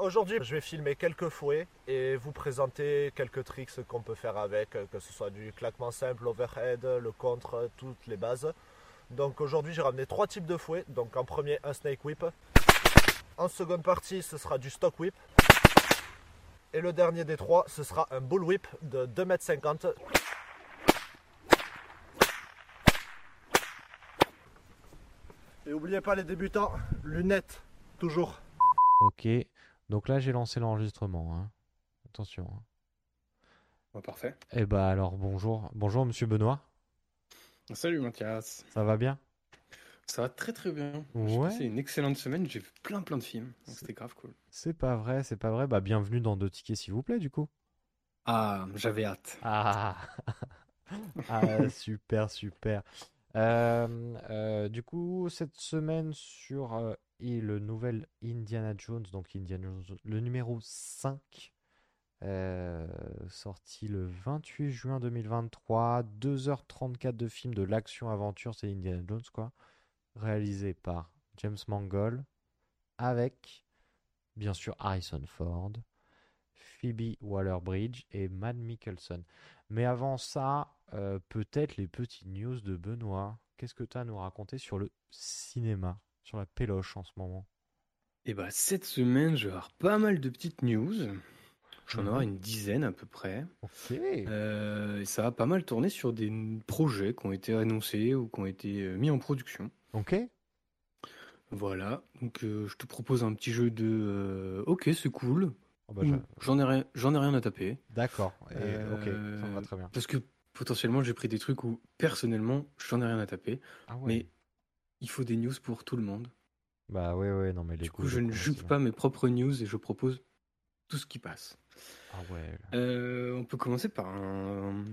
aujourd'hui, je vais filmer quelques fouets et vous présenter quelques tricks qu'on peut faire avec, que ce soit du claquement simple, overhead, le contre, toutes les bases. Donc aujourd'hui, j'ai ramené trois types de fouets. Donc en premier, un snake whip. En seconde partie, ce sera du stock whip. Et le dernier des trois, ce sera un bull whip de 2,50 m. Et n'oubliez pas les débutants, lunettes, toujours. Ok, donc là j'ai lancé l'enregistrement. hein. Attention. hein. Bon, parfait. Eh bah alors bonjour, bonjour Monsieur Benoît. Salut Mathias. Ça va bien? Ça va très très bien. Ouais. passé une excellente semaine, j'ai vu plein plein de films, donc c'était grave cool. C'est pas vrai, c'est pas vrai. Bah bienvenue dans deux tickets s'il vous plaît du coup. Ah, j'avais hâte. Ah, ah super, super. Euh, euh, du coup, cette semaine sur euh, et le nouvel Indiana Jones, donc Indiana Jones, le numéro 5, euh, sorti le 28 juin 2023, 2h34 de film de l'action-aventure, c'est Indiana Jones quoi, réalisé par James Mangold, avec bien sûr Harrison Ford, Phoebe Waller-Bridge et Matt Mikkelsen. Mais avant ça, euh, peut-être les petites news de Benoît. Qu'est-ce que tu as à nous raconter sur le cinéma, sur la péloche en ce moment Et bah cette semaine, je vais avoir pas mal de petites news. J'en Mhm. aurai une dizaine à peu près. Ok. Euh, et ça va pas mal tourner sur des projets qui ont été annoncés ou qui ont été euh, mis en production. Ok. Voilà, donc euh, je te propose un petit jeu de euh, Ok, c'est cool. Oh bah, J'en ai, rien- j'en ai rien à taper. D'accord. Ok, ça me va très bien. Parce que potentiellement, j'ai pris des trucs où personnellement, j'en ai rien à taper. Ah ouais. Mais il faut des news pour tout le monde. Bah ouais, ouais, non mais les Du coup, je ne juge pas mes propres news et je propose tout ce qui passe. Ah ouais. Euh, on peut commencer par un.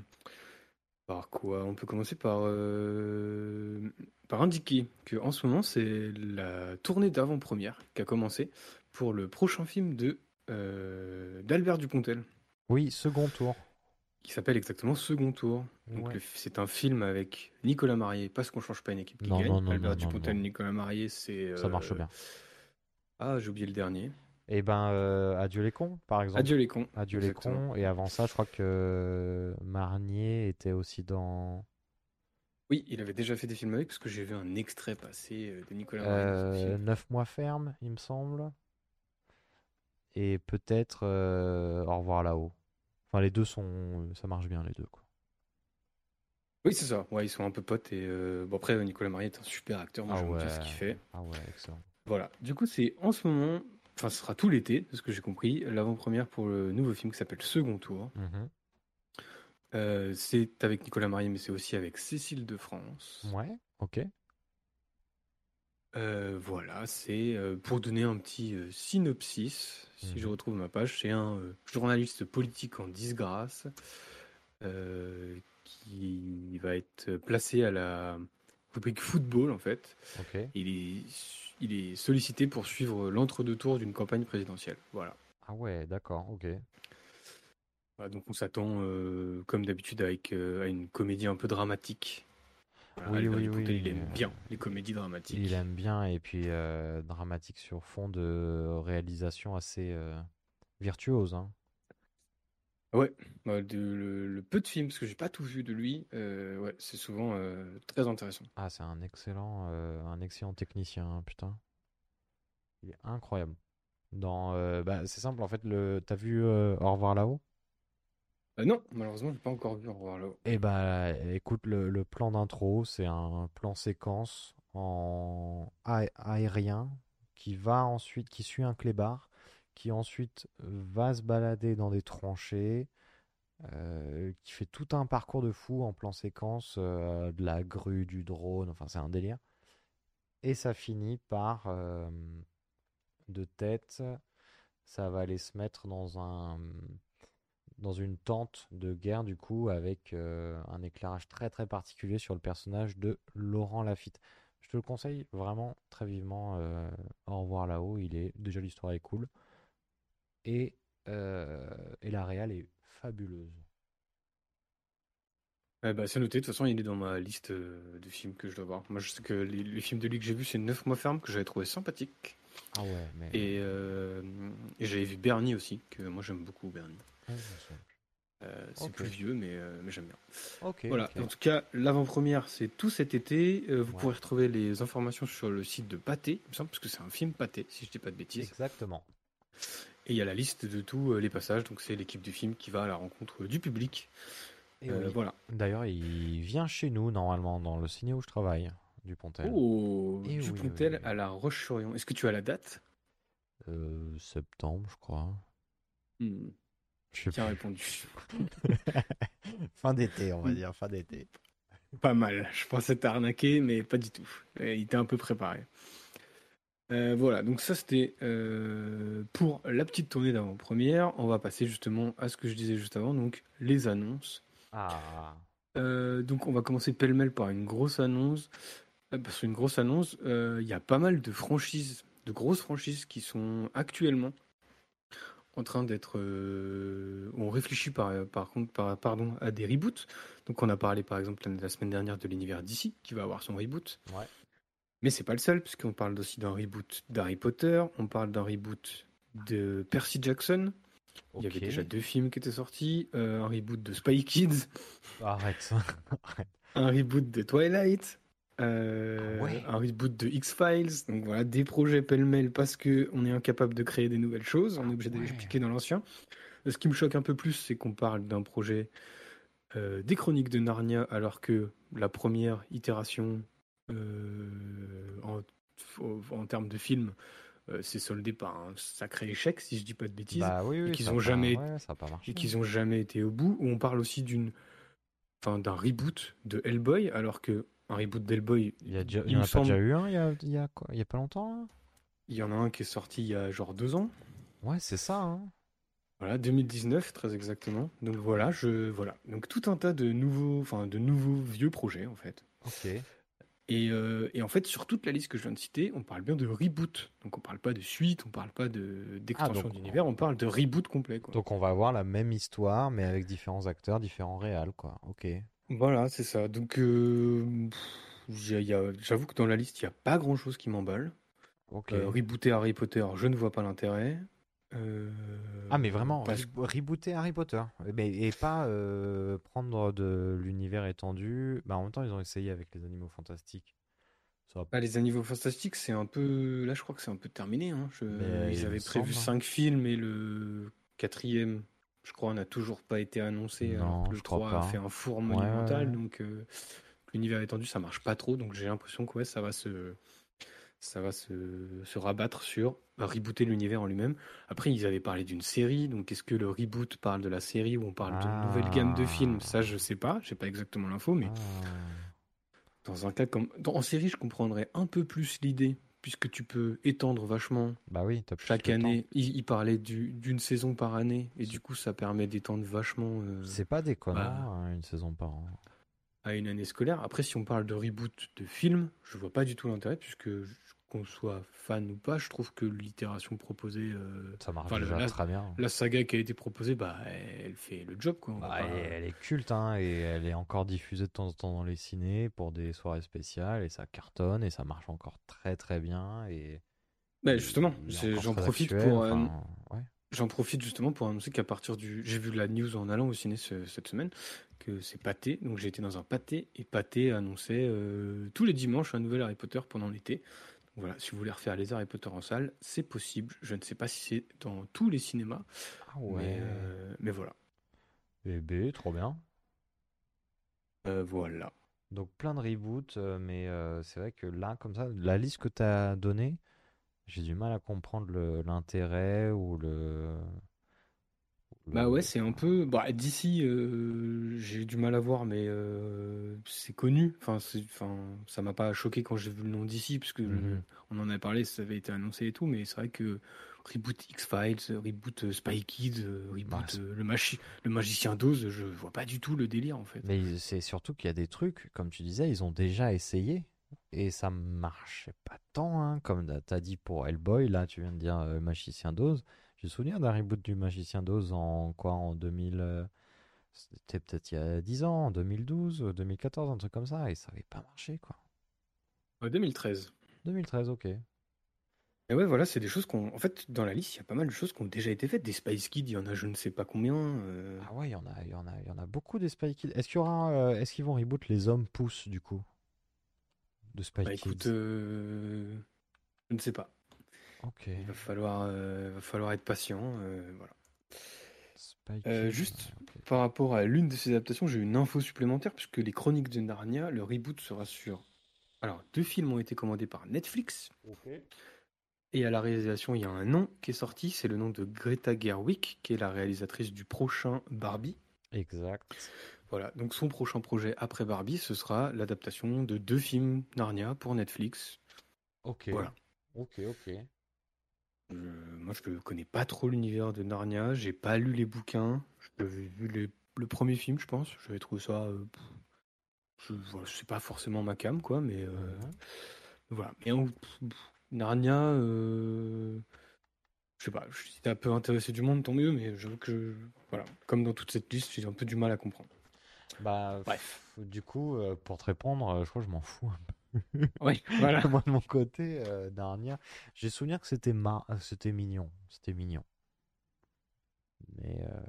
Par quoi? On peut commencer par, euh, par indiquer que en ce moment, c'est la tournée d'avant-première qui a commencé pour le prochain film de euh, d'Albert Dupontel, Oui, second tour. Qui s'appelle exactement Second Tour. Ouais. c'est un film avec Nicolas Marié, parce qu'on change pas une équipe qui Non, gagne. non, non, Albert Dupontel. Nicolas Marié, c'est. Ça marche euh, bien. Ah, j'ai oublié le dernier. Et ben, euh, Adieu les cons, par exemple. Adieu les cons. Adieu les cons. Et avant ça, je crois que Marnier était aussi dans. Oui, il avait déjà fait des films avec, parce que j'ai vu un extrait passé euh, de Nicolas Marié Euh, film. 9 mois ferme, il me semble. Et peut-être euh, Au revoir là-haut. Enfin, les deux sont. Ça marche bien, les deux, quoi. Oui, c'est ça. Ouais, ils sont un peu potes. Et euh, bon, après, Nicolas Marié est un super acteur. Moi, Ah ouais. ce qu'il fait. Ah ouais, excellent. Voilà. Du coup, c'est en ce moment, enfin, ce sera tout l'été, de ce que j'ai compris, l'avant-première pour le nouveau film qui s'appelle Second Tour. Mhm. Euh, c'est avec Nicolas Marié, mais c'est aussi avec Cécile de France. Ouais, ok. Euh, voilà, c'est euh, pour donner un petit euh, synopsis, si je Mhm. retrouve ma page, c'est un journaliste politique en disgrâce qui va être placé à la rubrique football en fait. Ok. Il est, il est sollicité pour suivre l'entre-deux-tours d'une campagne présidentielle. Voilà. Ah ouais, d'accord, ok. Voilà, donc on s'attend, comme d'habitude, avec à une comédie un peu dramatique. Oui, Albert oui, Dupontel, oui, il aime euh, bien les comédies dramatiques. Il aime bien, et puis euh, dramatique sur fond de réalisation assez euh, virtuose. Hein. Ouais, bah, de- le, le peu de films, parce que j'ai pas tout vu de lui, euh, ouais, c'est souvent très intéressant. Ah, c'est un excellent, un excellent technicien, hein, putain. Il est incroyable. Dans, bah, c'est simple, en fait, le... t'as vu Au revoir là-haut? Euh, non, malheureusement, j'ai pas encore vu. Eh bah, écoute, le, plan d'intro, c'est un plan séquence en aé- aérien qui va ensuite, qui suit un clébard, qui ensuite va se balader dans des tranchées, euh, qui fait tout un parcours de fou en plan séquence, euh, de la grue, du drone, enfin c'est un délire. Et ça finit par, de tête, ça va aller se mettre dans un, dans une tente de guerre du coup avec euh, un éclairage très très particulier sur le personnage de Laurent Lafitte. Je te le conseille vraiment très vivement. euh, au revoir là-haut, il est déjà l'histoire est cool et euh, et la réal est fabuleuse. Eh bah, c'est noté, de toute façon, il est dans ma liste de films que je dois voir. Moi, je sais que les, les films de lui que j'ai vus, c'est 9 mois ferme, que j'avais trouvé sympathique. Ah ouais, mais Et, euh, et Et j'avais vu Bernie aussi, que moi j'aime beaucoup Bernie. Euh, c'est plus vieux, mais, euh, mais j'aime bien. Voilà, en tout cas, l'avant-première, c'est tout cet été. Euh, vous Ouais. pourrez retrouver les informations sur le site de Pathé, il me semble, parce que c'est un film Pathé, si je dis pas de bêtises. Exactement. Et il y a la liste de tous euh, les passages, donc c'est l'équipe du film qui va à la rencontre du public. Et oui. Voilà. D'ailleurs, il vient chez nous normalement dans le ciné où je travaille, Dupontel. Oh, Eh oui, Dupontel oui, oui. à la Roche-sur-Yon. Est-ce que tu as la date? Septembre, je crois. Hmm, Je sais Qui a plus. répondu fin d'été, on va dire fin d'été. Pas mal. Je pensais t'arnaquer, mais pas du tout. Il était un peu préparé. Euh, voilà, donc ça c'était euh, pour la petite tournée d'avant-première. On va passer justement à ce que je disais juste avant, donc les annonces. Ah. Euh, donc on va commencer pêle-mêle par une grosse annonce. Parce qu'une grosse annonce, il y a pas mal de franchises, de grosses franchises qui sont actuellement en train d'être. euh, on réfléchit par, par contre par, pardon, à des reboots. Donc on a parlé par exemple la, semaine dernière de l'univers d'ici qui va avoir son reboot. Ouais. Mais c'est pas le seul, puisqu'on parle aussi d'un reboot d'Harry Potter, on parle d'un reboot de Percy Jackson. Il y avait déjà deux films qui étaient sortis, euh, un reboot de Spy Kids, Arrête. Arrête. un reboot de Twilight, euh, Ah ouais. un reboot de X-Files. Donc voilà, des projets pêle-mêle parce que on est incapable de créer des nouvelles choses, on est obligé d'aller ouais. expliquer dans l'ancien. Euh, Ce qui me choque un peu plus, c'est qu'on parle d'un projet euh, des Chroniques de Narnia, alors que la première itération euh, en, en termes de film euh, s'est soldée par un sacré échec, si je dis pas de bêtises Bah oui, qu'ils ont jamais- ouais, et qu'ils ont jamais été au bout. Où on parle aussi d'une, enfin, d'un reboot de Hellboy, alors que un reboot d'Hellboy, Il y, a déjà, il y en a pas semble- déjà eu un il y a, il y a quoi Il y a pas longtemps là il y en a un qui est sorti il y a genre deux ans. Ouais, c'est ça. Hein. Voilà, 2019 très exactement. Donc voilà, je voilà. Donc tout un tas de nouveaux, enfin de nouveaux vieux projets en fait. Ok. Et, euh, et en fait sur toute la liste que je viens de citer, on parle bien de reboot. Donc on parle pas de suite, on parle pas de d'extension donc- d'univers, on parle de reboot complet quoi. Donc on va avoir la même histoire, mais avec différents acteurs, différents réals, quoi. Ok. Voilà, c'est ça. Donc euh, il y a- j'avoue que dans la liste il y a pas grand chose qui m'emballe. Ok. Euh, rebooter Harry Potter, je ne vois pas l'intérêt. Euh, ah, mais vraiment, parce- re- rebooter Harry Potter. Mais, et pas euh, prendre de l'univers étendu. Bah, en même temps, ils ont essayé avec les animaux fantastiques. Ça va Ah, les animaux fantastiques, c'est un peu. Là, je crois que c'est un peu terminé. hein. Je- Mais il Ils me avaient prévu semble, hein. cinq films et le quatrième, je crois, n'a toujours pas été annoncé. alors Non, que le je crois 3 pas. a fait un four monumental. ouais. Donc, euh, l'univers étendu, ça marche pas trop. Donc, j'ai l'impression que ouais, ça va se. Ça va se, se rabattre sur rebooter l'univers en lui-même. Après, ils avaient parlé d'une série. Donc, est-ce que le reboot parle de la série ou on parle d'une nouvelle gamme de films? Ça, je sais pas. Je sais pas exactement l'info. Mais Ah. dans un cas comme. dans- en série, je comprendrais un peu plus l'idée, puisque tu peux étendre vachement Bah oui, chaque année. Il, il parlait du- d'une saison par année, et du coup, ça permet d'étendre vachement euh, C'est pas déconnant, Bah. hein, une saison par an. à une année scolaire. Après, si on parle de reboot de film, je vois pas du tout l'intérêt, puisque je- qu'on soit fan ou pas, je trouve que l'itération proposée, euh, Ça marche déjà la- très bien. la saga qui a été proposée, bah, elle fait le job, quoi. Bah, pas- elle, est- culte, hein, et elle est encore diffusée de temps en temps dans les ciné pour des soirées spéciales, et ça cartonne, et ça marche encore très très bien. Et Bah, justement, encore j'en profite actuel, pour. euh, enfin, ouais. J'en profite justement pour annoncer qu'à partir du. J'ai vu la news en allant au ciné ce- cette semaine, que c'est Pâté. Donc j'ai été dans un Pâté et Pâté annonçait euh, tous les dimanches un nouvel Harry Potter pendant l'été. Voilà, si vous voulez refaire les Harry Potter en salle, c'est possible. Je ne sais pas si c'est dans tous les cinémas, Ah ouais. mais, euh, mais voilà. Bébé, trop bien. Euh, voilà. Donc plein de reboots, euh, mais euh, c'est vrai que là, comme ça, la liste que tu as donnée, j'ai du mal à comprendre l'intérêt ou le... Bah ouais, c'est un peu. Bah, d'ici, euh, j'ai du mal à voir, mais euh, c'est connu. Enfin, enfin, ça m'a pas choqué quand j'ai vu le nom d'ici, puisque Mhm. on en a parlé, ça avait été annoncé et tout. Mais c'est vrai que reboot X-Files, reboot euh, Spy Kids, reboot Bah, le, machi- le magicien d'Oz, je vois pas du tout le délire en fait. Mais c'est surtout qu'il y a des trucs, comme tu disais, ils ont déjà essayé et ça marchait pas tant, hein, comme tu as dit pour Hellboy, là tu viens de dire euh, Magicien d'Oz. J'ai souvenir d'un reboot du Magicien d'Oz en quoi En 2000. euh, C'était peut-être il y a 10 ans, en 2012, euh, 2014, un truc comme ça, et ça avait pas marché quoi. Euh, 2013. 2013, ok. Et ouais, voilà, c'est des choses qu'on. En fait, dans la liste, il y a pas mal de choses qui ont déjà été faites. Des Spice Kids, il y en a je ne sais pas combien. euh. Ah ouais, il y en a, il y en a, il y en a beaucoup des Spy Kids. Est-ce qu'il y aura, euh, est-ce qu'ils vont reboot les hommes pousses du coup? De Spy Bah Kids écoute, euh, je ne sais pas. Ok. Il va falloir, euh, va falloir être patient. euh, voilà. Euh, juste par rapport à l'une de ces adaptations, j'ai eu une info supplémentaire puisque les Chroniques de Narnia, le reboot sera sur. Alors, deux films ont été commandés par Netflix et à la réalisation, il y a un nom qui est sorti, c'est le nom de Greta Gerwig, qui est la réalisatrice du prochain Barbie. Exact. Voilà, donc son prochain projet après Barbie, ce sera l'adaptation de deux films Narnia pour Netflix. Ok. Voilà. Ok, ok. Moi, je ne connais pas trop l'univers de Narnia, j'ai pas lu les bouquins, j'avais vu les- le premier film, je pense, j'avais trouvé ça. euh, je, voilà, c'est pas forcément ma cam, quoi, mais euh, voilà. Mais en- Narnia, euh, je sais pas, si t'es un peu intéressé du monde, tant mieux, mais j'avoue que, voilà, comme dans toute cette liste, j'ai un peu du mal à comprendre. Bah, Bref. du coup, euh, pour te répondre, je crois que je m'en fous un peu. Oui, voilà. Moi, de mon côté, euh, Narnia, j'ai souvenir que c'était ma... euh, c'était mignon. C'était mignon. Mais. euh,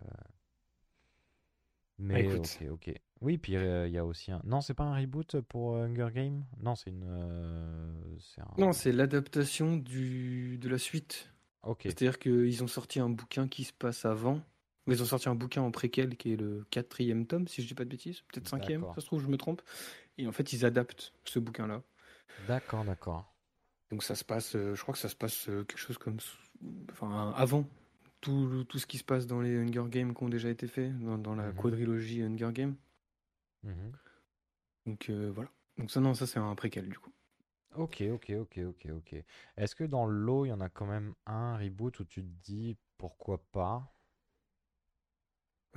Mais écoute. ok, ok. Oui, puis euh, il y a aussi un. Non, c'est pas un reboot pour Hunger Games? Non, c'est une. euh, un. Non, c'est l'adaptation du de la suite. Ok. C'est-à-dire qu'ils ont sorti un bouquin qui se passe avant. Ils ont sorti un bouquin en préquel qui est le quatrième tome, si je dis pas de bêtises, peut-être cinquième, ça se trouve, je me trompe. Et en fait, ils adaptent ce bouquin-là. D'accord, d'accord. Donc ça se passe, euh, je crois que ça se passe euh, quelque chose comme, enfin, avant tout, tout ce qui se passe dans les Hunger Games qui ont déjà été faits, dans, dans la Mhm. quadrilogie Hunger Games. Mhm. Donc euh, voilà. Donc ça, non, ça c'est un préquel du coup. Ok, ok, ok, ok, ok. Est-ce que dans le lot, il y en a quand même un reboot où tu te dis pourquoi pas?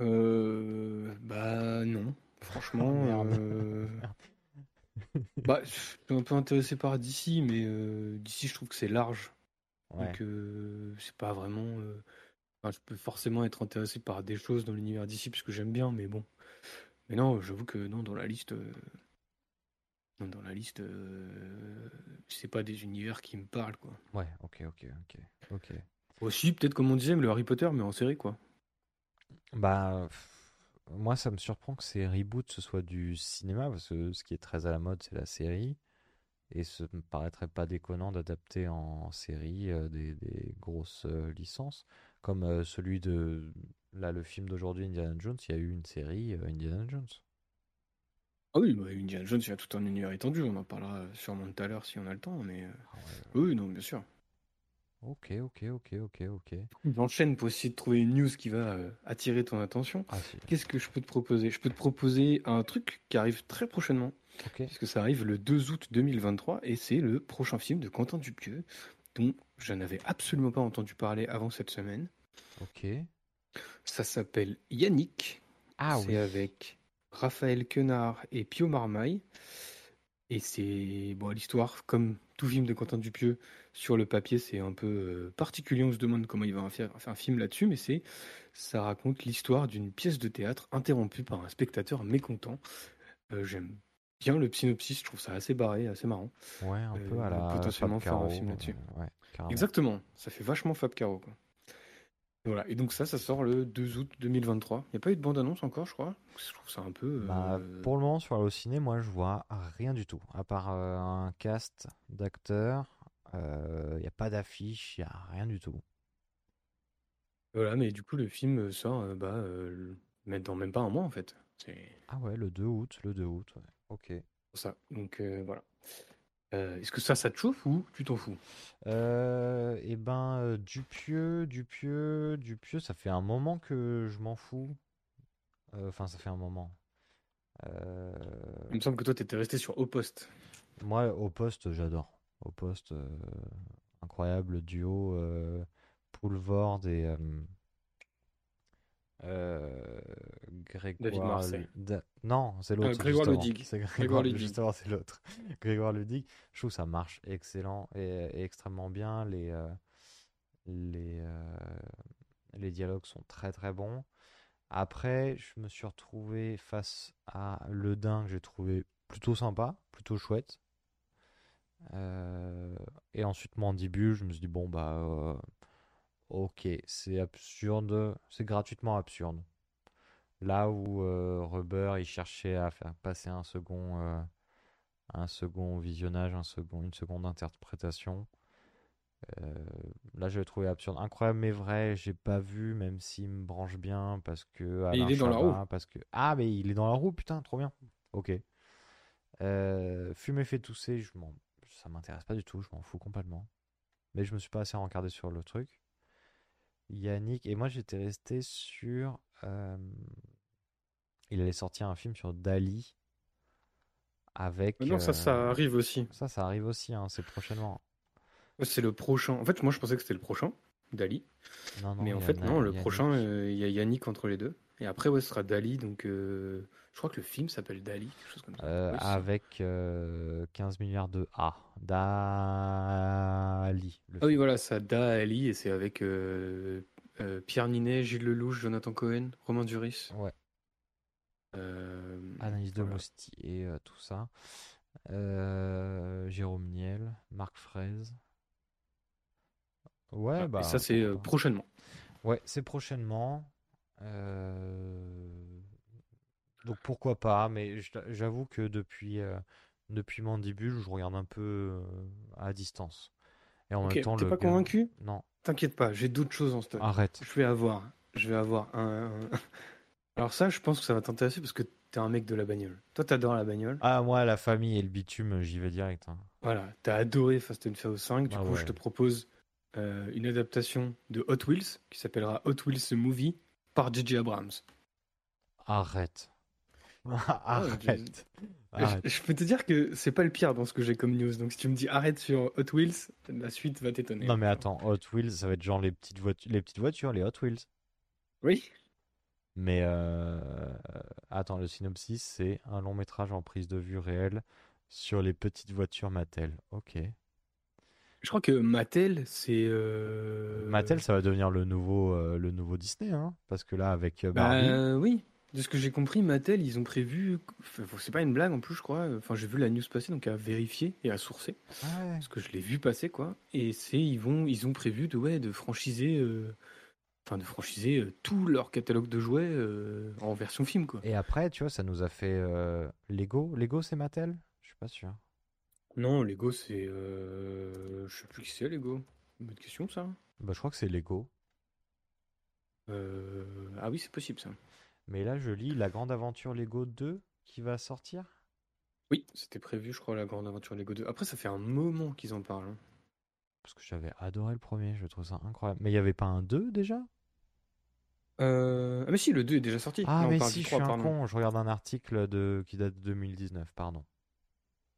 Euh, bah non, franchement. Euh, Bah, je suis un peu intéressé par DC, mais euh, DC, je trouve que c'est large. Ouais. Donc, euh, c'est pas vraiment. enfin, je peux forcément être intéressé par des choses dans l'univers DC parce que j'aime bien, mais bon. Mais non, j'avoue que non, dans la liste. non, dans la liste, c'est pas des univers qui me parlent, quoi. Ouais, ok, ok, ok, ok. Aussi, peut-être comme on disait, mais le Harry Potter, mais en série, quoi. Bah, pff, moi, ça me surprend que ces reboots ce soit du cinéma, parce que ce qui est très à la mode, c'est la série. Et ce me paraîtrait pas déconnant d'adapter en série euh, des, des grosses euh, licences, comme euh, celui de, là, le film d'aujourd'hui, Indiana Jones, il y a eu une série Indiana Jones. Ah oui, bah, Indiana Jones, il y a tout un univers étendu, on en parlera sûrement tout à l'heure si on a le temps, mais. Ah ouais, Oui, non, bien sûr. Ok, ok, ok, ok, ok. J'enchaîne pour essayer de trouver une news qui va euh, attirer ton attention. Ah si, Qu'est-ce que je peux te proposer? Je peux te proposer un truc qui arrive très prochainement, ok. puisque ça arrive le 2 août 2023, et c'est le prochain film de Quentin Dupieux, dont je n'avais absolument pas entendu parler avant cette semaine. Ok. Ça s'appelle Yannick. Ah c'est oui. avec Raphaël Quenard et Pio Marmaille. Et c'est bon, l'histoire, comme tout film de Quentin Dupieux, sur le papier, c'est un peu euh, particulier. On se demande comment il va faire, un film là-dessus, mais c'est ça raconte l'histoire d'une pièce de théâtre interrompue par un spectateur mécontent. Euh, J'aime bien le synopsis, je trouve ça assez barré, assez marrant. Ouais, un peu Euh, à la potentiellement Fab faire un Caro, film là-dessus. euh, ouais. Exactement, ça fait vachement Fab Caro. Quoi. Voilà, et donc ça, ça sort le 2 août 2023. Il n'y a pas eu de bande-annonce encore, je crois? Je trouve ça un peu. Bah, pour le moment, sur Allociné, moi, je vois rien du tout. À part euh, un cast d'acteurs, il n'y a pas d'affiche, il n'y a rien du tout. Voilà, mais du coup, le film sort euh, bah, euh, dans même pas un mois, en fait. Ah ouais, le 2 août, le 2 août, ouais. Ok. ça. Donc euh, voilà. Euh, Est-ce que ça, ça te chauffe ou tu t'en fous? Euh, et ben, euh, Dupieux, Dupieux, Dupieux, ça fait un moment que je m'en fous. Euh, Enfin, ça fait un moment. Euh, Il me semble que toi, tu étais resté sur Au Poste. Moi, au poste, j'adore. Au poste, euh, incroyable duo euh, Poulvord et euh, Grégoire. Marseille. Lu- Da- Non, c'est l'autre. Grégoire. Ludig. C'est Grégoire Grégoire, Ludig. justement, c'est l'autre. Grégoire Ludig. Je trouve que ça marche excellent et, et extrêmement bien. Les, les, les dialogues sont très très bons. Après, je me suis retrouvé face à Le Dain que j'ai trouvé plutôt sympa, plutôt chouette. Euh, et ensuite Mandibule, je me suis dit bon bah euh, ok, c'est absurde, c'est gratuitement absurde. Là où euh, Rubber il cherchait à faire passer un second, euh, un second visionnage, un second, une seconde interprétation. là, je l'ai trouvé absurde, incroyable mais vrai. J'ai pas vu, même s'il me branche bien, parce que Mais il est dans la roue. parce que ah mais il est dans la roue, putain, trop bien. Ok. Euh, fumer fait tousser, je m'en, ça m'intéresse pas du tout, je m'en fous complètement. Mais je me suis pas assez rencardé sur le truc. Yannick et moi j'étais resté sur. euh, il allait sortir un film sur Dali avec. Non, ça, euh, ça arrive aussi. Ça, ça arrive aussi, hein, c'est prochainement. C'est le prochain. En fait, moi, je pensais que c'était le prochain, Dali. Non, non, Mais en fait, a non, le prochain, euh, il y a Yannick entre les deux. Et après, ouais, ce sera Dali. Donc, euh, je crois que le film s'appelle Dali, quelque chose comme ça. Euh, avec euh, 15 milliards de A. Dali. Ah oui, voilà, ça Dali. Et c'est avec euh, euh, Pierre Ninet, Gilles Lelouch, Jonathan Cohen, Romain Duris. Ouais. Euh, Analyse de voilà. Moustier, euh, tout ça. Euh, Jérôme Niel, Marc Fraise. Ouais, Voilà. bah. et ça, c'est euh, prochainement. Ouais, c'est prochainement. Euh, Donc pourquoi pas, mais j'avoue que depuis, euh, depuis Mandibule, je regarde un peu euh, à distance. Et en même temps, t'es le pas convaincu? Non, T'inquiète pas, j'ai d'autres choses en stock. arrête. Je vais avoir, je vais avoir un. Alors ça, je pense que ça va t'intéresser parce que t'es un mec de la bagnole. Toi, t'adores la bagnole. Ah, moi, la famille et le bitume, j'y vais direct. hein. Voilà, t'as adoré Fast and Furious 5. Du Ah coup, ouais. je te propose euh, une adaptation de Hot Wheels qui s'appellera Hot Wheels Movie par J.J. Abrams. Arrête. Arrête. je- Arrête. Je, je peux te dire que c'est pas le pire dans ce que j'ai comme news. Donc si tu me dis arrête sur Hot Wheels, la suite va t'étonner. Non mais attends, Hot Wheels, ça va être genre les petites voitures, les petites voitures, les Hot Wheels. Oui. Mais euh, attends, le synopsis, c'est un long métrage en prise de vue réelle sur les petites voitures Mattel. Ok. Je crois que Mattel, c'est. euh, Mattel, ça va devenir le nouveau, euh, le nouveau Disney, hein, parce que là, avec euh, Bah Barbie, oui. De ce que j'ai compris, Mattel, ils ont prévu. C'est pas une blague en plus, je crois. Enfin, j'ai vu la news passer, donc à vérifier et à sourcer. Ouais. Parce que je l'ai vu passer, quoi. Et c'est, ils vont, ils ont prévu de, ouais, de franchiser, euh, enfin, de franchiser tout leur catalogue de jouets en version film, quoi. Et après, tu vois, ça nous a fait Lego. Lego, c'est Mattel? Je suis pas sûr. Non, Lego, c'est, euh, je sais plus qui c'est, Lego. Bonne question, ça. Bah, je crois que c'est Lego. Euh, Ah oui, c'est possible, ça. Mais là, je lis La Grande Aventure Lego 2 qui va sortir. Oui, c'était prévu, je crois, la grande aventure Lego 2. Après, ça fait un moment qu'ils en parlent. hein. Parce que j'avais adoré le premier, je trouve ça incroyable. Mais il n'y avait pas un 2 déjà? Euh... Ah, mais si, le 2 est déjà sorti. Ah, Là, on mais parle si, du je 3, suis un pardon. con. Je regarde un article de... qui date de 2019, pardon.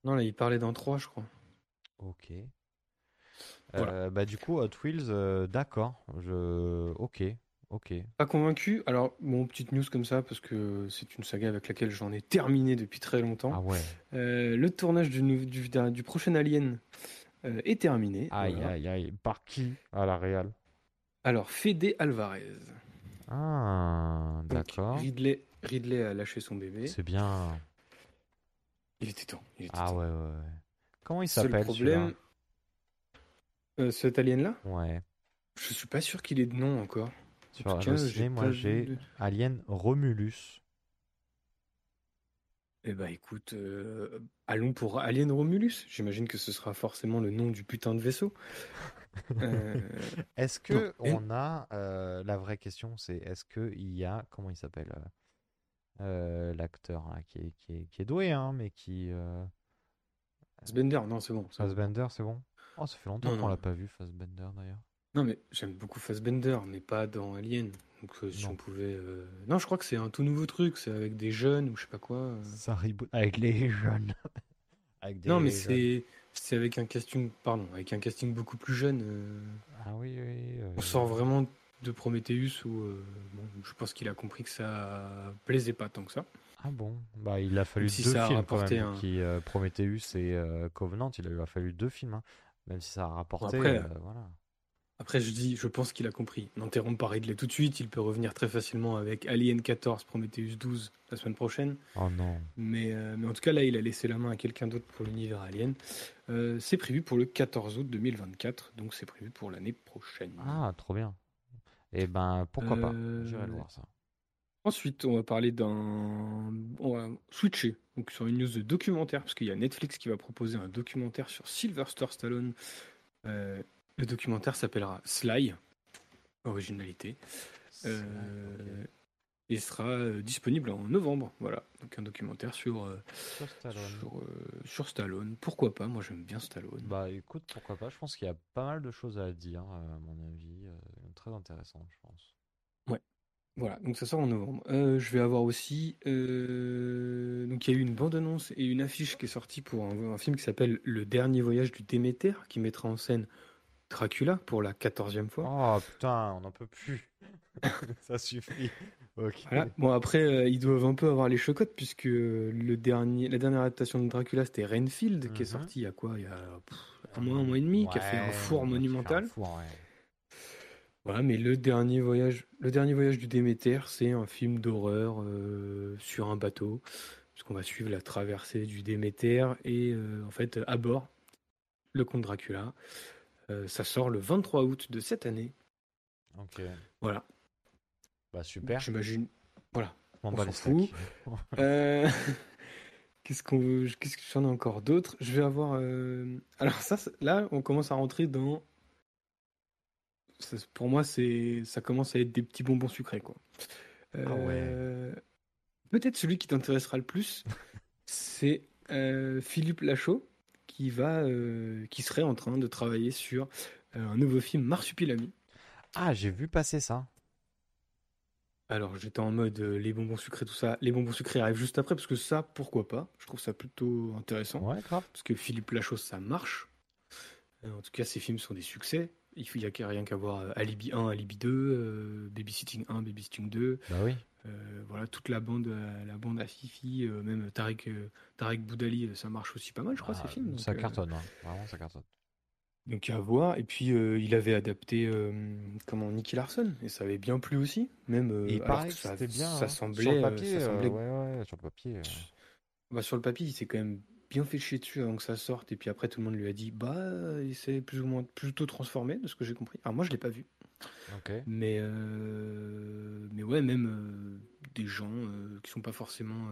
Non, là, il parlait d'un 3, je crois. Ok. Voilà. Euh, bah, du coup, Hot Wheels, euh, d'accord. Je... Ok, ok. Pas convaincu. Alors, bon, petite news comme ça, parce que c'est une saga avec laquelle j'en ai terminé depuis très longtemps. Ah ouais. Euh, le tournage du, du, prochain Alien est terminé. Aïe, Voilà. aïe, aïe. Par qui? À la Real? Alors, Fede Alvarez. Ah, d'accord. Ridley, Ridley a lâché son bébé. C'est bien. Il était temps. Il était Ah temps. ouais, ouais, ouais. Comment il s'appelle problème, euh, cet alien-là, Ouais. je suis pas sûr qu'il ait de nom encore. Sur En tout cas, moi j'ai de- Alien Romulus. Eh bah écoute, euh, allons pour Alien Romulus. J'imagine que ce sera forcément le nom du putain de vaisseau. Euh, Est-ce que Non, on a la vraie question, c'est est-ce que il y a comment il s'appelle euh, l'acteur là, qui est, qui est qui est doué hein, mais qui euh, Fassbender, non, c'est bon. Fassbender, c'est bon. Oh, ça fait longtemps Non, qu'on non. l'a pas vu Fassbender d'ailleurs. Non, mais j'aime beaucoup Fassbender, mais pas dans Alien. Donc euh, si Non. on pouvait. euh, Non, je crois que c'est un tout nouveau truc, c'est avec des jeunes ou je sais pas quoi. euh. Ça reboot avec les jeunes. avec des Non, mais jeunes. c'est c'est avec un casting, pardon, avec un casting beaucoup plus jeune. euh, Ah oui oui. euh, On sort vraiment de Prometheus où euh, bon, je pense qu'il a compris que ça plaisait pas tant que ça. Ah bon? Bah il a fallu si deux ça a films quand même. un- Qui euh, Prometheus et euh, Covenant, il a, il a fallu deux films. hein. Même si ça a rapporté. après, voilà. Après, je dis, je pense qu'il a compris. N'interrompt pas Ridley tout de suite. Il peut revenir très facilement avec Alien 14, Prometheus 12 la semaine prochaine. Oh non. Mais, mais en tout cas, là, il a laissé la main à quelqu'un d'autre pour l'univers Alien. C'est prévu pour le 14 août 2024, donc c'est prévu pour l'année prochaine. Ah, trop bien. Et ben, pourquoi pas Euh, J'irai le voir ça. Ensuite, on va parler d'un. On va switcher donc sur une news de documentaire, parce qu'il y a Netflix qui va proposer un documentaire sur Sylvester Stallone. Euh, le documentaire s'appellera Sly, originalité, euh, et sera euh, disponible en novembre. Voilà, donc un documentaire sur, euh, Sur Stallone. sur, euh, sur Stallone. Pourquoi pas? Moi, j'aime bien Stallone. Bah écoute, pourquoi pas? Je pense qu'il y a pas mal de choses à dire, à mon avis. très intéressant, je pense. Voilà, donc ça sort en novembre. Euh, je vais avoir aussi. euh, donc il y a eu une bande-annonce et une affiche qui est sortie pour un, un film qui s'appelle Le dernier voyage du Déméter, qui mettra en scène Dracula pour la quatorzième fois. Oh putain, on n'en peut plus. ça suffit. Voilà. Bon, après, euh, ils doivent un peu avoir les chocottes, puisque le dernier, la dernière adaptation de Dracula, c'était Renfield, qui est Mhm. sorti il y a quoi? Il y a pff, un mois, un mois et demi, qui a fait un four un monumental. four, ouais. Voilà, mais le dernier voyage, le dernier voyage du Déméter, c'est un film d'horreur euh, sur un bateau, puisqu'on va suivre la traversée du Déméter et euh, en fait à bord le comte Dracula. Euh, ça sort le 23 août de cette année. Ok. Voilà, Bah super. j'imagine. Voilà. On les fout. steaks. Euh, Qu'est-ce qu'on veut Qu'est-ce que j'en ai encore d'autres Je vais avoir. euh, Alors ça, là, on commence à rentrer dans. ça, Pour moi, c'est ça commence à être des petits bonbons sucrés, quoi. Ah Euh, Peut-être celui qui t'intéressera le plus, c'est euh, Philippe Lachaud qui va, euh, qui serait en train de travailler sur euh, un nouveau film Marsupilami. Ah, j'ai vu passer ça. Alors j'étais en mode euh, les bonbons sucrés, tout ça. Les bonbons sucrés arrivent juste après parce que ça, pourquoi pas? Je trouve ça plutôt intéressant. Ouais, grave. Parce que Philippe Lachaud, ça marche. Euh, en tout cas, ses films sont des succès. Il n'y a rien qu'à voir euh, Alibi 1, Alibi 2, euh, Babysitting 1, Babysitting 2. Bah oui. voilà, toute la bande, la bande à Fifi, même Tarek, Tarek Boudali, ça marche aussi pas mal, je crois, Ah, ces films. ça donc, cartonne, hein. vraiment ça cartonne. Donc à voir. Et puis euh, il avait adapté euh, comment Nicky Larson et ça avait bien plu aussi. Même euh, Et il alors paraît que que ça, bien. ça hein. semblait, sur le papier, ça semblait ouais, ouais, sur le papier. Bah, sur le papier, il s'est quand même bien fait chier dessus avant que ça sorte. Et puis après, tout le monde lui a dit, bah, il s'est plus ou moins plutôt transformé, de ce que j'ai compris. Alors moi, je l'ai pas vu, mais euh, mais ouais, même des gens qui sont pas forcément,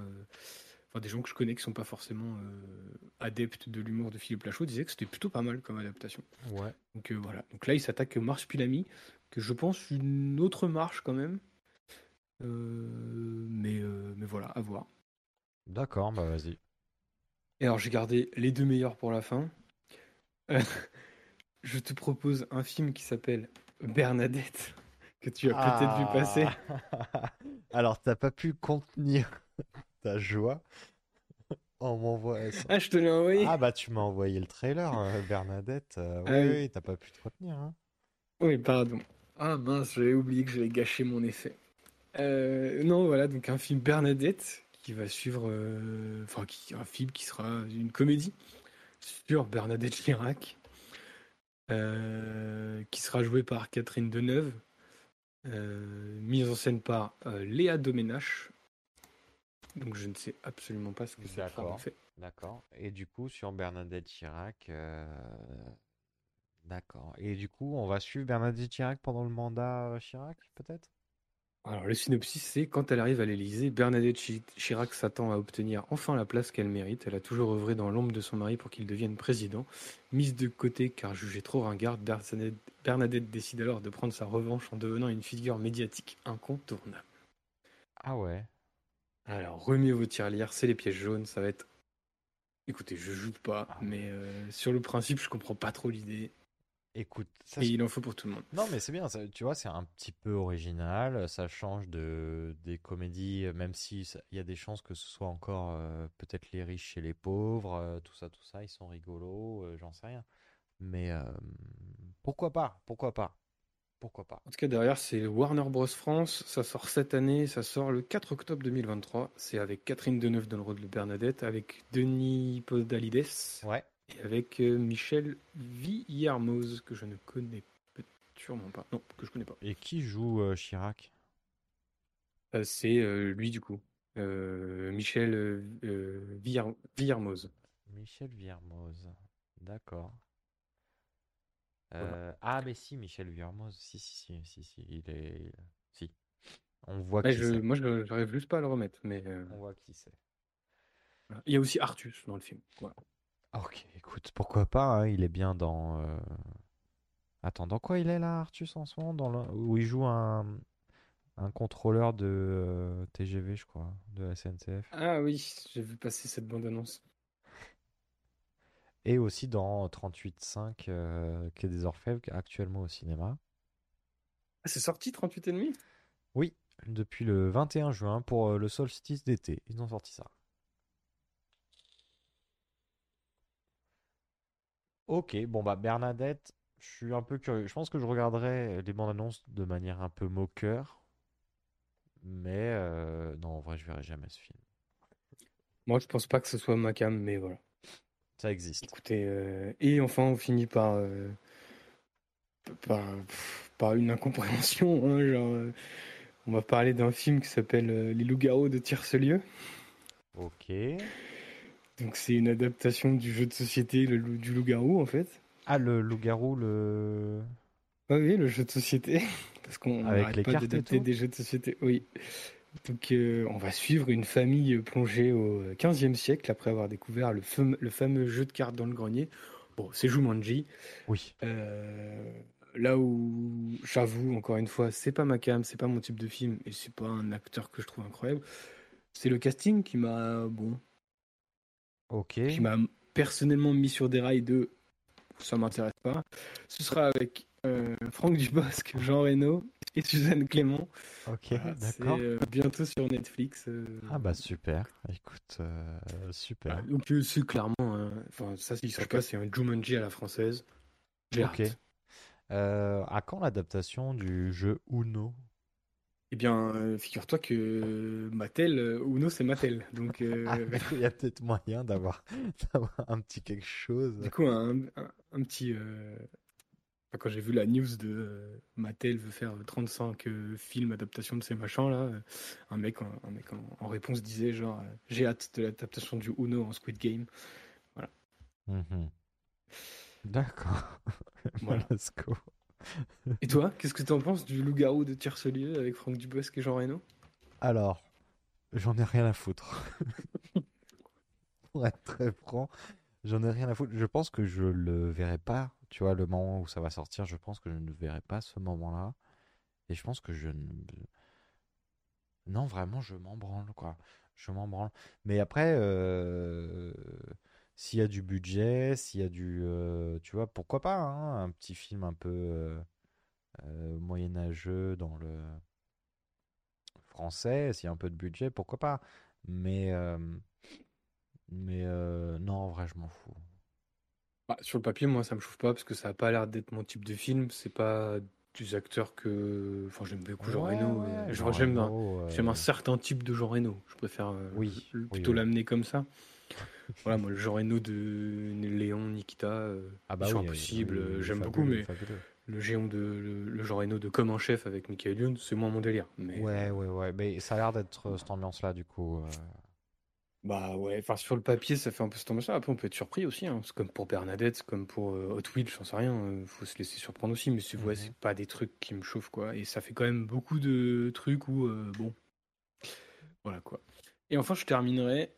enfin des gens que je connais qui sont pas forcément euh, adeptes de l'humour de Philippe Lachaud disaient que c'était plutôt pas mal comme adaptation. Ouais. Donc euh, voilà. Donc là, il s'attaque au Marsupilami, que je pense une autre marche quand même. Euh, mais, mais voilà, à voir. D'accord, bah vas-y. Et alors, j'ai gardé les deux meilleurs pour la fin. Je te propose un film qui s'appelle Bernadette, que tu as peut-être vu passer. Ah. Alors, t'as pas pu contenir ta joie en m'envoyant ça. Ah, je te l'ai envoyé Ah bah tu m'as envoyé le trailer, euh, Bernadette. euh, Ah oui, oui. t'as pas pu te retenir. Hein. Oui, pardon. Ah mince, j'avais oublié que j'avais gâché mon effet. Euh, non, voilà, donc un film Bernadette qui va suivre, enfin, qui, un film qui sera une comédie sur Bernadette Chirac, qui sera joué par Catherine Deneuve, mise en scène par Léa Doménache. Donc je ne sais absolument pas ce que cette D'accord. fait. D'accord. Et du coup, sur Bernadette Chirac. euh, D'accord. Et du coup, on va suivre Bernadette Chirac pendant le mandat euh, Chirac, peut-être? Alors, le synopsis, c'est quand elle arrive à l'Élysée, Bernadette Chi- Chirac s'attend à obtenir enfin la place qu'elle mérite. Elle a toujours œuvré dans l'ombre de son mari pour qu'il devienne président. Mise de côté car jugée trop ringarde, Bernadette, Bernadette décide alors de prendre sa revanche en devenant une figure médiatique incontournable. Ah ouais. Alors, remis vos tirelires, c'est les pièges jaunes, ça va être. Écoutez, je joue pas, Ah. mais euh, sur le principe, je comprends pas trop l'idée. Écoute, ça, Et il en faut pour tout le monde. Non, mais c'est bien, ça- tu vois, c'est un petit peu original, ça change de des comédies, même si il y a des chances que ce soit encore euh, peut-être les riches et les pauvres, euh, tout ça, tout ça, ils sont rigolos, j'en sais rien. Mais pourquoi pas, pourquoi pas, pourquoi pas. En tout cas, derrière, c'est Warner Bros. France. Ça sort cette année. Ça sort le 4 octobre 2023. C'est avec Catherine Deneuve dans le rôle de Bernadette, avec Denis Podalides Ouais. et avec euh, Michel Villermoz, que je ne connais sûrement pas. Non, que je connais pas. Et qui joue euh, Chirac? Euh, c'est euh, lui du coup. Euh, Michel Villar- Villarmoz. Michel Viermoz. D'accord. Euh, Ah, mais si, Michel Viermoz. Si, si, si, si, si, il est. Si. On voit qui je- c'est. moi, je j'arrive juste pas à le remettre, mais euh, On voit qui c'est. il y a aussi Artus dans le film. Voilà. Ok, écoute, pourquoi pas, hein, il est bien dans... euh, Attends, dans quoi il est là, Artus, en ce moment dans le- Où il joue un, un contrôleur de euh, TGV, je crois, de SNCF. Ah oui, j'ai vu passer cette bande-annonce. Et aussi dans 38.5, euh, Quai des Orfèvres, actuellement au cinéma. Ah, c'est sorti 38 et demi? Oui, depuis le 21 juin, pour euh, le solstice d'été, ils ont sorti ça. Ok, bon bah Bernadette, je suis un peu curieux. Je pense que je regarderai les bandes annonces de manière un peu moqueur. Mais euh, non, en vrai, je verrai jamais ce film. Moi, je pense pas que ce soit ma cam, mais voilà. Ça existe. Écoutez, euh, et enfin, on finit par, euh, par, pff, par une incompréhension. hein, genre, euh, on va parler d'un film qui s'appelle euh, Les loups-garous de Tiercelieu. Ok. Donc, c'est une adaptation du jeu de société le du loup-garou, en fait. Ah, le loup-garou, le... Ah oui, le jeu de société. Parce qu'on n'arrête les pas d'adapter des jeux de société. Oui. Donc, euh, on va suivre une famille plongée au 15e siècle après avoir découvert le fameux jeu de cartes dans le grenier. Bon, c'est Jumanji. Oui. Euh, là où j'avoue, encore une fois, c'est pas ma cam, c'est pas mon type de film et c'est pas un acteur que je trouve incroyable. C'est le casting qui m'a, bon, Ok. qui m'a personnellement mis sur des rails de ça m'intéresse pas. Ce sera avec euh, Franck Dubosc, Jean Reno et Suzanne Clément. Ok, d'accord. euh, bientôt sur Netflix. euh, Ah bah super. Écoute, euh, super. voilà. Donc euh, c'est clairement, enfin ça s'il sera pas, c'est un Jumanji à la française. J'ai Ok. hâte. À quand l'adaptation du jeu Uno? Eh bien, figure-toi que Mattel, Uno c'est Mattel. Donc euh, Ah, Il y a peut-être moyen d'avoir un petit quelque chose. du coup un, un- un petit... euh, Quand j'ai vu la news de euh, Mattel veut faire 35 euh, films adaptation de ces machins là, euh, un mec, en, un mec en, en réponse disait genre euh, j'ai hâte de l'adaptation du Uno en Squid Game. Mhm. D'accord. Voilà. Let's go. Et toi, qu'est-ce que tu en penses du loup-garou de Tiercelieu avec Franck Dubosc et Jean Reno? Alors, j'en ai rien à foutre. Pour être très franc, j'en ai rien à foutre. Je pense que je le verrai pas. Tu vois, le moment où ça va sortir, je pense que je ne verrai pas ce moment-là. Et je pense que je ne. Non, vraiment, je m'en branle, quoi. Je m'en branle. Mais après, s'il y a du budget, s'il y a du. tu vois, pourquoi pas, hein, un petit film un peu moyenâgeux dans le français, s'il y a un peu de budget, pourquoi pas. Mais. mais non, en vrai, je m'en fous. Bah, Sur le papier, moi ça me chauffe pas parce que ça a pas l'air d'être mon type de film. C'est pas des acteurs que. Enfin, j'aime beaucoup Jean Ouais, Reno. ouais, et- Jean genre, J'aime un, j'aime un certain type de Jean Reno. Je préfère euh, Oui, le- oui, plutôt oui. l'amener comme ça. Voilà, moi le Jean Reno de Léon, Nikita, euh, Ah bah oui, Impossible, euh, j'aime beaucoup, mais fabuleux. le géant de le, le Jean Reno de Comme un chef avec Michael Youn, c'est moins mon délire. Mais Ouais, ouais, ouais. Mais ça a l'air d'être euh, cette ambiance-là, du coup. euh. Bah ouais, enfin sur le papier ça fait un peu cette ambiance Après on peut être surpris aussi, hein. C'est comme pour Bernadette, c'est comme pour euh, Hot Wheels, j'en sais rien. euh, Faut se laisser surprendre aussi, mais c'est ouais, Mhm. c'est pas des trucs qui me chauffent quoi. Et ça fait quand même beaucoup de trucs où euh, bon, voilà quoi. Et enfin je terminerai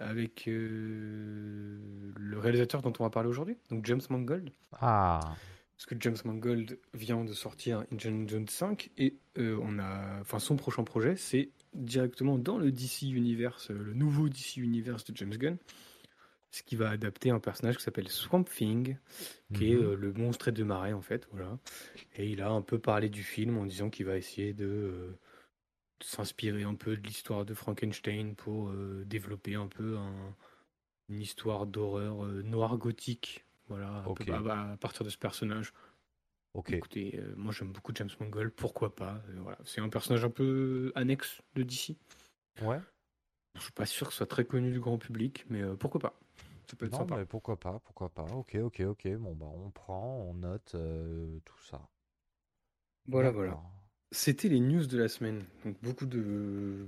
avec le réalisateur dont on va parler aujourd'hui, donc James Mangold. Ah, Parce que James Mangold vient de sortir Indiana Jones 5 et euh, on a, enfin son prochain projet, c'est directement dans le DC Universe, euh, le nouveau DC Universe de James Gunn, ce qui va adapter un personnage qui s'appelle Swamp Thing, qui est mhm. euh, le monstre de marée en fait, voilà. Et il a un peu parlé du film en disant qu'il va essayer de, euh, de s'inspirer un peu de l'histoire de Frankenstein pour développer un peu un- une histoire d'horreur euh, noir gothique, voilà, peu Ok. à- à partir de ce personnage. ok. Écoutez, euh, moi j'aime beaucoup James Mangold, pourquoi pas euh, voilà. C'est un personnage un peu annexe de DC. Ouais. Je suis pas sûr que ce soit très connu du grand public, mais euh, pourquoi pas. Ça peut être Non, sympa. mais pourquoi pas, pourquoi pas. Ok, ok, ok. Bon, bah, on prend, on note tout ça. Voilà, voilà. C'était les news de la semaine. Donc beaucoup de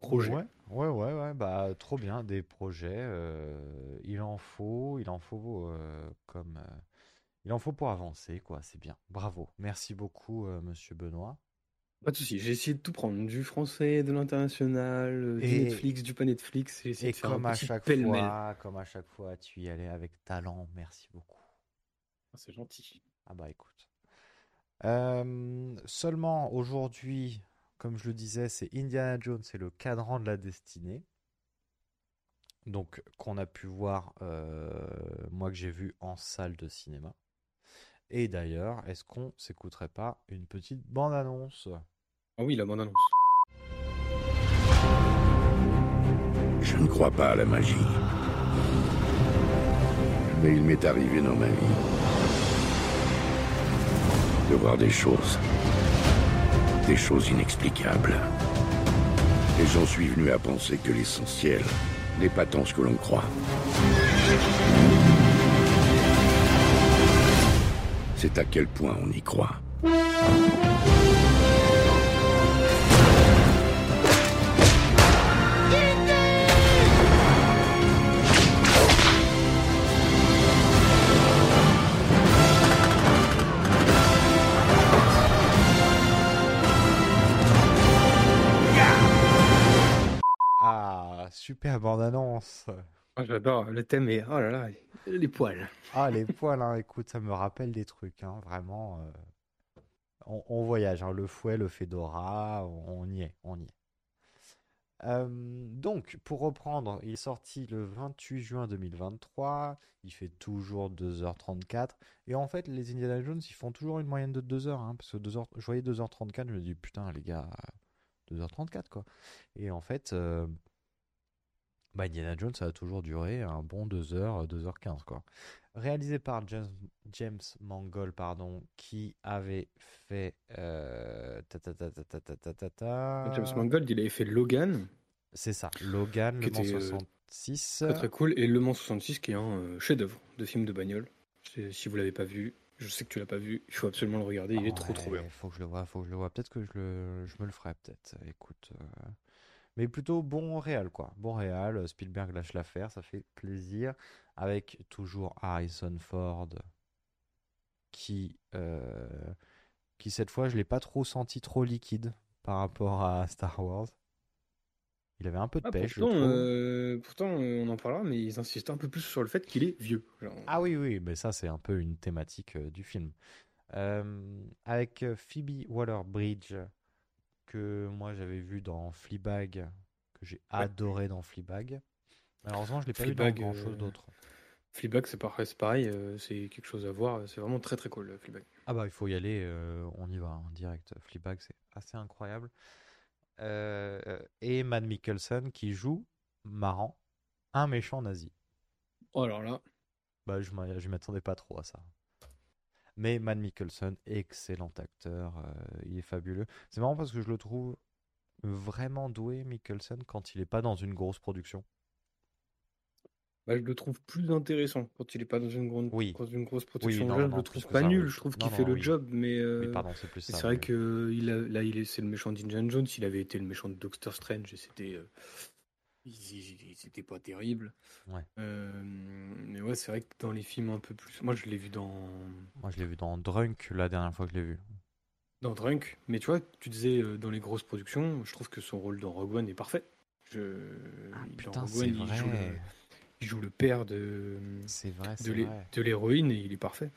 projets. Ouais, ouais, ouais, ouais, bah, trop bien, des projets. euh, il en faut, il en faut euh, comme. euh, il en faut pour avancer, quoi. C'est bien. Bravo. Merci beaucoup, euh, monsieur Benoît. Pas de souci. J'ai essayé de tout prendre. Du français, de l'international, euh, Et- du Netflix, du pas Netflix. J'ai essayé Et de faire comme un à petit chaque pêle-mêle. fois, comme à chaque fois, tu y allais avec talent. Merci beaucoup. Ah, C'est gentil. Ah bah écoute. Euh, seulement aujourd'hui, comme je le disais, c'est Indiana Jones, c'est le cadran de la destinée. Donc qu'on a pu voir, euh, moi que j'ai vu en salle de cinéma. Et d'ailleurs, est-ce qu'on s'écouterait pas une petite bande-annonce? Ah oui, la bande-annonce. Je ne crois pas à la magie. Mais il m'est arrivé dans ma vie de voir des choses. Des choses inexplicables. Et j'en suis venu à penser que l'essentiel n'est pas tant ce que l'on croit. C'est à quel point on y croit. Super bande-annonce Ah, J'adore. Le thème est. Oh là là, les poils. Ah, les poils, hein, écoute, ça me rappelle des trucs, hein, vraiment. euh, on, on voyage, hein, le fouet, le fedora, on, on y est, on y est. Euh, donc, pour reprendre, il est sorti le 28 juin 2023, il fait toujours 2h34, et en fait, les Indiana Jones, ils font toujours une moyenne de 2h, hein, parce que 2h, je voyais 2h34, je me dis, putain, les gars, 2h34, quoi. Et en fait, euh, bah, Indiana Jones, ça a toujours duré un bon 2h, euh, 2h15. Quoi. Réalisé par James, Mangold, pardon, qui avait fait. Euh, ta, ta, ta, James Mangold, il avait fait Logan. C'est ça, Logan, Le Mans 66. Euh, très, très cool. Et Le Mans 66, qui est un euh, chef-d'œuvre de film de bagnole. Si vous l'avez pas vu, je sais que tu l'as pas vu, il faut absolument le regarder, il est ouais, trop trop bien. Faut que je le vois, faut que je le vois. Peut-être que je, le, je me le ferai, peut-être. Écoute, mais plutôt bon réal, quoi. Bon réal, Spielberg lâche l'affaire, ça fait plaisir. Avec toujours Harrison Ford, qui, euh, qui cette fois, je l'ai pas trop senti trop liquide par rapport à Star Wars. Il avait un peu de Ah, pêche, pourtant, euh, pourtant, euh, on en parlera, mais ils insistent un peu plus sur le fait qu'il est vieux. Genre, Ah oui, oui, mais ça, c'est un peu une thématique euh, du film. Euh, avec euh, Phoebe Waller-Bridge, que moi j'avais vu dans Fleabag, que j'ai adoré dans Fleabag. Malheureusement, je l'ai pas vu dans grand chose euh, d'autre. Fleabag, c'est pareil, c'est pareil, euh, c'est quelque chose à voir, c'est vraiment très très cool, euh, Fleabag. Ah bah, il faut y aller, euh, on y va, en direct. Fleabag, c'est assez incroyable. Euh, et Matt Mikkelsen qui joue, marrant, un méchant nazi. Oh alors là, Bah, je m'attendais pas trop à ça. Mais Matt Mikkelsen, excellent acteur, euh, il est fabuleux. C'est marrant parce que je le trouve vraiment doué, Mikkelsen, quand il est pas dans une grosse production. bah, je le trouve plus intéressant quand il est pas dans une, grande, Oui. dans une grosse production. non, non, je le trouve pas ça, nul, oui. je trouve qu'il fait le oui. job, mais euh, Oui, pardon, c'est plus c'est vrai oui. que il a, là, il est, c'est le méchant d'Indiana Jones, il avait été le méchant de Doctor Strange et c'était. euh, c'était pas terrible. Ouais. Euh, mais ouais, c'est vrai que dans les films un peu plus. Moi, je l'ai vu dans. Moi, je l'ai vu dans Drunk la dernière fois que je l'ai vu. Dans Drunk, mais tu vois, tu disais euh, dans les grosses productions, je trouve que son rôle dans Rogue One est parfait. Je... Ah, dans putain, Rogue c'est One, il joue, le, vrai. il joue le père de, vrai. de l'héroïne et il est parfait.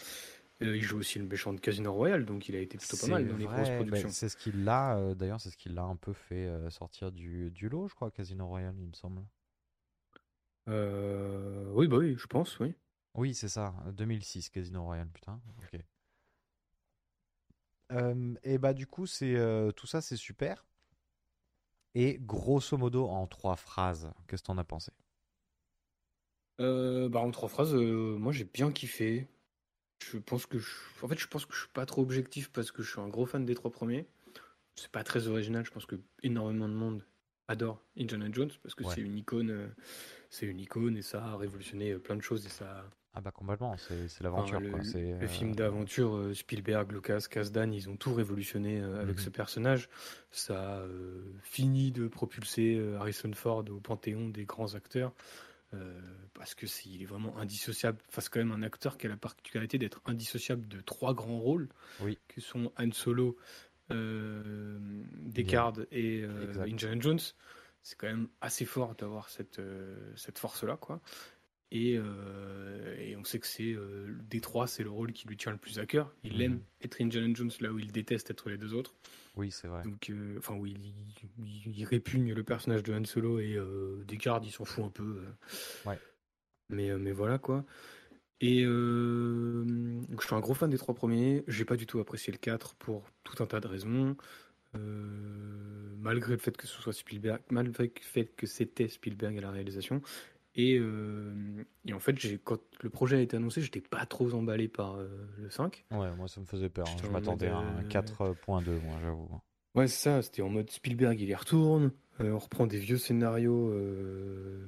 Il joue aussi le méchant de Casino Royale, donc il a été plutôt pas mal dans les grosses ben, productions. c'est ce qui l'a, euh, d'ailleurs, c'est ce qui l'a un peu fait euh, sortir du, du lot, je crois, Casino Royale, il me semble. Euh, Oui, bah oui, je pense, oui. Oui, c'est ça, 2006, Casino Royale, putain. Ok. Euh, et bah du coup, c'est tout ça, c'est super. Et grosso modo, en trois phrases, qu'est-ce que t'en as pensé? Euh, bah, en trois phrases, moi j'ai bien kiffé. Je pense que je... En fait, je pense que je suis pas trop objectif parce que je suis un gros fan des trois premiers. C'est pas très original, je pense que énormément de monde adore Indiana Jones parce que Ouais. c'est une icône, euh, c'est une icône et ça a révolutionné euh, plein de choses et ça. Ah bah complètement, c'est enfin, l'aventure le, le euh, film d'aventure, Spielberg, Lucas, Kasdan, ils ont tout révolutionné avec Mhm. ce personnage. Ça a euh, fini de propulser Harrison Ford au panthéon des grands acteurs. Euh, parce que c'est, il est vraiment indissociable. Enfin, c'est quand même un acteur qui a la particularité d'être indissociable de trois grands rôles, Oui. qui sont Han Solo, euh, Descartes et euh. Indiana Jones. C'est quand même assez fort d'avoir cette, euh, cette force-là, quoi. Et, euh, et on sait que c'est euh, des trois, c'est le rôle qui lui tient le plus à cœur. Il Mhm. aime être Indiana Jones là où il déteste être les deux autres. Oui, c'est vrai. Donc, euh, enfin, oui, il, il- il répugne le personnage de Han Solo et euh, Descartes, il s'en fout un peu. Ouais. Mais, mais voilà quoi. Et donc, je suis un gros fan des trois premiers. J'ai pas du tout apprécié le 4 pour tout un tas de raisons. Malgré le fait que ce soit Spielberg, malgré le fait que c'était Spielberg à la réalisation. Et, euh, et en fait, quand le projet a été annoncé, j'étais pas trop emballé par euh, le 5. Ouais, moi ça me faisait peur. hein. Je en m'attendais à un mode, euh, 4.2, moi j'avoue. Ouais, c'est ça, c'était en mode Spielberg, il y retourne. Euh, on reprend des vieux scénarios, euh,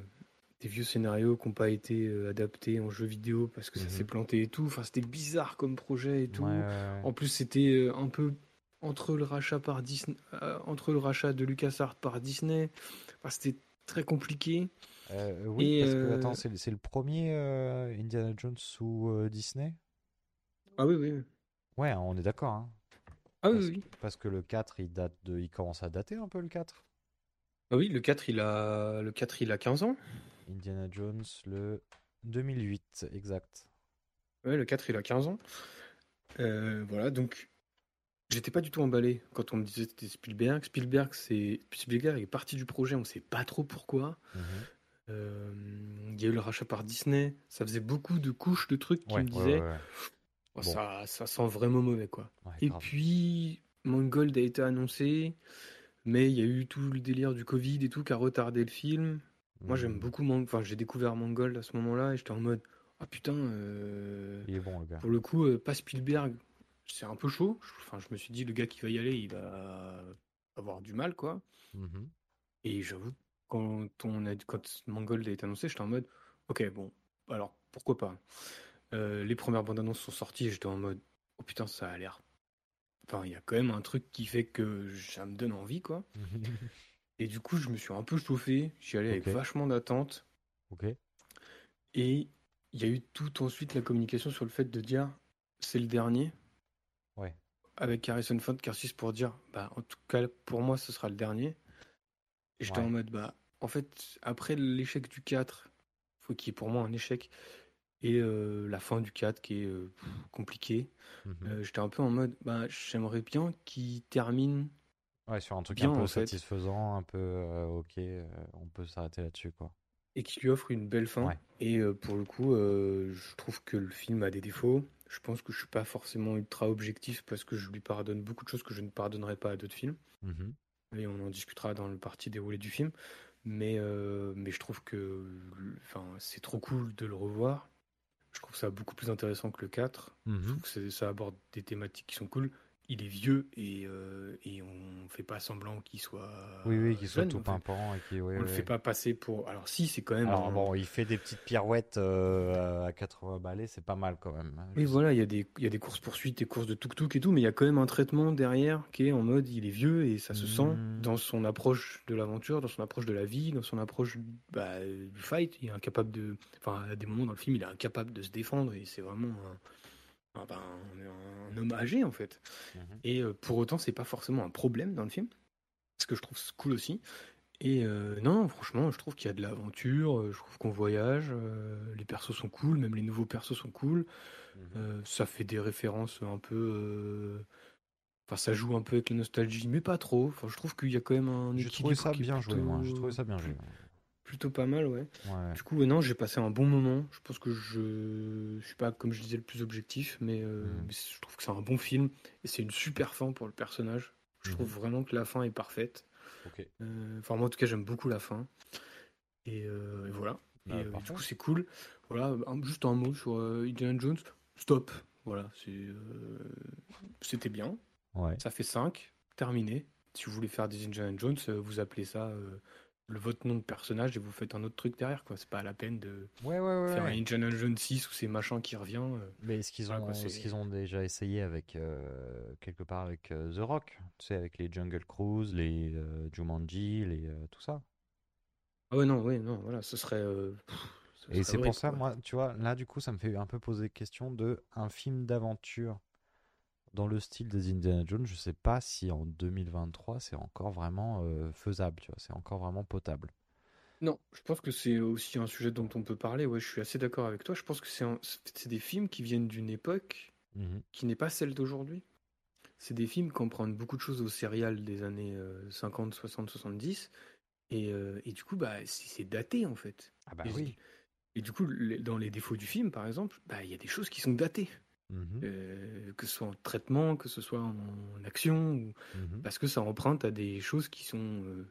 des vieux scénarios qui n'ont pas été euh, adaptés en jeu vidéo parce que ça Mhm. s'est planté et tout. Enfin, c'était bizarre comme projet et tout. Ouais, ouais, ouais. En plus, c'était un peu entre le rachat par Disney, euh, entre le rachat de LucasArts par Disney. Enfin, c'était très compliqué. Euh, oui, Et, parce que euh, attends, c'est le- c'est le premier euh, Indiana Jones sous Disney? Ah oui, oui. Ouais, on est d'accord. hein. Ah oui, parce, oui. parce que le 4, il date de, il commence à dater un peu le 4. Ah oui, le 4, il a, le 4, il a 15 ans. Indiana Jones le 2008, exact. Ouais, le 4, il a 15 ans. Euh, voilà, donc j'étais pas du tout emballé quand on me disait que c'était Spielberg. Spielberg, c'est Spielberg est parti du projet, on sait pas trop pourquoi. Mhm. Il y a eu le rachat par Disney, ça faisait beaucoup de couches de trucs qui Ouais, me disaient ouais. Oh, Bon. ça, ça sent vraiment mauvais quoi. Et grave. puis Mangold a été annoncé, mais il y a eu tout le délire du Covid et tout qui a retardé le film. Moi j'aime Mhm. beaucoup Mangold, enfin j'ai découvert Mangold à ce moment-là et j'étais en mode ah putain. euh, Il est bon le gars. pour le coup, euh, pas Spielberg, c'est un peu chaud. Je- Enfin, je me suis dit, le gars qui va y aller, il va avoir du mal, quoi. Mhm. Et j'avoue, quand, on a, quand Mangold a été annoncé, j'étais en mode, ok, bon, alors pourquoi pas? Euh, les premières bandes annonces sont sorties, j'étais en mode, oh putain, ça a l'air. Enfin, il y a quand même un truc qui fait que ça me donne envie, quoi. Et du coup, je me suis un peu chauffé. J'y allais avec Ok. vachement d'attente. ok. Et il y a eu tout ensuite la communication sur le fait de dire, c'est le dernier. Ouais. avec Harrison Ford Curtis pour dire bah en tout cas pour moi ce sera le dernier et j'étais Ouais. en mode bah en fait après l'échec du 4 faut qu'il y ait pour moi un échec et euh, la fin du 4 qui est euh, compliquée Mhm. euh, j'étais un peu en mode bah j'aimerais bien qu'il termine Ouais, sur un truc bien, un peu fait. satisfaisant, un peu ok, on peut s'arrêter là-dessus quoi. et qu'il lui offre une belle fin Ouais. et pour le coup je trouve que le film a des défauts je pense que je suis pas forcément ultra objectif parce que je lui pardonne beaucoup de choses que je ne pardonnerai pas à d'autres films Mhm. et on en discutera dans le parti déroulé du film. Mais, euh, mais je trouve que enfin, c'est trop cool de le revoir. Je trouve ça beaucoup plus intéressant que le 4. Je Mhm. trouve que ça aborde des thématiques qui sont cool. Il est vieux et, euh, et on fait pas semblant qu'il soit. Oui, oui, qui soit tout pimpant et qui. ouais, On le fait pas passer pour. Alors, si, c'est quand même. Alors un- bon, il fait des petites pirouettes euh, à 80 balais, c'est pas mal quand même. hein, Oui, voilà, il y a des, il y a des courses de tuk-tuk et tout, mais il y a quand même un traitement derrière qui est en mode il est vieux et ça se sent Mhm. dans son approche de l'aventure, dans son approche de la vie, dans son approche bah, du fight. Il est incapable de. Enfin, à des moments dans le film, il est incapable de se défendre et c'est vraiment un, un- ben, un- un homme âgé en fait. Mhm. Et euh, pour autant, c'est pas forcément un problème dans le film, ce que je trouve cool aussi. Et euh, non, franchement, je trouve qu'il y a de l'aventure, euh, je trouve qu'on voyage, euh, les persos sont cool, même les nouveaux persos sont cool. Mhm. Euh, ça fait des références un peu. euh, Enfin, ça joue un peu avec la nostalgie, mais pas trop. Enfin, je trouve qu'il y a quand même un J'ai trouvé équilibre ça qui est bien joué, plutôt- moi. J'ai trouvé ça bien joué. Plutôt pas mal, ouais. Ouais. Du coup, ouais, non, j'ai passé un bon moment. Je pense que je, je suis pas, comme je disais, le plus objectif, mais, euh, Mhm. mais je trouve que c'est un bon film et c'est une super fin pour le personnage. Je Mhm. trouve vraiment que la fin est parfaite. Ok. Euh, Enfin, moi, en tout cas, j'aime beaucoup la fin. Et, euh, et voilà. Bah, et euh, du parfait. coup, c'est cool. Voilà, un- juste un mot sur euh, Indiana Jones. Stop. Voilà, c'est, euh, c'était bien. Ouais. Ça fait 5, terminé. si vous voulez faire des Indiana Jones, euh, vous appelez ça euh, votre nom de personnage et vous faites un autre truc derrière, quoi. C'est pas la peine de Ouais, ouais, ouais. faire un. Indiana Jones 6 ou c'est machin qui revient. euh. Mais est-ce qu'ils ont, est-ce qu'ils ont déjà essayé avec euh, quelque part avec euh, The Rock, tu sais, avec les Jungle Cruise, les euh, Jumanji, les euh, tout ça? Ah ouais, non, ouais, non, voilà, ce serait. euh, ce Et c'est pour ça, quoi. moi, tu vois, là, du coup, ça me fait un peu poser question de un film d'aventure dans le style des Indiana Jones. Je sais pas si en 2023 c'est encore vraiment euh, faisable, tu vois, c'est encore vraiment potable. Non, je pense que c'est aussi un sujet dont on peut parler. Ouais, je suis assez d'accord avec toi. Je pense que c'est un- des films qui viennent d'une époque Mhm. qui n'est pas celle d'aujourd'hui. C'est des films qui en prennent beaucoup de choses au serial des années euh, 50, 60, 70. Et, euh, et du coup, bah, c'est daté en fait. Ah bah et, oui. et du coup, dans les défauts du film, par exemple, bah, il y a des choses qui sont datées. Mhm. Euh, que ce soit en traitement, que ce soit en action, ou- Mhm. parce que ça emprunte à des choses qui sont euh,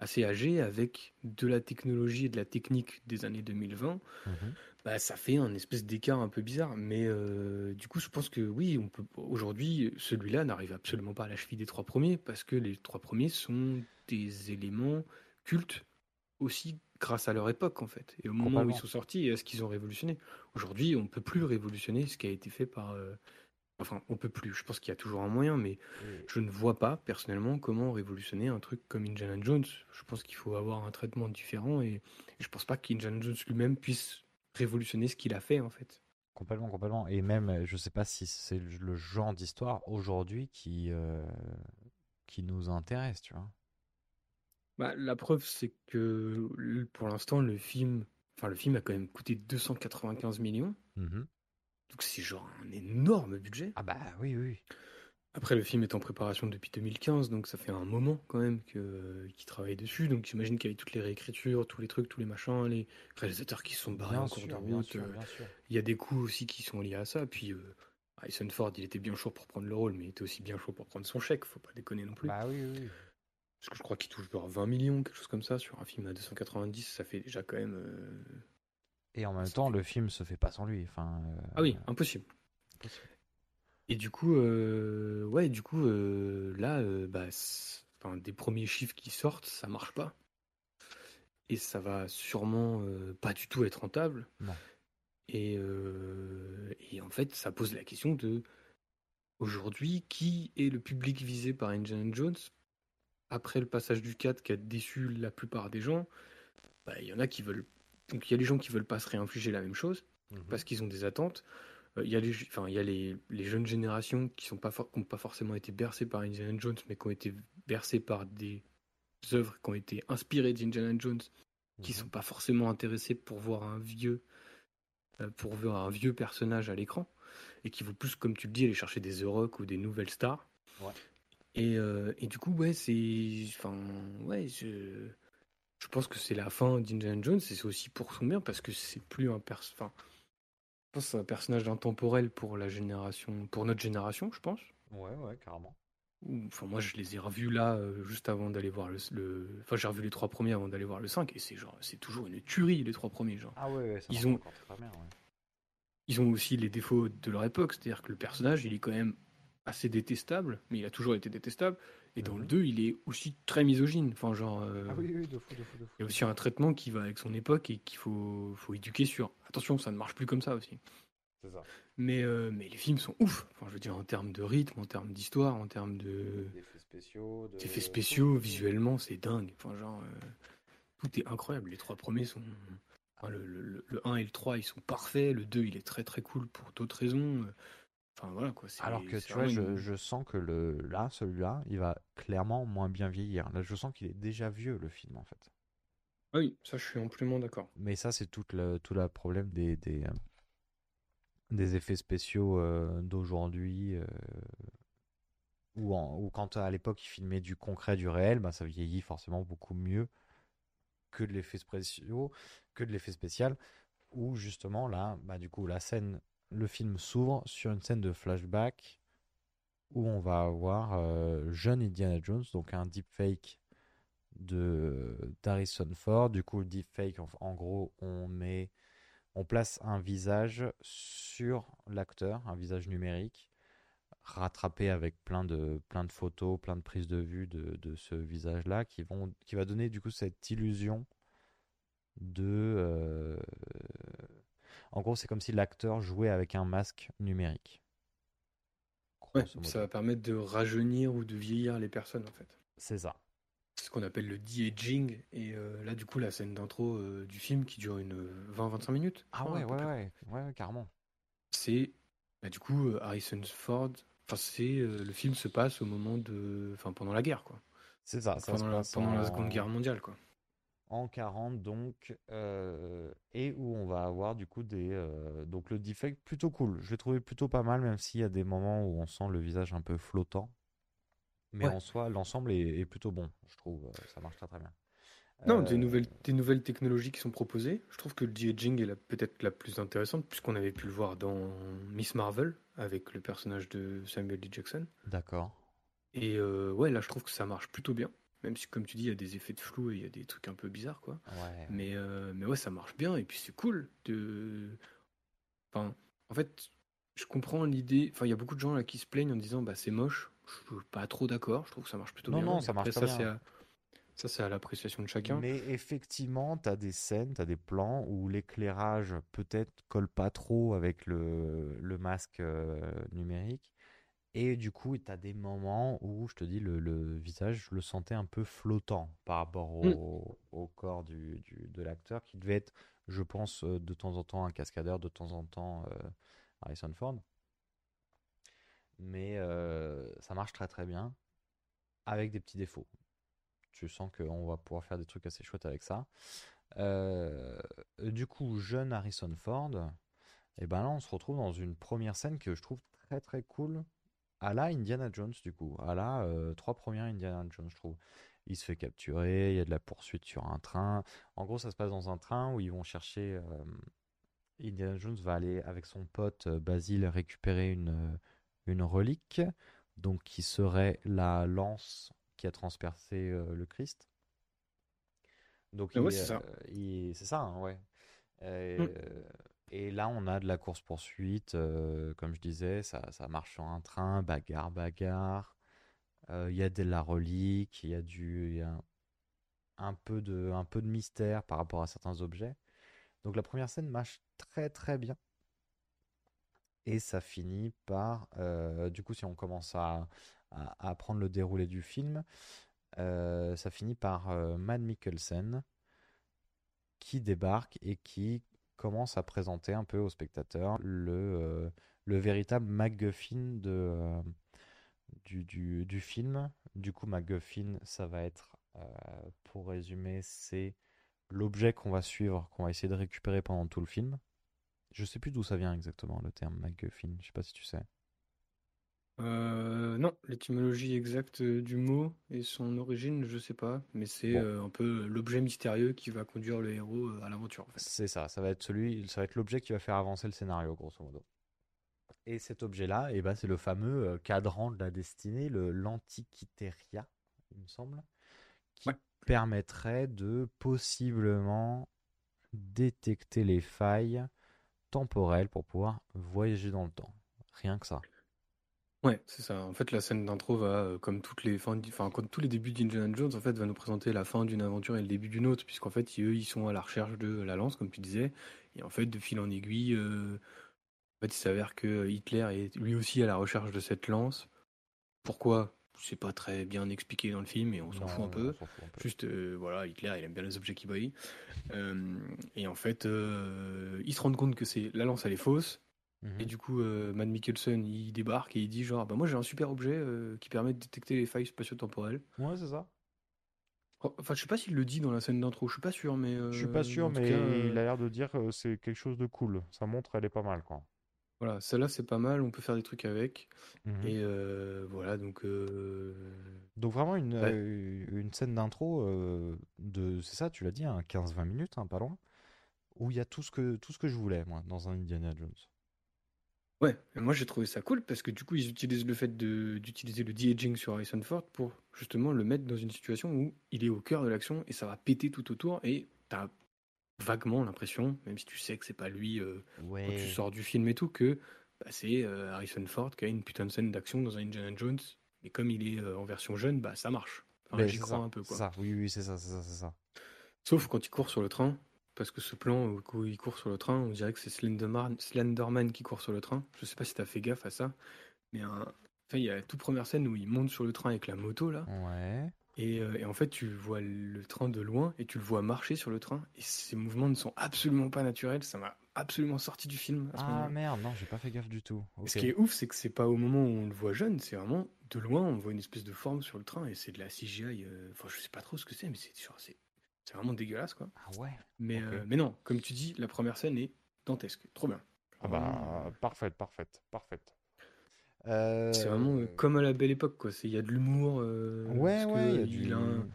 assez âgées avec de la technologie et de la technique des années 2020 Mhm. bah, ça fait un espèce d'écart un peu bizarre. Mais euh, du coup, je pense que oui, on peut aujourd'hui, celui-là n'arrive absolument pas à la cheville des trois premiers parce que les trois premiers sont des éléments cultes aussi grâce à leur époque en fait. Et au moment où ils sont sortis, est-ce qu'ils ont révolutionné? Aujourd'hui, on peut plus révolutionner ce qui a été fait par. euh, Enfin, on peut plus. Je pense qu'il y a toujours un moyen, mais je ne vois pas personnellement comment révolutionner un truc comme Indiana Jones. Je pense qu'il faut avoir un traitement différent et je pense pas qu'Indiana Jones lui-même puisse révolutionner ce qu'il a fait en fait. Complètement, complètement. Et même, je sais pas si c'est le le genre d'histoire aujourd'hui qui, euh, qui nous intéresse, tu vois. Bah, la preuve, c'est que pour l'instant, le film, enfin le film a quand même coûté 295 millions, Mhm. donc c'est genre un énorme budget. Ah bah oui, oui. Après, le film est en préparation depuis 2015, donc ça fait un moment quand même que qu'il travaille dessus. Donc j'imagine qu'il y avait toutes les réécritures, tous les trucs, tous les machins, les réalisateurs qui se sont barrés Bien en cours de route. euh. Il y a des coups aussi qui sont liés à ça. Puis euh, Harrison Ford, il était bien chaud pour prendre le rôle, mais il était aussi bien chaud pour prendre son chèque. Faut pas déconner non plus. Bah oui, oui. Parce que je crois qu'il touche genre 20 millions, quelque chose comme ça, sur un film à 290. Ça fait déjà quand même. euh, Et en même Ça temps, le film se fait pas sans lui. Enfin, euh, Ah oui, impossible. impossible. Et du coup, euh, ouais, du coup, euh, là, bah, enfin, des premiers chiffres qui sortent, ça marche pas. Et ça va sûrement pas du tout être rentable. Non. Et, euh, et en fait, ça pose la question de aujourd'hui, qui est le public visé par Indiana Jones après le passage du 4 qui a déçu la plupart des gens bah, Il y en a qui veulent. Donc il y a les gens qui veulent pas se réinfliger la même chose Mhm. parce qu'ils ont des attentes. Euh, Il y a, les, enfin, il y a les, les jeunes générations qui n'ont pas, for- qui ont pas forcément été bercées par Indiana Jones, mais qui ont été bercées par des œuvres qui ont été inspirées d'Indiana Jones, qui Mhm. sont pas forcément intéressées pour voir un vieux, euh, pour voir un vieux personnage à l'écran, et qui vont plus, comme tu le dis, aller chercher des The Rock ou des nouvelles stars. Ouais. Et, euh, et du coup, ouais, c'est, enfin, ouais, je, je pense que c'est la fin d'Indiana Jones, et c'est aussi pour son bien parce que c'est plus un perso, enfin, je pense que c'est un personnage intemporel pour la génération, pour notre génération, je pense. Ouais, ouais, carrément. Enfin, moi, je les ai revus là, euh, juste avant d'aller voir le, le- Enfin, j'ai revu les trois premiers avant d'aller voir le 5, et c'est genre, c'est toujours une tuerie, les trois premiers, genre. Ah ouais, ouais, ça Ils ont- bien, ouais. Ils ont aussi les défauts de leur époque, c'est-à-dire que le personnage, il est quand même assez détestable, mais il a toujours été détestable, et dans Mhm. le 2, il est aussi très misogyne. Enfin, genre, euh, Ah oui, oui, de fou, de fou, de fou. il y a aussi un traitement qui va avec son époque et qu'il faut, faut éduquer sur. Attention, ça ne marche plus comme ça aussi. Ça. Mais, euh, mais les films sont ouf. Enfin, je veux dire, en termes de rythme, en termes d'histoire, en termes de D'effets spéciaux. de- d'effets spéciaux, visuellement, c'est dingue. Enfin, genre, euh, tout est incroyable. Les trois premiers sont. enfin, le, le, le 1 et le 3, ils sont parfaits. Le 2, il est très très cool pour d'autres raisons. Enfin, voilà quoi. c'est- Alors que c'est tu vois, je, vraiment une- je sens que le là, celui-là, il va clairement moins bien vieillir. Là, je sens qu'il est déjà vieux le film en fait. Ah oui, ça, je suis amplement d'accord. Mais ça, c'est tout le tout le problème des des, euh, des effets spéciaux euh, d'aujourd'hui. euh, ou, quand à l'époque ils filmaient du concret, du réel, bah, ça vieillit forcément beaucoup mieux que de l'effet spéciaux, que de l'effet spécial. Où justement là, bah, du coup, la scène, le film s'ouvre sur une scène de flashback où on va avoir euh, jeune Indiana Jones, donc un deepfake de d'Harrison Ford. Du coup, le deepfake, en, en gros, on met, on place un visage sur l'acteur, un visage numérique, rattrapé avec plein de, photos, plein de prises de vue de, ce visage-là qui va donner du coup cette illusion de... euh, En gros, c'est comme si l'acteur jouait avec un masque numérique. Ouais, ça va permettre de rajeunir ou de vieillir les personnes en fait. C'est ça. C'est ce qu'on appelle le de-aging. Et euh, là, du coup, la scène d'intro euh, du film qui dure une 20-25 minutes. Ah ouais, ouais, ouais, ouais, carrément. C'est bah, du coup euh, Harrison Ford. Enfin, c'est euh, le film se passe au moment de, enfin, pendant la guerre, quoi. C'est ça, pendant la, la Seconde Guerre mondiale, quoi. En 40 donc euh, et où on va avoir du coup des euh, donc le defect plutôt cool je l'ai trouvé plutôt pas mal même s'il y a des moments où on sent le visage un peu flottant mais Ouais. en soi l'ensemble est, est plutôt bon je trouve euh, ça marche très très bien Non, Euh, des nouvelles, des nouvelles technologies qui sont proposées. Je trouve que le de-aging est peut-être la plus intéressante, puisqu'on avait pu le voir dans Miss Marvel avec le personnage de Samuel L. Jackson. d'accord Et ouais, là, je trouve que ça marche plutôt bien. Même si, comme tu dis, il y a des effets de flou et il y a des trucs un peu bizarres, quoi. ouais Mais, euh, mais ouais, ça marche bien. Et puis, c'est cool de. Enfin, en fait, je comprends l'idée. Enfin, il y a beaucoup de gens là qui se plaignent en disant, bah, c'est moche. Je suis pas trop d'accord. Je trouve que ça marche plutôt Non, bien. non, Mais ça marche après, très ça, bien. c'est à- Ça, c'est à l'appréciation de chacun. Mais effectivement, tu as des scènes, tu as des plans où l'éclairage peut-être colle pas trop avec le, le masque euh, numérique. Et du coup, tu as des moments où, je te dis, le, le visage, je le sentais un peu flottant par rapport au, au corps du, du- de l'acteur qui devait être, je pense, euh, de temps en temps un cascadeur, de temps en temps euh, Harrison Ford. Mais euh, ça marche très très bien avec des petits défauts tu sens qu'on va pouvoir faire des trucs assez chouettes avec ça. Euh, du coup, jeune Harrison Ford, et ben là, on se retrouve dans une première scène que je trouve très très cool, à la Indiana Jones, du coup, à la euh, trois premières Indiana Jones, je trouve. Il se fait capturer, il y a de la poursuite sur un train. En gros, ça se passe dans un train où ils vont chercher. euh, Indiana Jones va aller avec son pote euh, Basil récupérer une, une relique, donc qui serait la lance qui a transpercé euh, le Christ. Donc Ah ouais, c'est ça. c'est ça, hein, ouais. Euh, Mm. Et là, on a de la course-poursuite, euh, comme je disais, ça, marche sur un train, bagarre, bagarre. Euh, Il y a de la relique, il y a du, un peu de, un peu de mystère par rapport à certains objets. Donc la première scène marche très très bien. Et ça finit par, euh, du coup, si on commence à, à, à prendre le déroulé du film, ça finit par Matt Mikkelsen qui débarque et qui commence à présenter un peu aux spectateurs le, euh, le véritable MacGuffin euh, du film. Du coup, MacGuffin, ça va être, euh, pour résumer, c'est l'objet qu'on va suivre, qu'on va essayer de récupérer pendant tout le film. Je sais plus d'où ça vient exactement le terme MacGuffin, je sais pas si tu sais. Euh, non, l'étymologie exacte euh, du mot et son origine, je sais pas, mais c'est Bon. euh, un peu l'objet mystérieux qui va conduire le héros euh, à l'aventure, en fait. C'est ça, ça va être celui, ça va être l'objet qui va faire avancer le scénario, grosso modo. Et cet objet-là, eh ben, c'est le fameux euh, cadran de la destinée, le l'Antikythera, il me semble, qui Ouais. permettrait de possiblement détecter les failles temporelles pour pouvoir voyager dans le temps. Rien que ça. Ouais, c'est ça. En fait, la scène d'intro va, euh, comme toutes les fins, d- enfin, comme tous les débuts d'Indiana Jones, en fait, va nous présenter la fin d'une aventure et le début d'une autre, puisqu'en fait, eux, ils sont à la recherche de la lance, comme tu disais, et en fait, de fil en aiguille, euh, en fait, il s'avère que Hitler est lui aussi à la recherche de cette lance. Pourquoi? C'est pas très bien expliqué dans le film, et on s'en fout un on peu. s'en fout un peu. Juste, euh, voilà, Hitler, il aime bien les objets qui brillent. Euh, et en fait, euh, ils se rendent compte que c'est la lance, elle est fausse. Mhm. Et du coup, euh, Matt Mikkelsen, il débarque et il dit genre, bah moi j'ai un super objet euh, qui permet de détecter les failles spatio-temporelles. Ouais, c'est ça. Oh, Enfin, je sais pas s'il le dit dans la scène d'intro, je suis pas sûr, mais. Je suis euh, pas sûr, mais cas, euh, il a l'air de dire que c'est quelque chose de cool. Sa montre, elle est pas mal, quoi. Voilà, celle-là c'est pas mal, on peut faire des trucs avec. Mhm. Et euh, voilà, donc. euh, Donc vraiment une, Ouais. euh, une scène d'intro euh, de, c'est ça, tu l'as dit, hein, 15-20 minutes, hein, pas loin, où il y a tout ce que, tout ce que je voulais, moi, dans un Indiana Jones. Ouais, et moi j'ai trouvé ça cool parce que du coup ils utilisent le fait de- d'utiliser le de-aging sur Harrison Ford pour justement le mettre dans une situation où il est au cœur de l'action et ça va péter tout autour et t'as vaguement l'impression, même si tu sais que c'est pas lui euh, quand tu sors du film et tout, que bah, c'est euh, Harrison Ford qui a une putain de scène d'action dans un Indiana Jones. Et comme il est euh, en version jeune, bah ça marche. Enfin, Ben, J'y crois ça, un peu quoi. ça. Oui, oui, c'est ça, c'est ça, c'est ça. Sauf quand il court sur le train, parce que ce plan où il court sur le train, on dirait que c'est Slenderman, Slenderman qui court sur le train. Je sais pas si t'as fait gaffe à ça, mais un... enfin, il y a la toute première scène où il monte sur le train avec la moto là, Ouais. et, euh, et en fait tu vois le train de loin et tu le vois marcher sur le train, et ces mouvements ne sont absolument pas naturels. Ça m'a absolument sorti du film. À ce Ah merde, non, j'ai pas fait gaffe du tout. Ce qui est ouf, c'est que c'est pas au moment où on le voit jeune, c'est vraiment de loin, on voit une espèce de forme sur le train et c'est de la CGI. euh, Enfin, je sais pas trop ce que c'est, mais c'est genre, c'est vraiment dégueulasse quoi. Ah ouais. Mais, euh, mais non, comme tu dis, la première scène est dantesque, trop bien. Ah bah, parfaite, parfaite, parfaite. Euh, C'est vraiment euh, comme à la belle époque quoi. C'est il y a de l'humour. euh, Ouais, ouais, il y a il du. a un-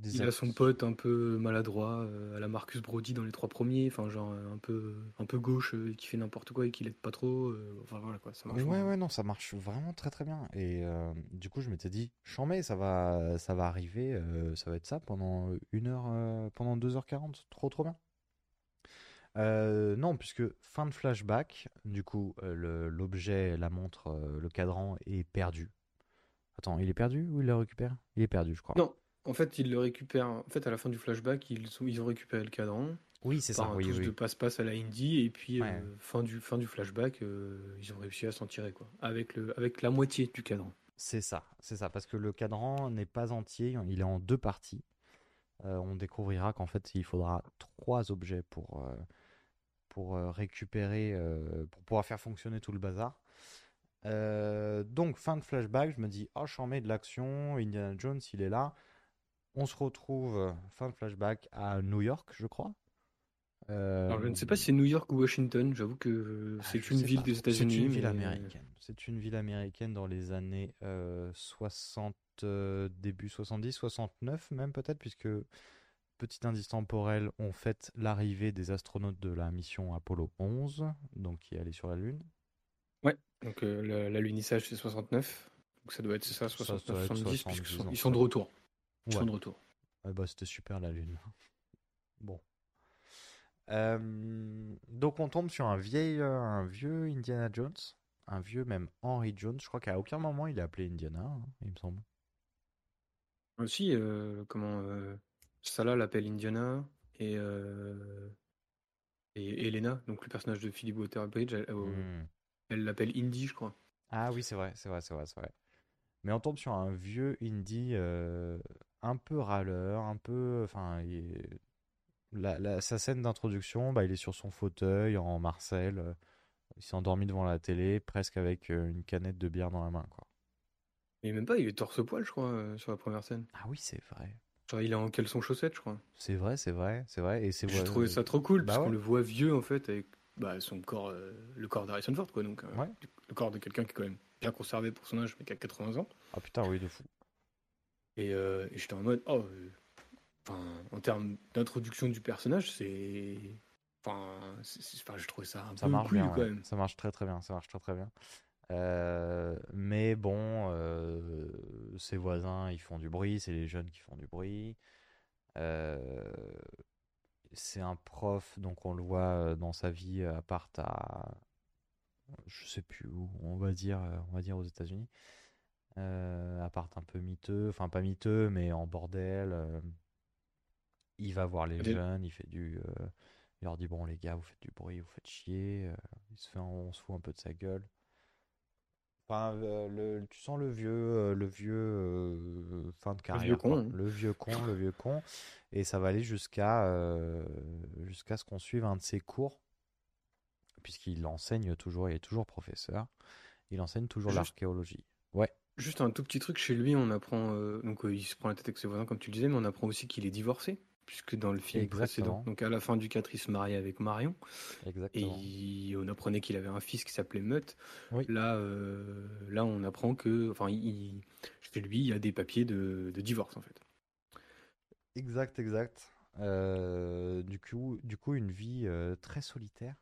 des il a son pote un peu maladroit, euh, à la Marcus Brody dans les trois premiers, enfin genre euh, un peu un peu gauche euh, qui fait n'importe quoi et qui l'aide pas trop. euh, enfin voilà quoi, ça marche. Ouais, vraiment. ouais, non, ça marche vraiment très très bien. Et du coup, je m'étais dit, chambé, ça va, ça va arriver, ça va être ça pendant une heure, pendant 2h40. Trop, trop bien. Non, puisque fin de flashback, du coup, l'objet, la montre, le cadran est perdu. Attends, il est perdu ou il le récupère? Il est perdu, je crois. Non, en fait ils le récupèrent. En fait à la fin du flashback, ils, ont récupéré le cadran. Oui, c'est ça, par un oui, touche oui. de passe-passe à la Indie et puis euh, Ouais. fin du fin du flashback euh, ils ont réussi à s'en tirer quoi avec le avec la moitié du cadran C'est ça, c'est ça, parce que le cadran n'est pas entier, il est en deux parties. Euh, on découvrira qu'en fait, il faudra trois objets pour, euh, pour euh, récupérer, euh, pour pouvoir faire fonctionner tout le bazar. Euh, donc, fin de flashback, je me dis, oh, j'en mets de l'action, Indiana Jones, il est là. On se retrouve, euh, fin de flashback, à New York, je crois. Euh, alors je ne sais pas si c'est New York ou Washington j'avoue que euh, ah, c'est je une ville pas. des États-Unis C'est une ville américaine. C'est une ville américaine dans les années euh, 60, euh, début 70, 69 même peut-être, puisque, petit indice temporel, on fête l'arrivée des astronautes de la mission Apollo 11, donc qui est allé sur la Lune. ouais donc euh, la- l'alunissage c'est 69 donc ça doit être ça Ça 69 doit être 70 puisque 70 sont- ans, ils sont de ça. retour ils sont Ouais. de retour Ouais, bah, c'était super la Lune. Bon. Euh, donc on tombe sur un vieil, euh, un vieux Indiana Jones, un vieux même Henry Jones. Je crois qu'à aucun moment il est appelé Indiana, hein, il me semble. aussi euh, comment euh, Salah l'appelle Indiana et euh, et Elena donc le personnage de Philip Waterbridge elle euh, Hmm. elle l'appelle Indy je crois Ah oui, c'est vrai, c'est vrai, c'est vrai, c'est vrai. Mais on tombe sur un vieux indie euh, un peu râleur, un peu. Enfin, est- la, la- sa scène d'introduction, bah, il est sur son fauteuil en Marcel. euh, il s'est endormi devant la télé, presque avec euh, une canette de bière dans la main, quoi. mais même pas il est torse-poil je crois euh, sur la première scène Ah oui, c'est vrai. genre il est en caleçon chaussette je crois C'est vrai, c'est vrai, c'est vrai. Et c'est J'ai trouvé ça trop cool, bah parce qu'on ouais. le voit vieux, en fait, avec bah, son corps, le corps d'Harrison Ford, quoi. Donc, Ouais. le corps de quelqu'un qui est quand même bien conservé pour son âge, mais qui a 80 ans. Ah putain, oui, de fou. Et, euh, et j'étais en mode, oh, euh, enfin, en termes d'introduction du personnage, c'est. Enfin, enfin, je trouvais ça un Ça peu marche cool, bien, quand ouais. même. Ça marche très très bien, ça marche très très bien. Euh, mais bon, euh, ses voisins, ils font du bruit, c'est les jeunes qui font du bruit. Euh, c'est un prof, donc on le voit dans sa vie à part à, je sais plus où, on va dire, on va dire aux États-Unis. Euh, appart un peu miteux, enfin pas miteux, mais en bordel. euh, il va voir les jeunes, il fait du, euh, il leur dit bon les gars, vous faites du bruit, vous faites chier. euh, il se fait, un- on se fout un peu de sa gueule. Enfin, euh, le, tu sens le vieux, euh, le vieux euh, fin de carrière, vieux con, quoi. hein. le vieux con, le vieux con, et ça va aller jusqu'à euh, jusqu'à ce qu'on suive un de ses cours, puisqu'il enseigne toujours, il est toujours professeur, il enseigne toujours Juste- l'archéologie. Ouais, Juste un tout petit truc, chez lui, on apprend. euh, donc, euh, il se prend la tête avec ses voisins, comme tu le disais, mais on apprend aussi qu'il est divorcé, puisque dans le film Exactement. précédent, donc à la fin du 4, il se marie avec Marion. Et exactement. il- on apprenait qu'il avait un fils qui s'appelait. Oui. Là, euh, là, on apprend que, enfin, il, il- chez lui, il y a des papiers de, de divorce en fait. Exact, exact. Euh, du coup, du coup, une vie euh, très solitaire.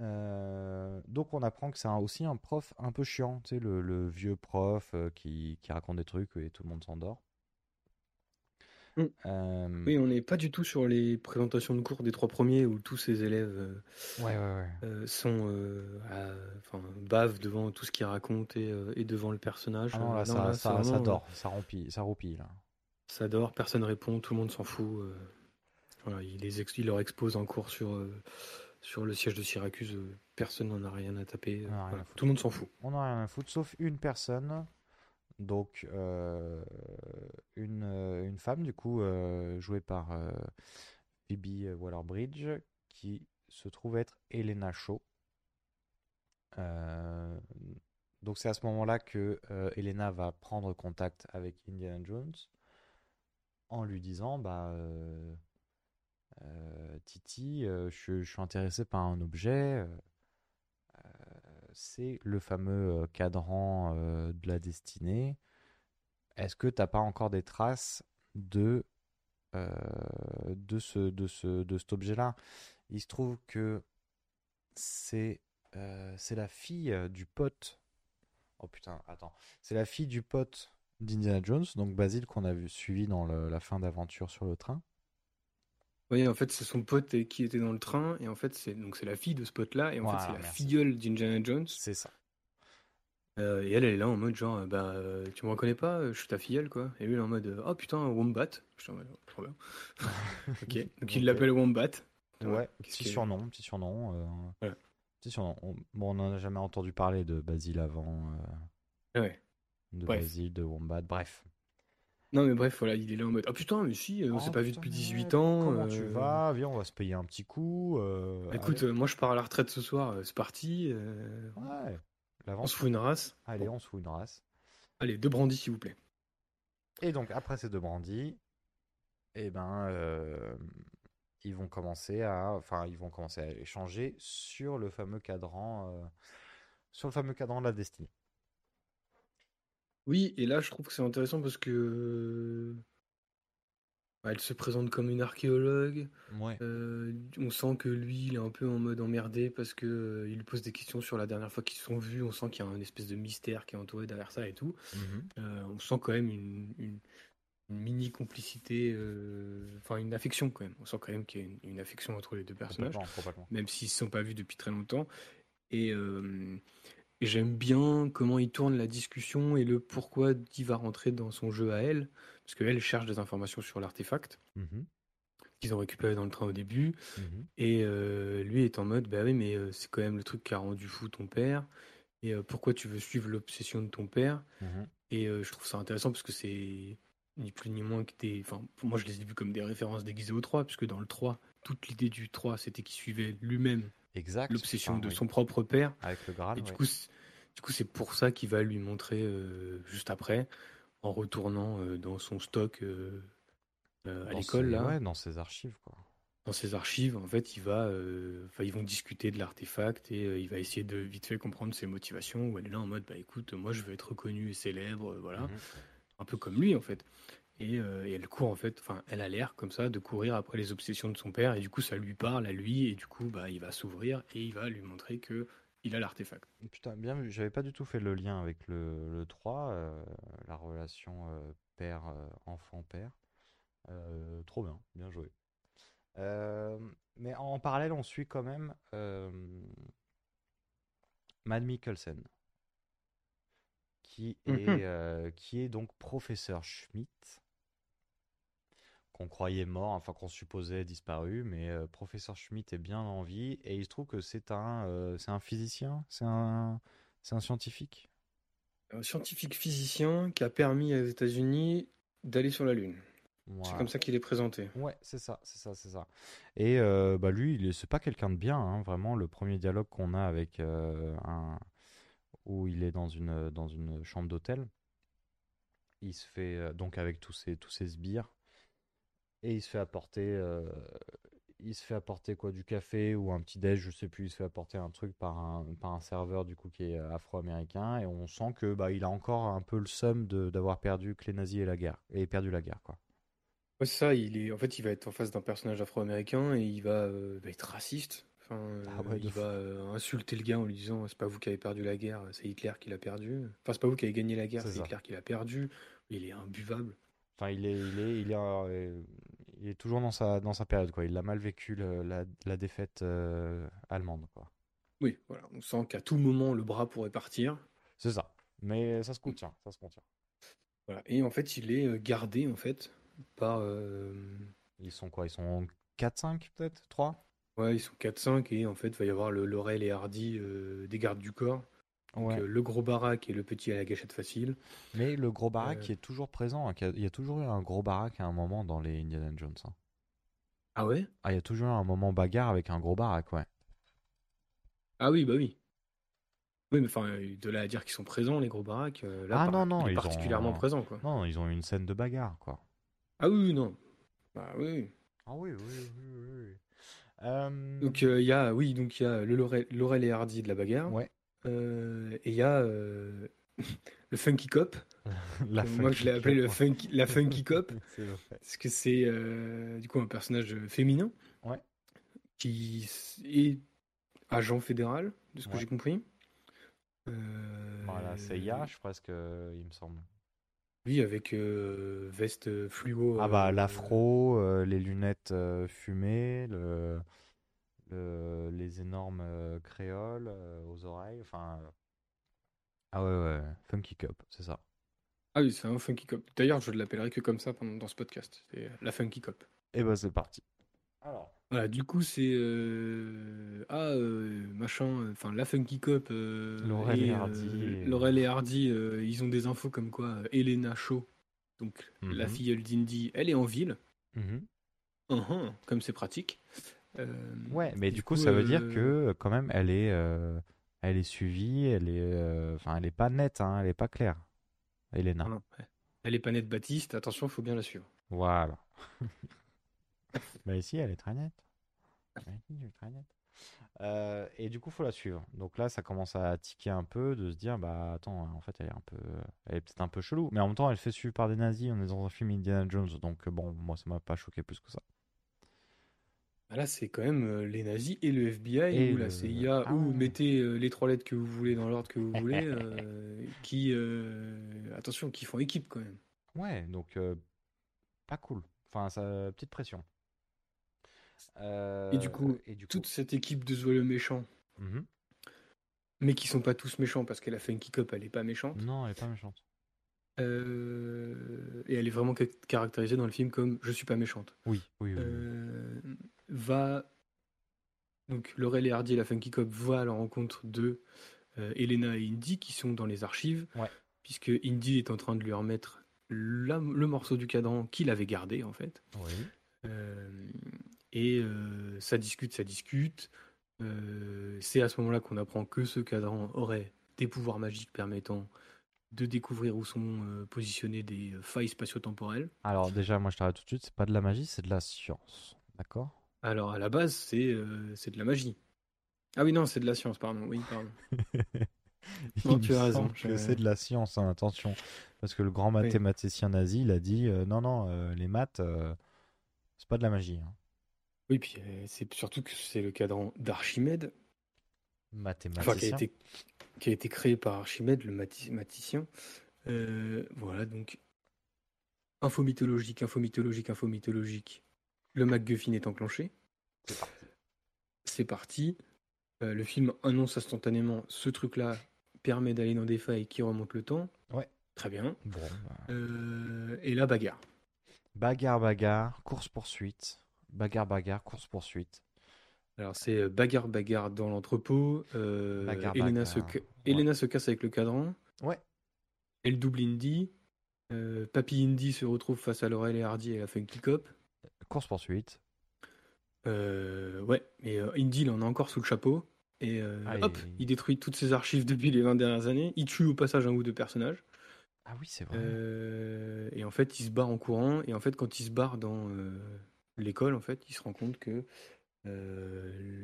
Euh, donc, on apprend que c'est aussi un prof un peu chiant, tu sais, le, le vieux prof euh, qui, qui raconte des trucs et tout le monde s'endort. Mm. Euh, Oui, on n'est pas du tout sur les présentations de cours des trois premiers où tous ces élèves ouais, ouais, ouais. sont à- enfin, bavent devant tout ce qu'ils racontent et, et devant le personnage. Ah non, là, ça, là, ça, ça vraiment, dort, ça roupille, ça roupille, là. Ça dort, personne répond, tout le monde s'en fout. voilà, il, les ex- il leur expose un cours sur, sur le siège de Syracuse, euh, personne n'en a rien à taper. euh, a rien à tout le monde s'en fout. On n'a rien à foutre, sauf une personne, donc euh, une, une femme, du coup, euh, jouée par euh, Phoebe Waller-Bridge, qui se trouve être Elena Shaw. Donc c'est à ce moment-là que Elena va prendre contact avec Indiana Jones en lui disant bah Titi, euh, je, suis intéressé par un objet. euh, euh, c'est le fameux euh, cadran euh, de la destinée. Est-ce que t'as pas encore des traces de euh, de ce cet objet-là? Il se trouve que c'est euh, la fille euh, du pote. Oh putain, attends. C'est la fille du pote d'Indiana Jones, donc Basile qu'on a suivi dans la fin d'aventure sur le train. Oui, en fait, c'est son pote qui était dans le train, et en fait, c'est donc c'est la fille de ce pote-là, et en Voilà, fait, c'est la merci. filleule d'Indiana Jones. C'est ça. Euh, et elle, elle est là en mode genre, bah, euh, tu me reconnais pas, euh, je suis ta filleule, quoi. Et lui, il est en mode, oh putain, Wombat. Je suis en mode, trop bien. ok, donc il l'appelle Wombat. Ouais, petit que- surnom, petit surnom. euh, Voilà. Petit surnom. On, bon, on n'en a jamais entendu parler de Basile avant, euh, Ouais. de. Basile, de Wombat, bref. Non, mais bref, voilà, il est là en mode, oh putain, mais si, euh, on Oh, s'est pas vu depuis ouais, 18 ans. Comment tu euh, vas Viens, on va se payer un petit coup. euh, Écoute, allez. euh, moi je pars à la retraite ce soir, c'est parti. ouais, on se fout une race. Allez, Bon. on se fout une race. Allez, deux brandis s'il vous plaît. Et donc, après ces deux brandis, eh ben, ils vont commencer à, enfin, ils vont commencer à échanger sur le fameux cadran, sur le fameux cadran de la destinée. Oui, et là je trouve que c'est intéressant parce que bah, elle se présente comme une archéologue. Ouais. Euh, on sent que lui, il est un peu en mode emmerdé parce que euh, il pose des questions sur la dernière fois qu'ils se sont vus. On sent qu'il y a une espèce de mystère qui est entouré derrière ça et tout. Mhm. Euh, on sent quand même une, une- une mini complicité, enfin une affection quand même. On sent quand même qu'il y a une, une affection entre les deux personnages, même s'ils ne se sont pas vus depuis très longtemps. Et j'aime bien comment il tourne la discussion et le pourquoi il va rentrer dans son jeu à elle, parce qu'elle cherche des informations sur l'artefact Mhm. qu'ils ont récupéré dans le train au début. Mhm. Et euh, lui est en mode, bah oui, mais euh, c'est quand même le truc qui a rendu fou ton père. Et euh, pourquoi tu veux suivre l'obsession de ton père? Mhm. Et je trouve ça intéressant parce que c'est ni plus ni moins que des. Enfin, pour moi, je les ai vus comme des références déguisées au 3, puisque dans le 3, toute l'idée du 3, c'était qu'il suivait lui-même Exact. l'obsession Enfin, de oui. son propre père. Avec le Graal, Et du coup, c'est- du coup, c'est pour ça qu'il va lui montrer euh, juste après, en retournant euh, dans son stock euh, à l'école, là. Ouais, dans ses archives, quoi. dans ses archives, en fait, il va, ils vont discuter de l'artefact et il va essayer de vite fait comprendre ses motivations. Où elle est là en mode, bah écoute, moi je veux être reconnu et célèbre, voilà, Mhm. un peu comme lui en fait. Et, euh, et elle court en fait, enfin, elle a l'air comme ça de courir après les obsessions de son père et du coup ça lui parle à lui et du coup bah il va s'ouvrir et il va lui montrer que il a l'artefact. Putain, bien vu. J'avais pas du tout fait le lien avec le, le 3, euh, la relation euh, père, enfant-père. Euh, trop bien, bien joué. Mais en parallèle, on suit quand même Matt Mikkelsen, qui est, Mhm. euh, qui est donc professeur Schmidt, qu'on croyait mort, enfin qu'on supposait disparu, mais euh, professeur Schmidt est bien en vie, et il se trouve que c'est un, euh, c'est un physicien, c'est un, c'est un scientifique? Un scientifique physicien qui a permis aux États-Unis d'aller sur la Lune. C'est comme ça qu'il est présenté. Ouais, c'est ça, c'est ça, c'est ça. Et euh, bah lui, il est, c'est pas quelqu'un de bien, hein, vraiment. Le premier dialogue qu'on a avec un où il est dans une dans une chambre d'hôtel, il se fait donc avec tous ses tous ses sbires et il se fait apporter euh, il se fait apporter quoi du café ou un petit déj, je sais plus. Il se fait apporter un truc par un par un serveur du coup qui est euh, afro-américain et on sent que bah il a encore un peu le seum de d'avoir perdu que les nazis et la guerre et perdu la guerre quoi. Ouais, ça, il est, en fait, il va être en face d'un personnage afro-américain et il va, euh, va être raciste. Enfin, Ah ouais, il va euh, insulter le gars en lui disant c'est pas vous qui avez perdu la guerre, c'est Hitler qui l'a perdu. Enfin, c'est pas vous qui avez gagné la guerre, C'est. Hitler qui l'a perdu. Il est imbuvable. Enfin, il est, il est, il est, il est toujours dans sa, dans sa période, quoi. Il a mal vécu le- la, la défaite euh, allemande, quoi. Oui, voilà, on sent qu'à tout moment le bras pourrait partir. C'est ça. Mais ça se contient, ça se contient. Voilà. Et en fait, il est euh, gardé en fait par. euh, Ils sont quoi? Ils sont 4-5 peut-être? 3 Ouais, ils sont 4-5 et en fait, il va y avoir le Laurel et Hardy euh, des gardes du corps. Donc, Ouais. euh, le gros baraque et le petit à la gâchette facile. Mais le gros baraque Euh. qui est toujours présent. hein, a- Il y a toujours eu un gros baraque à un moment dans les Indiana Jones. hein. Ah ouais? Ah, il y a toujours eu un moment bagarre avec un gros baraque, ouais. Ah oui, bah oui. Oui, mais enfin, de là à dire qu'ils sont présents, les gros baraques, euh, là, Ah par- non, non, il est ils ont- particulièrement présent, quoi. Non, ils ont eu une scène de bagarre, quoi. Ah oui, non. Bah oui. Ah oui, oui, oui, oui. Euh, Donc euh, il y a, oui, donc il y a le Laurel, Laurel et Hardy de la bagarre. Ouais. Euh, et il y a euh, le Funky Cop. la Euh, Moi, je l'ai appelé le funky, la Funky Cop. Parce que c'est du coup un personnage féminin. Ouais. Qui est agent fédéral, de ce que Ouais. j'ai compris. Euh, Voilà, c'est Yash presque, il me semble. Oui, avec euh, veste fluo. Ah bah euh, l'afro, les lunettes fumées, le, le- les énormes euh, créoles euh, aux oreilles, enfin... euh, Ah ouais, ouais, Funky Cop, c'est ça. Ah oui, c'est un Funky Cop. D'ailleurs, je ne l'appellerai que comme ça pendant, dans ce podcast. C'est la Funky Cop. Et bah c'est parti. Alors, Voilà, du coup, c'est. euh, Ah, euh, machin. Enfin, la Funky Cop. euh, Laurel et Hardy et- Laurel et Hardy, ils ont des infos comme quoi Elena Shaw, donc la Mhm. filleule d'Indy, elle est en ville. mhm. Uhum, comme c'est pratique. Euh, Ouais, mais du coup, ça veut dire euh, que quand même, elle est, euh, elle est suivie, elle est, euh, enfin, elle est pas nette, hein, elle est pas claire, Elena. non, non. Elle est pas nette Baptiste, attention, faut bien la suivre. Voilà. Mais ici, elle est très nette. Mais si, elle est très nette. Euh, et du coup, faut la suivre. Donc là, ça commence à tiquer un peu, de se dire, bah attends, en fait, elle est un peu, elle est peut-être un peu chelou. Mais en même temps, elle fait suivre par des nazis. On est dans un film Indiana Jones, donc bon, moi, ça m'a pas choqué plus que ça. Bah Là, c'est quand même euh, les nazis et le FBI Et ou le- la CIA Ah ou ouais. mettez euh, les trois lettres que vous voulez dans l'ordre que vous voulez, euh, qui, euh, attention, qui font équipe quand même. Ouais, donc euh, pas cool. Enfin, ça, petite pression. Et du Euh, coup, et du coup, Toute cette équipe de joyeux méchants, Mhm. mais qui sont pas tous méchants parce que la Funky Cop, elle est pas méchante. non, elle est pas méchante. Euh, et elle est vraiment ca- caractérisée dans le film comme je suis pas méchante. Oui, oui, oui. oui. Euh, va donc Laurel et Hardy et la Funky Cop va à la rencontre de euh, Elena et Indy qui sont dans les archives Ouais. puisque Indy est en train de lui remettre la- le morceau du cadran qu'il avait gardé en fait Oui. Euh, et euh, ça discute ça discute Euh, c'est à ce moment-là qu'on apprend que ce cadran aurait des pouvoirs magiques permettant de découvrir où sont positionnées des failles spatio-temporelles Alors déjà, moi je t'arrête tout de suite, c'est pas de la magie, c'est de la science. D'accord? Alors, à la base, c'est euh, c'est de la magie. Ah oui, non, c'est de la science, pardon. Oui, pardon. Non, tu as raison, que c'est de la science, hein, attention. Parce que le grand mathématicien nazi, il a dit euh, non, non, euh, les maths, c'est pas de la magie. hein. Oui, puis c'est surtout que c'est le cadran d'Archimède, enfin, qui, a Mathématicien. été, qui a été créé par Archimède, le mathématicien. Voilà, donc, info mythologique, info mythologique, info mythologique. Le MacGuffin est enclenché. C'est parti. Euh, le film annonce instantanément ce truc-là permet d'aller dans des failles qui remontent le temps. Ouais. Très bien. Bon, bah, Euh, et la bagarre. Bagarre, bagarre, course-poursuite. Bagarre, bagarre, course-poursuite. Alors c'est euh, bagarre bagarre dans l'entrepôt. euh, Bagarre, Elena, bagarre. Se, ca- Ouais. Elena se casse avec le cadran. Ouais. Elle double Indy. Euh, Papy Indy se retrouve face à Laurel et Hardy et la Funky Cop. Course-poursuite. Euh, ouais, et euh, Indy il en a encore sous le chapeau. Et euh, Ah, hop, il- il détruit toutes ses archives depuis les 20 dernières années. Il tue au passage un ou deux personnages. Ah oui, c'est vrai. Euh, et en fait, il se barre en courant. Et en fait, quand il se barre dans l'école, en fait, il se rend compte que.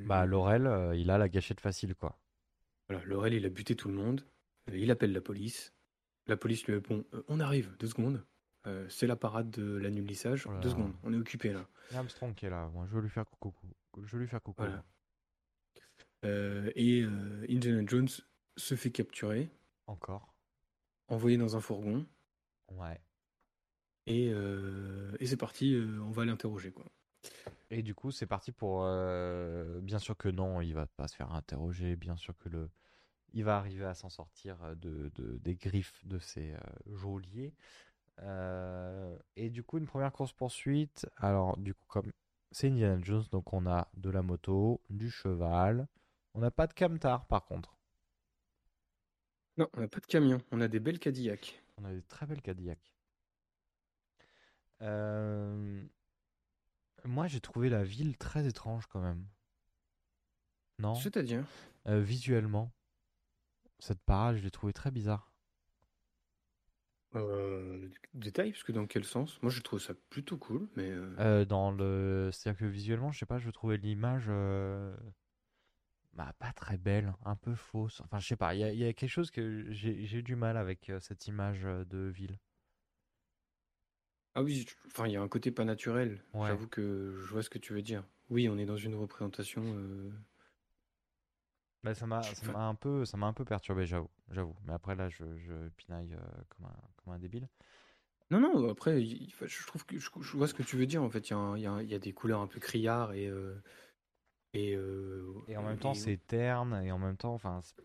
Bah, Laurel, il a la gâchette facile, quoi. Voilà, Laurel, il a buté tout le monde. Il appelle la police. La police lui répond On arrive, deux secondes. Euh, c'est la parade de l'annulissage. Oh deux secondes, on est occupé là. Il y a Armstrong qui est là. Moi, je veux lui faire coucou. Je veux lui faire coucou. Voilà. Euh, et euh, Indiana Jones se fait capturer, Encore. envoyé dans un fourgon. Ouais. Et, euh, et c'est parti, on va l'interroger quoi. Et du coup, c'est parti pour. bien sûr que non, il va pas se faire interroger. Bien sûr que le, il va arriver à s'en sortir de, de- des griffes de ses geôliers. Euh, et du coup, une première course poursuite. Alors, du coup, comme c'est Indiana Jones, donc on a de la moto, du cheval. On n'a pas de camtar par contre. Non, on n'a pas de camion, on a des belles Cadillacs. On a des très belles Cadillac. Euh, Moi, j'ai trouvé la ville très étrange quand même. Non? C'est-à-dire, Euh, visuellement, cette parade, je l'ai trouvée très bizarre. Euh, détail, parce que dans quel sens? Moi, je trouve ça plutôt cool, mais euh, Euh, dans le... C'est-à-dire que visuellement, je sais pas, je trouvais l'image euh, bah, pas très belle, un peu fausse. Enfin, je sais pas, il y a, il y a quelque chose que j'ai j'ai eu du mal avec euh, cette image euh, de ville. ah oui, je- enfin, il y a un côté pas naturel. Ouais. J'avoue que je vois ce que tu veux dire. Oui, on est dans une représentation. euh, Bah, ça m'a un peu, ça m'a un peu perturbé, j'avoue, j'avoue. Mais après, là, je, je pinaille euh, comme un, comme un débile. Non, non, après, il- enfin, je trouve que je, je vois ce que tu veux dire. En fait, il y a, un- il y a un- il y a des couleurs un peu criards et. euh, et, euh, Et en même temps, et- c'est terne, et en même temps, enfin, c'est-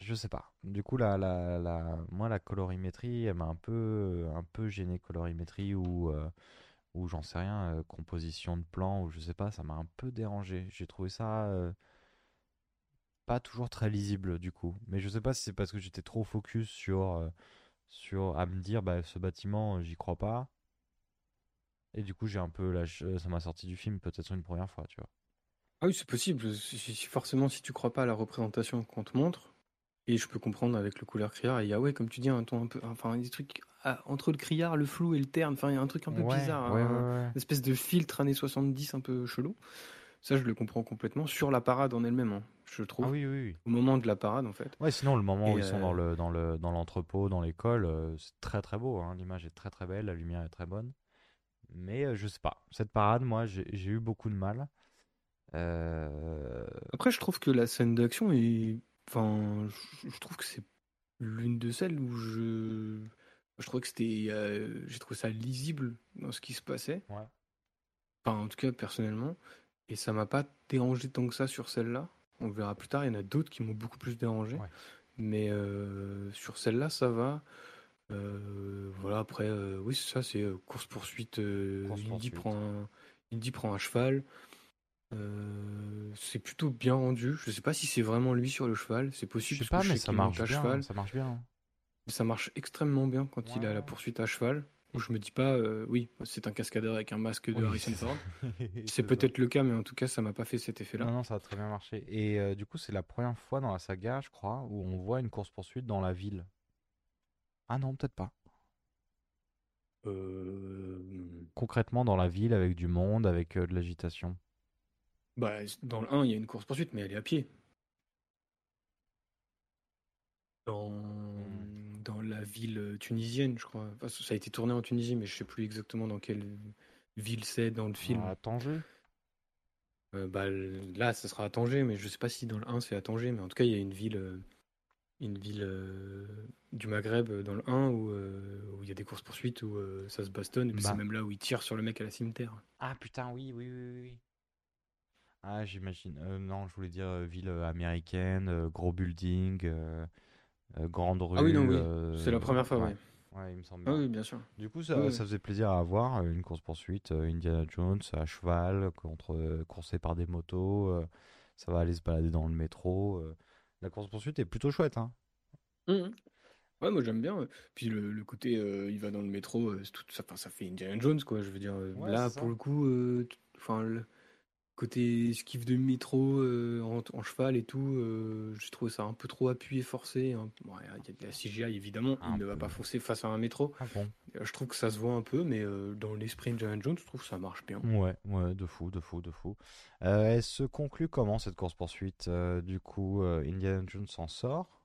je sais pas. Du coup, la, la, la, moi, la colorimétrie, elle m'a un peu, un peu gêné, colorimétrie ou, euh, ou j'en sais rien, euh, composition de plan, ou je sais pas, ça m'a un peu dérangé. J'ai trouvé ça euh, pas toujours très lisible, du coup. Mais je sais pas si c'est parce que j'étais trop focus sur, euh, sur, à me dire, bah, ce bâtiment, euh, j'y crois pas. Et du coup, j'ai un peu, lâché- ça m'a sorti du film peut-être une première fois, tu vois. Ah oui, c'est possible. Si- si- si- forcément, si tu crois pas à la représentation qu'on te montre, et je peux comprendre avec le couleur criard, il y a, ouais, comme tu dis, un ton un peu. Enfin, des trucs. ah, entre le criard, le flou et le terne, enfin, il y a un truc un peu Ouais, bizarre. ouais, un- ouais, ouais. Une espèce de filtre années 70 un peu chelou. Ça, je le comprends complètement. Sur la parade en elle-même, hein, je trouve. Ah oui, oui, oui. Au moment de la parade, en fait. Ouais, sinon le moment où ils sont dans euh, le dans le dans l'entrepôt, dans l'école, euh, c'est très très beau. hein. L'image est très très belle, la lumière est très bonne. Mais euh, je sais pas. Cette parade, moi, j'ai eu beaucoup de mal. Euh, Après, je trouve que la scène d'action est. Enfin, je, trouve que c'est l'une de celles où je. Je trouvais que c'était. euh, J'ai trouvé ça lisible dans ce qui se passait. Ouais. Enfin, en tout cas, personnellement. Et ça m'a pas dérangé tant que ça sur celle-là. On le verra plus tard. Il y en a d'autres qui m'ont beaucoup plus dérangé. Ouais. Mais euh, sur celle-là, ça va. Euh, voilà, après, euh, oui, c'est ça, c'est euh, course-poursuite. euh, Indy, prend un, Indy prend un cheval. C'est plutôt bien rendu. Je sais pas si c'est vraiment lui sur le cheval. C'est je possible sais parce pas, que je mais sais ça marche bien. Ça marche bien. Ça marche extrêmement bien quand il a la poursuite à cheval. Où je me dis pas, euh, oui, c'est un cascadeur avec un masque de Oui, Harrison c'est Ford. C'est peut-être le cas, mais en tout cas, ça m'a pas fait cet effet-là. Non, non, ça a très bien marché. Et euh, du coup, c'est la première fois dans la saga, je crois, où on voit une course-poursuite dans la ville. Ah non, peut-être pas. Euh, Concrètement, dans la ville, avec du monde, avec euh, de l'agitation. Bah, dans le 1, il y a une course-poursuite, mais elle est à pied. Dans... la ville tunisienne, je crois. Enfin, ça a été tourné en Tunisie, mais je sais plus exactement dans quelle ville c'est dans le film. À Tanger? Euh, bah, là, ça sera à Tanger, mais je sais pas si dans le 1 c'est à Tanger, mais en tout cas, il y a une ville, euh, une ville euh, du Maghreb euh, dans le 1 où euh, où il y a des courses-poursuites, où euh, ça se bastonne, et puis Bah. c'est même là où ils tirent sur le mec à la cimetière. Ah putain, oui, oui, oui, oui. Ah, j'imagine. Euh, non, je voulais dire euh, ville euh, américaine, euh, gros building, euh, grande rue. Ah oui, non, oui. euh, C'est la première fois, ouais. Ouais, il me semble Ah bien. oui, bien sûr. Du coup, ça, Ouais, ouais. ça faisait plaisir à voir, euh, une course-poursuite, Indiana Jones à cheval, contre, coursé par des motos, ça va aller se balader dans le métro. La course-poursuite est plutôt chouette, hein. Mhm. Ouais, moi j'aime bien. Puis le, le côté, euh, il va dans le métro, tout, ça, ça fait Indiana Jones, quoi. Je veux dire, Ouais, là, pour le coup, enfin, côté esquive de métro euh, en, en cheval et tout, euh, j'ai trouvé ça un peu trop appuyé, forcé. hein. Bon, il y a de la CGI, évidemment, il ne va pas foncer face à un métro. Ah bon Euh, Je trouve que ça se voit un peu, mais euh, dans l'esprit Indiana Jones, je trouve que ça marche bien. Ouais, ouais, de fou, de fou, de fou. Elle se conclut comment cette course-poursuite? Euh, Du coup, Indiana Jones s'en sort.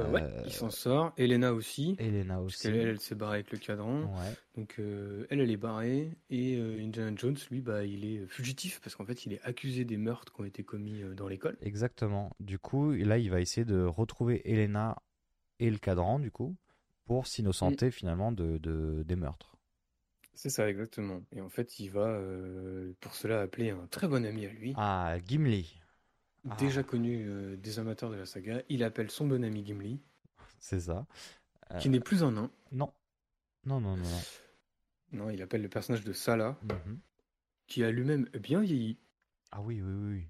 Euh, ouais, il s'en sort. Elena aussi. Elena Parce aussi. qu'elle, elle, elle s'est barrée avec le cadran. Ouais. Donc euh, elle, elle est barrée et euh, Indiana Jones, lui, bah, il est fugitif parce qu'en fait, il est accusé des meurtres qui ont été commis euh, dans l'école. Exactement. Du coup, là, il va essayer de retrouver Elena et le cadran, du coup, pour s'innocenter finalement de, de- des meurtres. C'est ça, exactement. Et en fait, il va pour cela appeler un très bon ami à lui, Ah, Gimli, ah. déjà connu euh, des amateurs de la saga. Il appelle son bon ami Gimli, c'est ça. Euh, qui n'est plus un nain. Non. Non, non, non. non. Non, il appelle le personnage de Salah, Mhm. qui a lui-même bien vieilli. Ah oui, oui, oui, oui.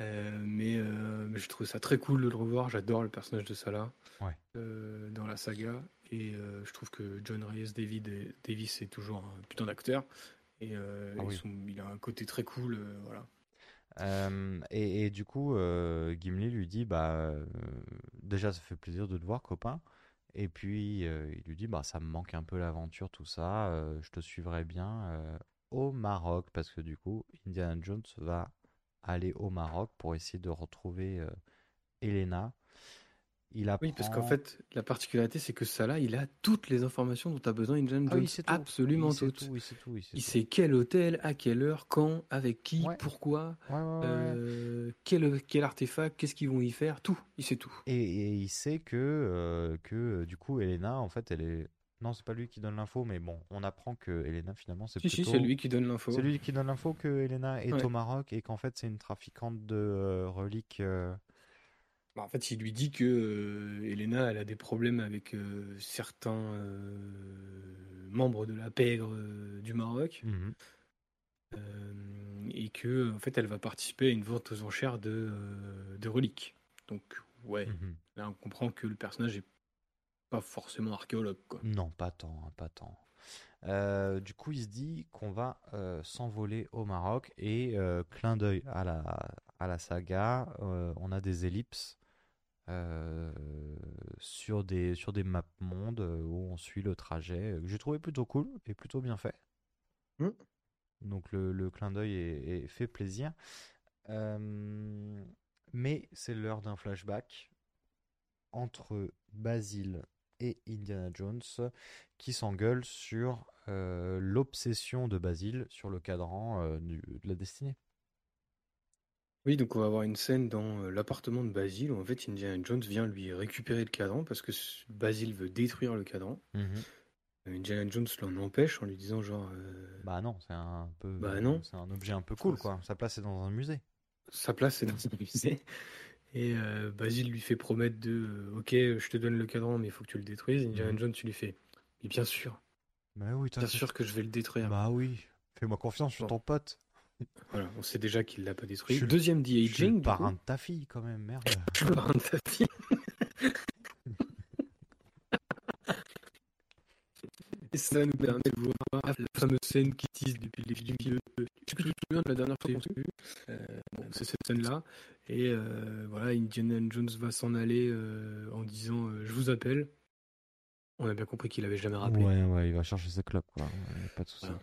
Euh, mais, euh, mais je trouve ça très cool de le revoir. J'adore le personnage de Salah Ouais. euh, dans la saga. Et euh, je trouve que John Reyes David Davis est toujours un putain d'acteur. Et, euh, Ah et oui. son- il a un côté très cool. euh, voilà. Euh, et, du coup, euh, Gimli lui dit, bah, euh, déjà, ça fait plaisir de te voir, copain. Et puis, il lui dit, bah, ça me manque un peu l'aventure, tout ça. je te suivrai bien au Maroc, parce que du coup, Indiana Jones va aller au Maroc pour essayer de retrouver Elena. Il Oui, parce qu'en fait, la particularité, c'est que Salah, il a toutes les informations dont a besoin Indiana Ah tout. Absolument il sait toutes. tout, il sait tout, il sait Il tout. sait quel hôtel, à quelle heure, quand, avec qui, Ouais. pourquoi, Ouais, ouais, ouais. euh, quel, quel artefact, qu'est-ce qu'ils vont y faire, tout. Il sait tout. Et, et il sait que, euh, que euh, du coup, Elena, en fait, elle est. Non, c'est pas lui qui donne l'info, mais bon, on apprend que Elena, finalement, c'est Si, plutôt. si, c'est lui qui donne l'info. C'est lui qui donne l'info que Elena est au Maroc et qu'en fait, c'est une trafiquante de euh, reliques. Bah, en fait, il lui dit que euh, Elena, elle a des problèmes avec euh, certains euh, membres de la pègre du Maroc mhm. et que en fait, elle va participer à une vente aux enchères de, de reliques. Donc, ouais, Mhm. là, on comprend que le personnage est pas forcément archéologue, quoi. Non, pas tant, hein, pas tant. Euh, du coup, il se dit qu'on va euh, s'envoler au Maroc et euh, clin d'œil à la, à la saga, on a des ellipses euh, sur des, sur des maps monde euh, où on suit le trajet, euh, que j'ai trouvé plutôt cool et plutôt bien fait. Mm. Donc le, le clin d'œil est, est fait plaisir. Euh, mais c'est l'heure d'un flashback entre Basile et Indiana Jones qui s'engueulent sur euh, l'obsession de Basile sur le cadran euh, du- de la destinée. Oui, donc on va avoir une scène dans euh, l'appartement de Basile où en fait Indiana Jones vient lui récupérer le cadran parce que s- Basile veut détruire le cadran. Euh, Indiana Jones l'en empêche en lui disant genre euh, Bah non, c'est un peu, Bah non. c'est un objet un peu cool quoi. Sa place est dans un musée. sa place c'est dans un musée. Et euh, Basile lui fait promettre de euh, ok je te donne le cadran mais il faut que tu le détruises. Indiana Mhm. Jones tu lui fais mais bien sûr, Bah oui, bien sûr que je vais le détruire. Bah oui, fais-moi confiance, je suis Bon. ton pote. Voilà, on sait déjà qu'il l'a pas détruit. Je suis le- Deuxième Je suis le de-aging. du parrain de ta fille quand même, merde. Je suis le parrain de ta fille. Et ça nous permet de voir la fameuse scène qui tease depuis le début du film. Est-ce que tu te souviens de la dernière fois qu'on s'est vu? Euh, bon, C'est cette scène-là. Et euh, voilà, Indiana Jones va s'en aller euh, en disant euh, Je vous appelle. On a bien compris qu'il avait jamais rappelé. Ouais, ouais, il va chercher ses clubs quoi. Ouais, pas de souci. Voilà.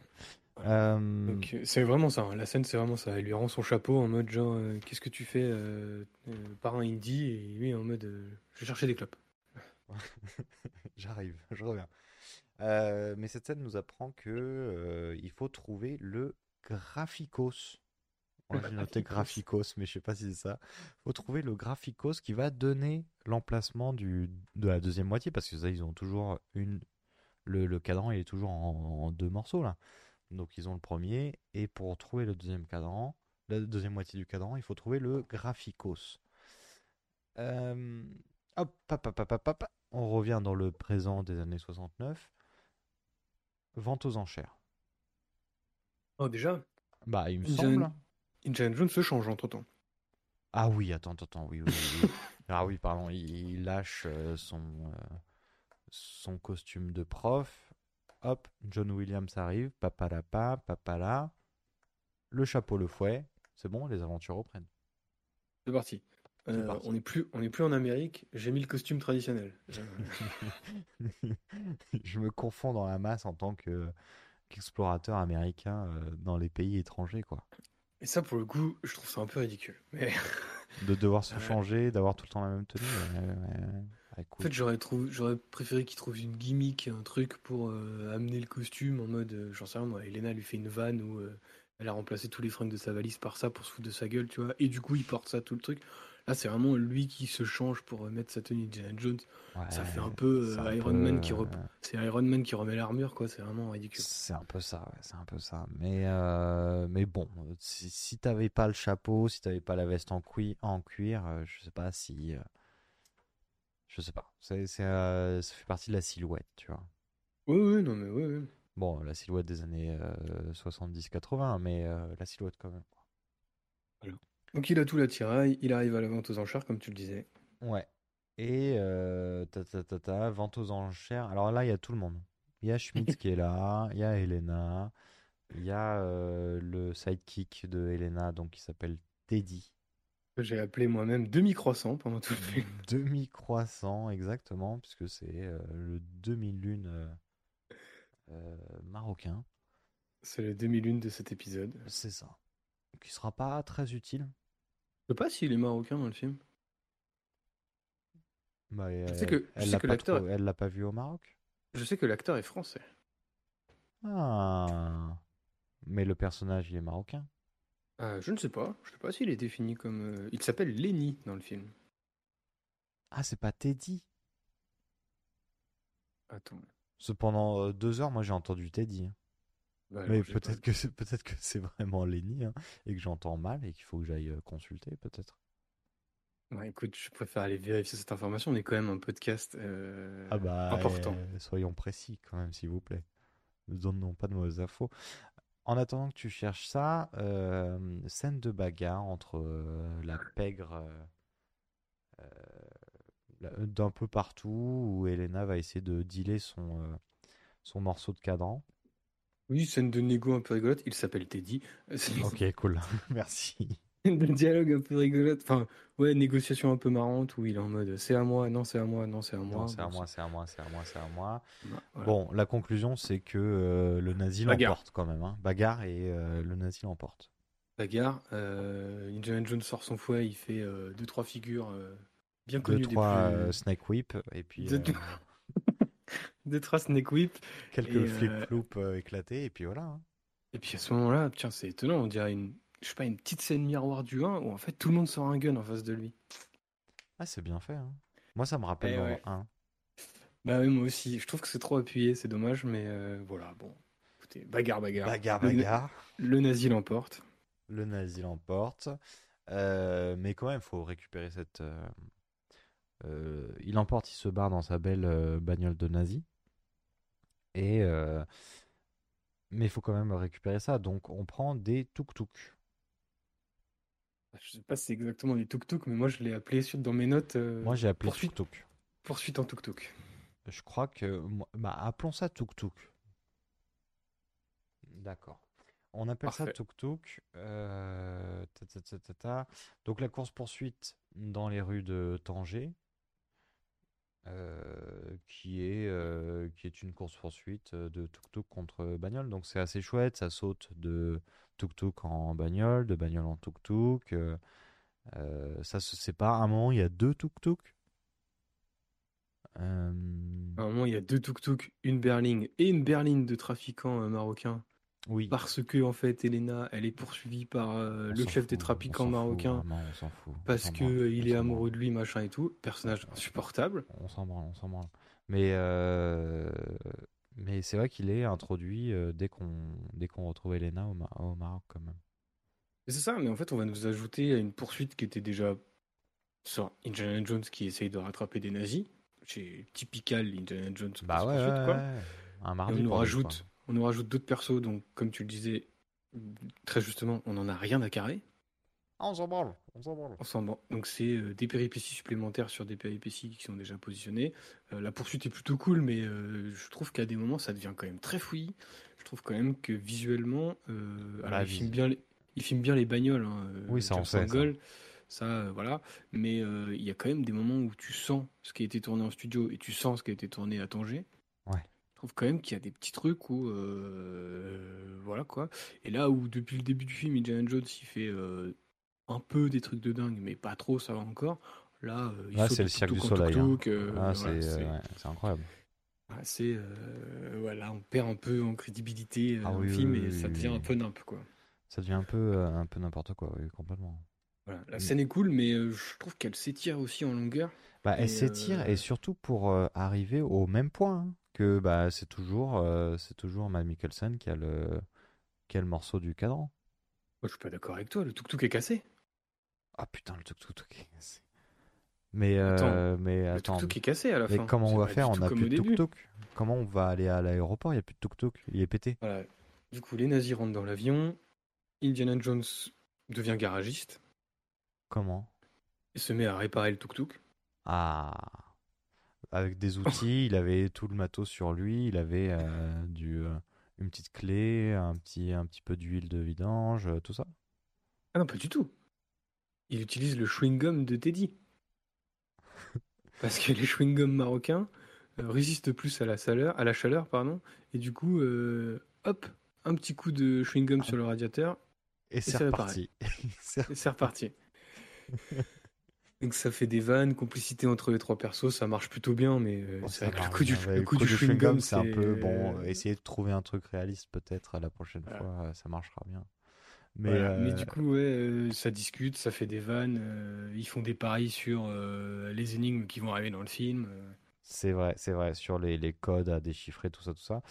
Euh, c'est vraiment ça, hein. la scène c'est vraiment ça. Elle lui rend son chapeau en mode genre euh, qu'est-ce que tu fais euh, euh, par un indie et lui en mode je vais chercher des clopes. J'arrive, je reviens. Mais cette scène nous apprend que il faut trouver le graphicos. Moi, j'ai noté graphicos, mais je sais pas si c'est ça. Il faut trouver le graphicos qui va donner l'emplacement du de la deuxième moitié, parce que ça, ils ont toujours une. Le, le cadran, il est toujours en, en deux morceaux là. Donc ils ont le premier, et pour trouver le deuxième cadran, la deuxième moitié du cadran, il faut trouver le graphicos. Euh, Hop, hop, hop, hop, hop, hop. On revient dans le présent des années 69. Vente aux enchères. Oh déjà, Bah, il me Indiana- semble. Indiana Jones se change entre temps. Ah oui, attends, attends, attends, oui, oui, oui, oui. Ah oui, pardon, il, il lâche euh, son, euh, son costume de prof. Hop, John Williams arrive, papalapa, papala. Le chapeau, le fouet. C'est bon, les aventures reprennent. C'est parti. Euh, parti. On n'est plus, on plus en Amérique. J'ai mis le costume traditionnel. Je me confonds dans la masse en tant que qu'explorateur américain euh, dans les pays étrangers, quoi. Et ça, pour le coup, je trouve ça un peu ridicule. Mais De devoir se changer, d'avoir tout le temps la même tenue. ouais, ouais, ouais. Ah, en fait, j'aurais préféré qu'il trouve une gimmick, un truc pour euh, amener le costume en mode, euh, j'en sais rien moi. Elena lui fait une vanne où euh, elle a remplacé tous les fringues de sa valise par ça pour se foutre de sa gueule, tu vois. Et du coup, il porte ça tout le truc. Là, c'est vraiment lui qui se change pour mettre sa tenue de Indiana Jones. ça fait un peu euh, un Iron peu, Man qui euh, rep- c'est Iron Man qui remet l'armure, quoi. C'est vraiment ridicule. C'est un peu ça, ouais, c'est un peu ça. Mais, euh, mais bon, euh, si, si t'avais pas le chapeau, si t'avais pas la veste en, cuir, en cuir, euh, je sais pas si. Je sais pas. C'est, euh, ça fait partie de la silhouette, tu vois. Oui, oui, non, mais oui, oui. Bon, la silhouette des années euh, 70-80, mais euh, la silhouette quand même. Donc il a tout l'attirail, il arrive à la vente aux enchères, comme tu le disais. Ouais. Et euh, ta, ta, ta, ta, vente aux enchères. Alors là, il y a tout le monde. Il y a Schmitz qui est là, il y a Elena, il y a euh, le sidekick de Elena, donc qui s'appelle Teddy. Que j'ai appelé moi-même demi-croissant pendant tout le film. Demi-croissant, exactement, puisque c'est euh, le demi-lune euh, euh, marocain. C'est la demi-lune de cet épisode. C'est ça. Qui sera pas très utile. Je sais pas s'il est marocain dans le film. Bah, Je elle- sais que- je elle sais l'a que pas l'acteur- trop- elle l'a pas vu au Maroc? Je sais que l'acteur est français. Ah. Mais le personnage, il est marocain. Euh, je ne sais pas. Je sais pas s'il est défini comme. euh, Il s'appelle Lenny dans le film. Ah, c'est pas Teddy. Attends. Cependant, euh, deux heures, moi j'ai entendu Teddy. hein. Bah, alors, Mais j'ai peut-être que c'est peut-être que c'est vraiment Lenny hein, et que j'entends mal et qu'il faut que j'aille euh, consulter peut-être. Ouais, écoute, je préfère aller vérifier cette information. On est quand même un podcast euh, Ah bah important. euh, soyons précis quand même s'il vous plaît. Ne donnons pas de mauvaises infos. En attendant que tu cherches ça, euh, scène de bagarre entre euh, la pègre euh, d'un peu partout où Elena va essayer de dealer son, son morceau de cadran. Oui, scène de négo un peu rigolote. Il s'appelle Teddy. Ok, cool. Merci. de dialogue un peu rigolote. Enfin, ouais, négociation un peu marrante où il est en mode c'est à moi, non, c'est à moi, non, c'est à moi. C'est à moi, c'est à moi, c'est à moi, c'est à moi. Ouais, voilà. Bon, la conclusion, c'est que euh, le nazi l'emporte quand même. hein. Bagarre et euh, le nazi l'emporte. Bagarre. Euh, Indiana Jones sort son fouet. Il fait euh, deux, trois figures euh, bien Deux, connues. des trois plus- euh, snake whip et puis Deux- euh, deux, trois snake whip. quelques flip-flops euh, éclatés et puis voilà. hein. Et puis à ce moment-là, tiens, c'est étonnant, on dirait une, je sais pas, une petite scène miroir du 1 où en fait tout le monde sort un gun en face de lui. Ah, c'est bien fait. hein. Moi, ça me rappelle Eh ouais. le 1. Bah oui, moi aussi, je trouve que c'est trop appuyé, c'est dommage, mais euh, voilà, bon. Écoutez, bagarre, bagarre. Bagarre, bagarre. Le, nazi l'emporte. Le nazi l'emporte. Euh, mais quand même, il faut récupérer cette. euh, il emporte, il se barre dans sa belle bagnole de nazi. Et. mais il faut quand même récupérer ça. Donc, on prend des tuk-tuk. Je sais pas si c'est exactement des tuk-tuk, mais moi je l'ai appelé dans mes notes euh, Moi, j'ai appelé poursuite, tuk-tuk. poursuite en tuk-tuk. Je crois que. moi- Bah, appelons ça tuk-tuk. D'accord. On appelle ça Parfait. tuk-tuk. euh, ta, ta, ta, ta, ta. Donc, la course-poursuite dans les rues de Tanger. euh, qui est euh, qui est une course poursuite de tuk-tuk contre bagnole donc c'est assez chouette ça saute de tuk-tuk en bagnole de bagnole en tuk-tuk euh, euh, ça se sépare à un moment il y a deux tuk-tuk Euh, À un moment, il y a deux tuk-tuk, une berline et une berline de trafiquants marocains. oui Parce que, en fait, Elena, elle est poursuivie par euh, le chef des fout, trafiquants s'en fout, marocains. vraiment, on s'en fout, Parce s'en que branle, il on est amoureux de lui, machin et tout. Personnage insupportable. On s'en branle, on s'en branle. Mais, mais c'est vrai qu'il est introduit euh, dès qu'on dès qu'on retrouve Elena au, Ma- au Maroc quand même. C'est ça, mais en fait, on va nous ajouter à une poursuite qui était déjà sur Indiana Jones qui essaye de rattraper des nazis. C'est typical Indiana Jones. Bah ouais, quoi. ouais. un Et mardi. on nous rajoute, quoi. on nous rajoute d'autres persos, donc comme tu le disais très justement, on n'en a rien à carrer. Ah, on s'en branle, on s'en branle. Ensemble. Donc c'est euh, des péripéties supplémentaires sur des péripéties qui sont déjà positionnées. Euh, la poursuite est plutôt cool, mais euh, je trouve qu'à des moments ça devient quand même très fouillis. Je trouve quand même que visuellement, euh, alors, Bah, il, filme bien les, il filme bien les bagnoles. hein, Oui, ça, on sait, ça. Mangold. Ça, euh, voilà. Mais euh, il y a quand même des moments où tu sens ce qui a été tourné en studio et tu sens ce qui a été tourné à Tanger. Ouais. Je trouve quand même qu'il y a des petits trucs où. euh, voilà quoi. Et là où depuis le début du film, Indiana Jones il fait euh, un peu des trucs de dingue, mais pas trop, ça va encore. Là, euh, il Là, c'est le cirque du soleil. hein. tuk-tuk, euh, voilà, c'est euh, ouais, incroyable. ah, c'est, euh, voilà, on perd un peu en crédibilité euh, Ah oui, le film oui, et oui, ça devient un peu nimp quoi. Ça devient un peu, euh, un peu n'importe quoi, complètement. Voilà. La scène est cool, mais euh, je trouve qu'elle s'étire aussi en longueur. Bah, elle s'étire euh, et surtout pour euh, arriver au même point hein, que bah, c'est toujours, euh, c'est toujours Matt Mikkelsen qui a le, qui a le morceau du cadran. Moi, je suis pas d'accord avec toi. Le tuk-tuk est cassé. Ah putain, le tuk-tuk est cassé. Mais, Attends, euh, mais Le attends, tuk-tuk est cassé à la mais fin. comment on va faire On n'a plus de tuk-tuk. Comment on va aller à l'aéroport? Il n'y a plus de tuk-tuk. Il est pété. Voilà. Du coup, les nazis rentrent dans l'avion. Indiana Jones devient garagiste Comment? Et se met à réparer le tuk-tuk. Ah, avec des outils, il avait tout le matos sur lui. Il avait euh, du, euh, une petite clé, un petit, un petit peu d'huile de vidange, tout ça. Ah non, pas du tout. Il utilise le chewing-gum de Teddy. Parce que les chewing-gums marocains euh, résistent plus à la chaleur, à la chaleur pardon, et du coup, euh, hop, un petit coup de chewing-gum sur le radiateur, Et c'est c'est reparti. C'est- et c'est reparti. Donc ça fait des vannes, complicité entre les trois persos, ça marche plutôt bien, mais euh, Bon, c'est ça vrai que le coup du, bien. le Ouais, coup du chewing-gum, c'est un peu bon. euh, Essayer de trouver un truc réaliste peut-être la prochaine Voilà. fois, ça marchera bien. Mais, Voilà. Mais euh, du coup, ouais, euh, ça discute, ça fait des vannes, euh, ils font des paris sur euh, les énigmes qui vont arriver dans le film. euh. c'est vrai, c'est vrai sur les, les codes à déchiffrer, tout ça, tout ça.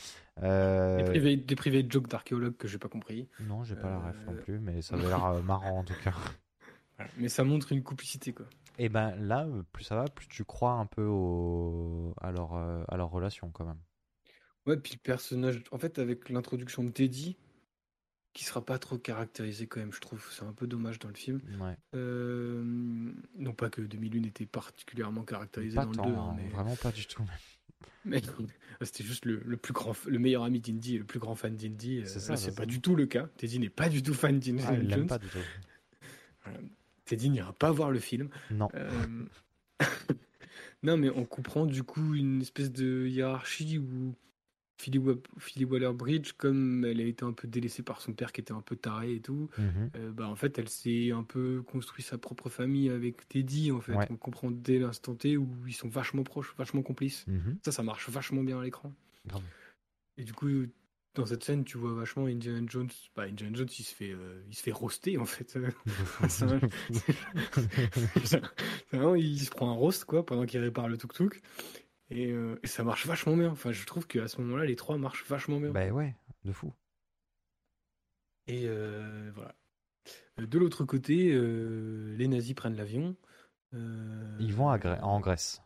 Euh, Des, privés, des privés de jokes d'archéologues que j'ai pas compris. Non, j'ai pas la ref non Euh, plus, mais ça avait l'air euh, marrant en tout cas. Voilà. Mais ça montre une complicité, quoi. Et ben là, plus ça va, plus tu crois un peu au... à, leur, euh, à leur relation quand même. Ouais, puis le personnage, en fait, avec l'introduction de Teddy, qui sera pas trop caractérisé quand même, je trouve. C'est un peu dommage dans le film. Ouais. Euh, non pas que 2001 était particulièrement caractérisé Pas dans tant, le 2, hein, mais, vraiment pas du tout. mais c'était juste le, le plus grand, le meilleur ami d'Indy, et le plus grand fan d'Indy. Euh, C'est là, c'est pas du tout le cas. Teddy n'est pas du tout fan Ah, il l'aime Jones. pas du tout. Voilà. Teddy n'ira pas voir le film. Non. Euh, non, mais on comprend du coup une espèce de hiérarchie où Philly, Wa- Philly Waller-Bridge, comme elle a été un peu délaissée par son père qui était un peu taré et tout, Mhm. euh, bah, en fait, elle s'est un peu construit sa propre famille avec Teddy. En fait, Ouais. on comprend dès l'instant T où ils sont vachement proches, vachement complices. Mhm. Ça, ça marche vachement bien à l'écran. Et du coup, dans cette scène, tu vois vachement Indiana Jones. Bah, Indiana Jones, il se fait, euh, il se fait roaster en fait. C'est un- C'est vraiment, il se prend un roast quoi pendant qu'il répare le tuk-tuk. Et, euh, et ça marche vachement bien. Enfin, je trouve qu'à ce moment-là, les trois marchent vachement bien. bah ouais, de fou. Et euh, voilà. Euh, De l'autre côté, euh, les nazis prennent l'avion. Ils vont à Grè- en Grèce.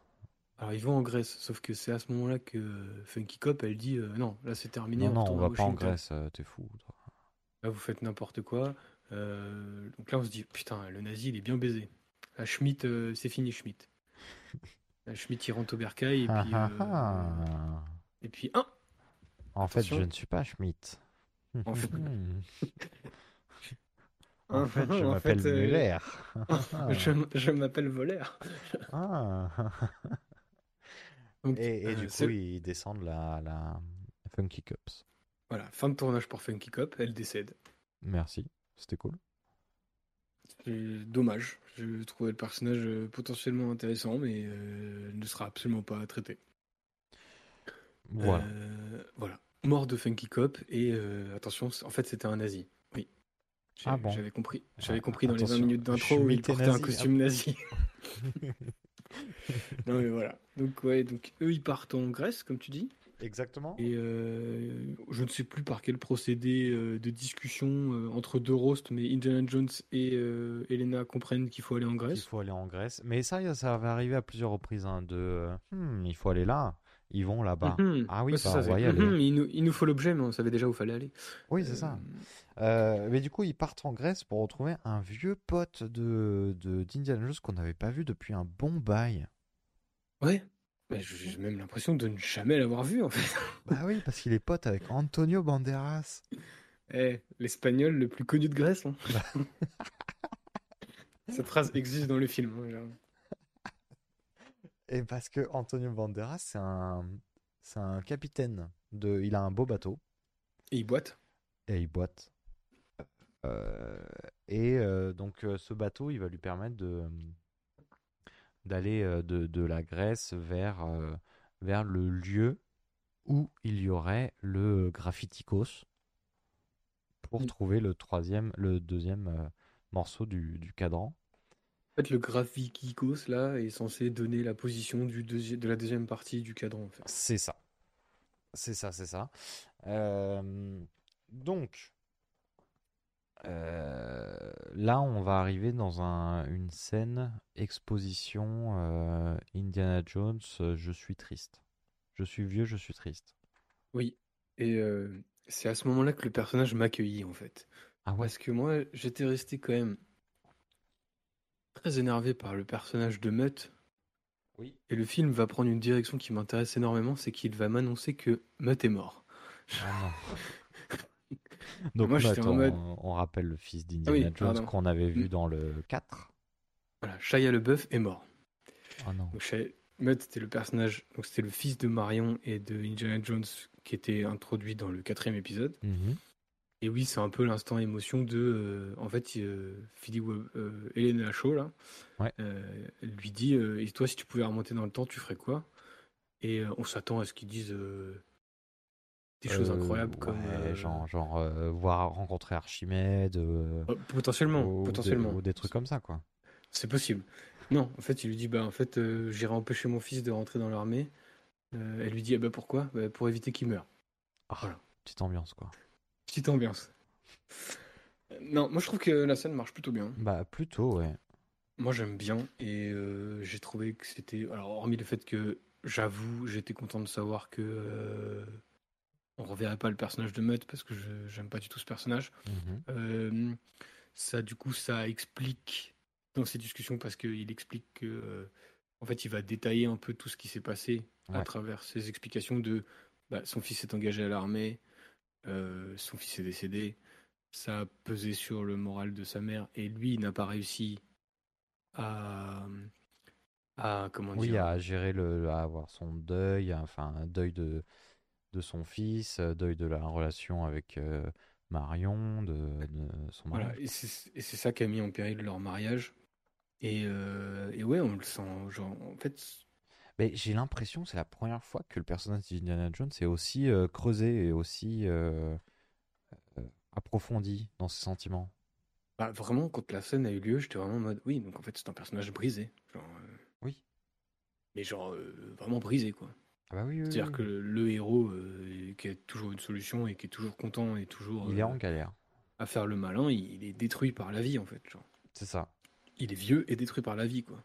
Alors ils vont en Grèce, sauf que c'est à ce moment-là que Funky Cop, elle dit non, là c'est terminé. Non, non, on retourne va pas en. Grèce, t'es fou. toi. Là vous faites n'importe quoi. Donc là on se dit putain, le nazi il est bien baisé. La Schmitt, c'est fini Schmitt. La Schmitt il rentre au bercail et Ah, puis ah, euh, ah. et puis un. En fait, je ne suis pas Schmitt. En fait- En fait, je m'appelle euh, Muller. je, m'appelle Voleur. Ah. Donc, Et, et euh, du coup, ils descendent la, la Funky Cups. voilà, fin de tournage pour Funky Cop, elle décède. Merci, c'était cool. C'est dommage. Je trouvais le personnage euh, potentiellement intéressant, mais euh, ne sera absolument pas traité. Voilà. Euh, voilà. Mort de Funky Cop et euh, attention, en fait c'était un nazi. Oui. J'ai- Ah bon J'avais compris. J'avais Ah, compris dans les 20 attention, minutes d'intro où il portait un costume nazi. non mais voilà. Donc ouais, donc eux ils partent en Grèce comme tu dis Exactement. et euh, je ne sais plus par quel procédé euh, de discussion euh, entre deux roasts, mais Indiana Jones et euh, Elena comprennent qu'il faut aller en Il Grèce. faut aller en Grèce. Mais ça, ça va arriver à plusieurs reprises. hein, de, Hmm, il faut aller là. Ils vont là-bas. Mhm. Ah oui, bah, ça, on va y aller. Mhm, il, nous, il nous faut l'objet, mais on savait déjà où fallait aller. Oui, c'est ça. Euh, mais du coup, ils partent en Grèce pour retrouver un vieux pote de- d'Indiana Jones qu'on n'avait pas vu depuis un bon bail. Ouais. Mais j'ai même l'impression de ne jamais l'avoir vu en fait. Bah oui, parce qu'il est pote avec Antonio Banderas. Eh, l'espagnol le plus connu de Grèce. hein. Cette phrase existe dans le film. hein. Et parce que Antonio Banderas, c'est un, c'est un capitaine. De, il a un beau bateau Et il boite. et il boite. Euh, et euh, donc, euh, ce bateau, il va lui permettre de d'aller euh, de, de la Grèce vers, euh, vers le lieu où il y aurait le graffitikos pour Mm. trouver le troisième, le deuxième euh, morceau du, du cadran. fait, le graphique icos là est censé donner la position du de la deuxième partie du cadran. En fait. C'est ça. C'est ça, c'est ça. Euh, donc, euh, là, on va arriver dans un- une scène exposition euh, Indiana Jones. euh, je suis triste. Je suis vieux, je suis triste. Oui. Et euh, c'est à ce moment-là que le personnage m'accueillit en fait. Ah ouais? Parce que moi, j'étais resté quand même très énervé par le personnage de Mutt. Oui. Et le film va prendre une direction qui m'intéresse énormément, c'est qu'il va m'annoncer que Mutt est mort. Ah non. Donc, Moi, en on, mode- on rappelle le fils Ah oui, d'Indiana Jones qu'on avait vu Mm. dans le 4. Voilà, Shia LeBeouf est mort. Ah non. Donc, Shia- c'était le personnage, donc c'était le fils de Marion et de Indiana Jones qui était introduit dans le quatrième épisode. Mhm. Et oui, c'est un peu l'instant émotion de. euh, en fait, euh, Philly Web- euh, là, Ouais. euh, elle lui dit Et toi, si tu pouvais remonter dans le temps, tu ferais quoi? Et on s'attend à ce qu'ils disent des choses Euh, incroyables comme. ouais, euh, genre, genre euh, voir rencontrer Archimède. euh, potentiellement, ou, des- potentiellement. ou des trucs comme ça, quoi. C'est possible. Non, en fait, il lui dit Bah, en fait, euh, j'irai empêcher mon fils de rentrer dans l'armée. Euh, elle lui dit Ah, bah, pourquoi? Bah, Pour éviter qu'il meure. Ah, Voilà. Petite ambiance, quoi. Petite ambiance. Euh, Non, moi, je trouve que la scène marche plutôt bien. Bah, plutôt, ouais. Moi j'aime bien et j'ai trouvé que c'était. Alors, hormis le fait que j'avoue, j'étais content de savoir que on reverrait pas le personnage de Mutt parce que je j'aime pas du tout ce personnage. Mhm. Euh, ça, du coup, ça explique dans ces discussions parce qu'il explique que euh, en fait, il va détailler un peu tout ce qui s'est passé à travers ses explications de bah, son fils est engagé à l'armée, euh, son fils est décédé, ça a pesé sur le moral de sa mère et lui il n'a pas réussi à, à comment Oui, dire à gérer le, à avoir son deuil, enfin, un deuil de, de son fils, euh, deuil de la relation avec euh, Marion, de, de son mari. Voilà, et c'est ça qui a mis en péril leur mariage. Et, euh, et ouais, on le sent. Genre, en fait, Mais j'ai l'impression que c'est la première fois que le personnage d'Indiana Jones est aussi euh, creusé et aussi euh, approfondi dans ses sentiments. bah, vraiment, quand la scène a eu lieu, j'étais vraiment en mode oui, donc en fait, c'est un personnage brisé. Genre, Oui. mais genre, vraiment brisé, quoi. Ah bah oui, oui, C'est-à-dire oui. que le, héros euh, qui a toujours une solution et qui est toujours content et toujours il est euh, en galère. à faire le malin, il, il est détruit par la vie, en fait. C'est ça. Il est vieux et détruit par la vie, quoi.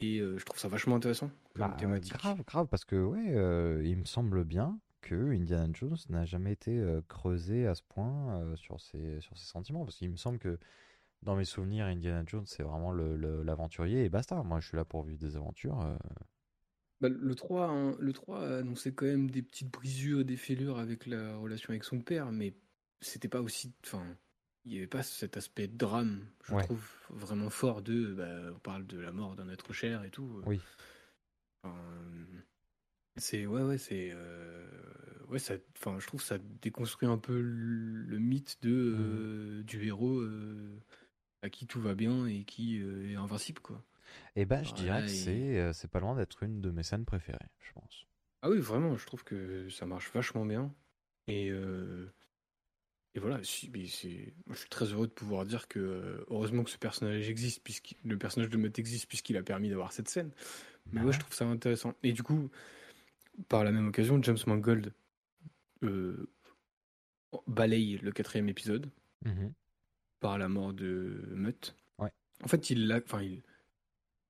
Et euh, je trouve ça vachement intéressant Bah, thématique. grave, grave, parce que ouais, euh, il me semble bien que Indiana Jones n'a jamais été euh, creusé à ce point euh, sur ses, sur ses sentiments. Parce qu'il me semble que dans mes souvenirs, Indiana Jones, c'est vraiment le- le- l'aventurier et basta. Moi, je suis là pour vivre des aventures. Euh. Bah, le 3, hein, le 3 annonçait quand même des petites brisures, des fêlures avec la relation avec son père, mais c'était pas aussi. Enfin, il n'y avait pas cet aspect de drame, je Ouais. trouve, vraiment fort de. Bah, on parle de la mort d'un être cher et tout. Oui. Enfin, c'est. Ouais, ouais, c'est. euh, ouais, ça. Enfin, je trouve que ça déconstruit un peu le, le mythe de, euh, du héros euh, à qui tout va bien et qui euh, est invincible, quoi. Et ben, je Alors dirais que c'est euh, c'est pas loin d'être une de mes scènes préférées, je pense. Ah oui, vraiment, je trouve que ça marche vachement bien. Et, euh, et voilà, si, moi, je suis très heureux de pouvoir dire que euh, heureusement que ce personnage existe, puisque le personnage de Mutt existe, puisqu'il a permis d'avoir cette scène. Mais ouais, je trouve ça intéressant. Et du coup, par la même occasion, James Mangold euh, balaye le quatrième épisode Mhm. par la mort de Mutt. Ouais. En fait, il l'a. Enfin, il.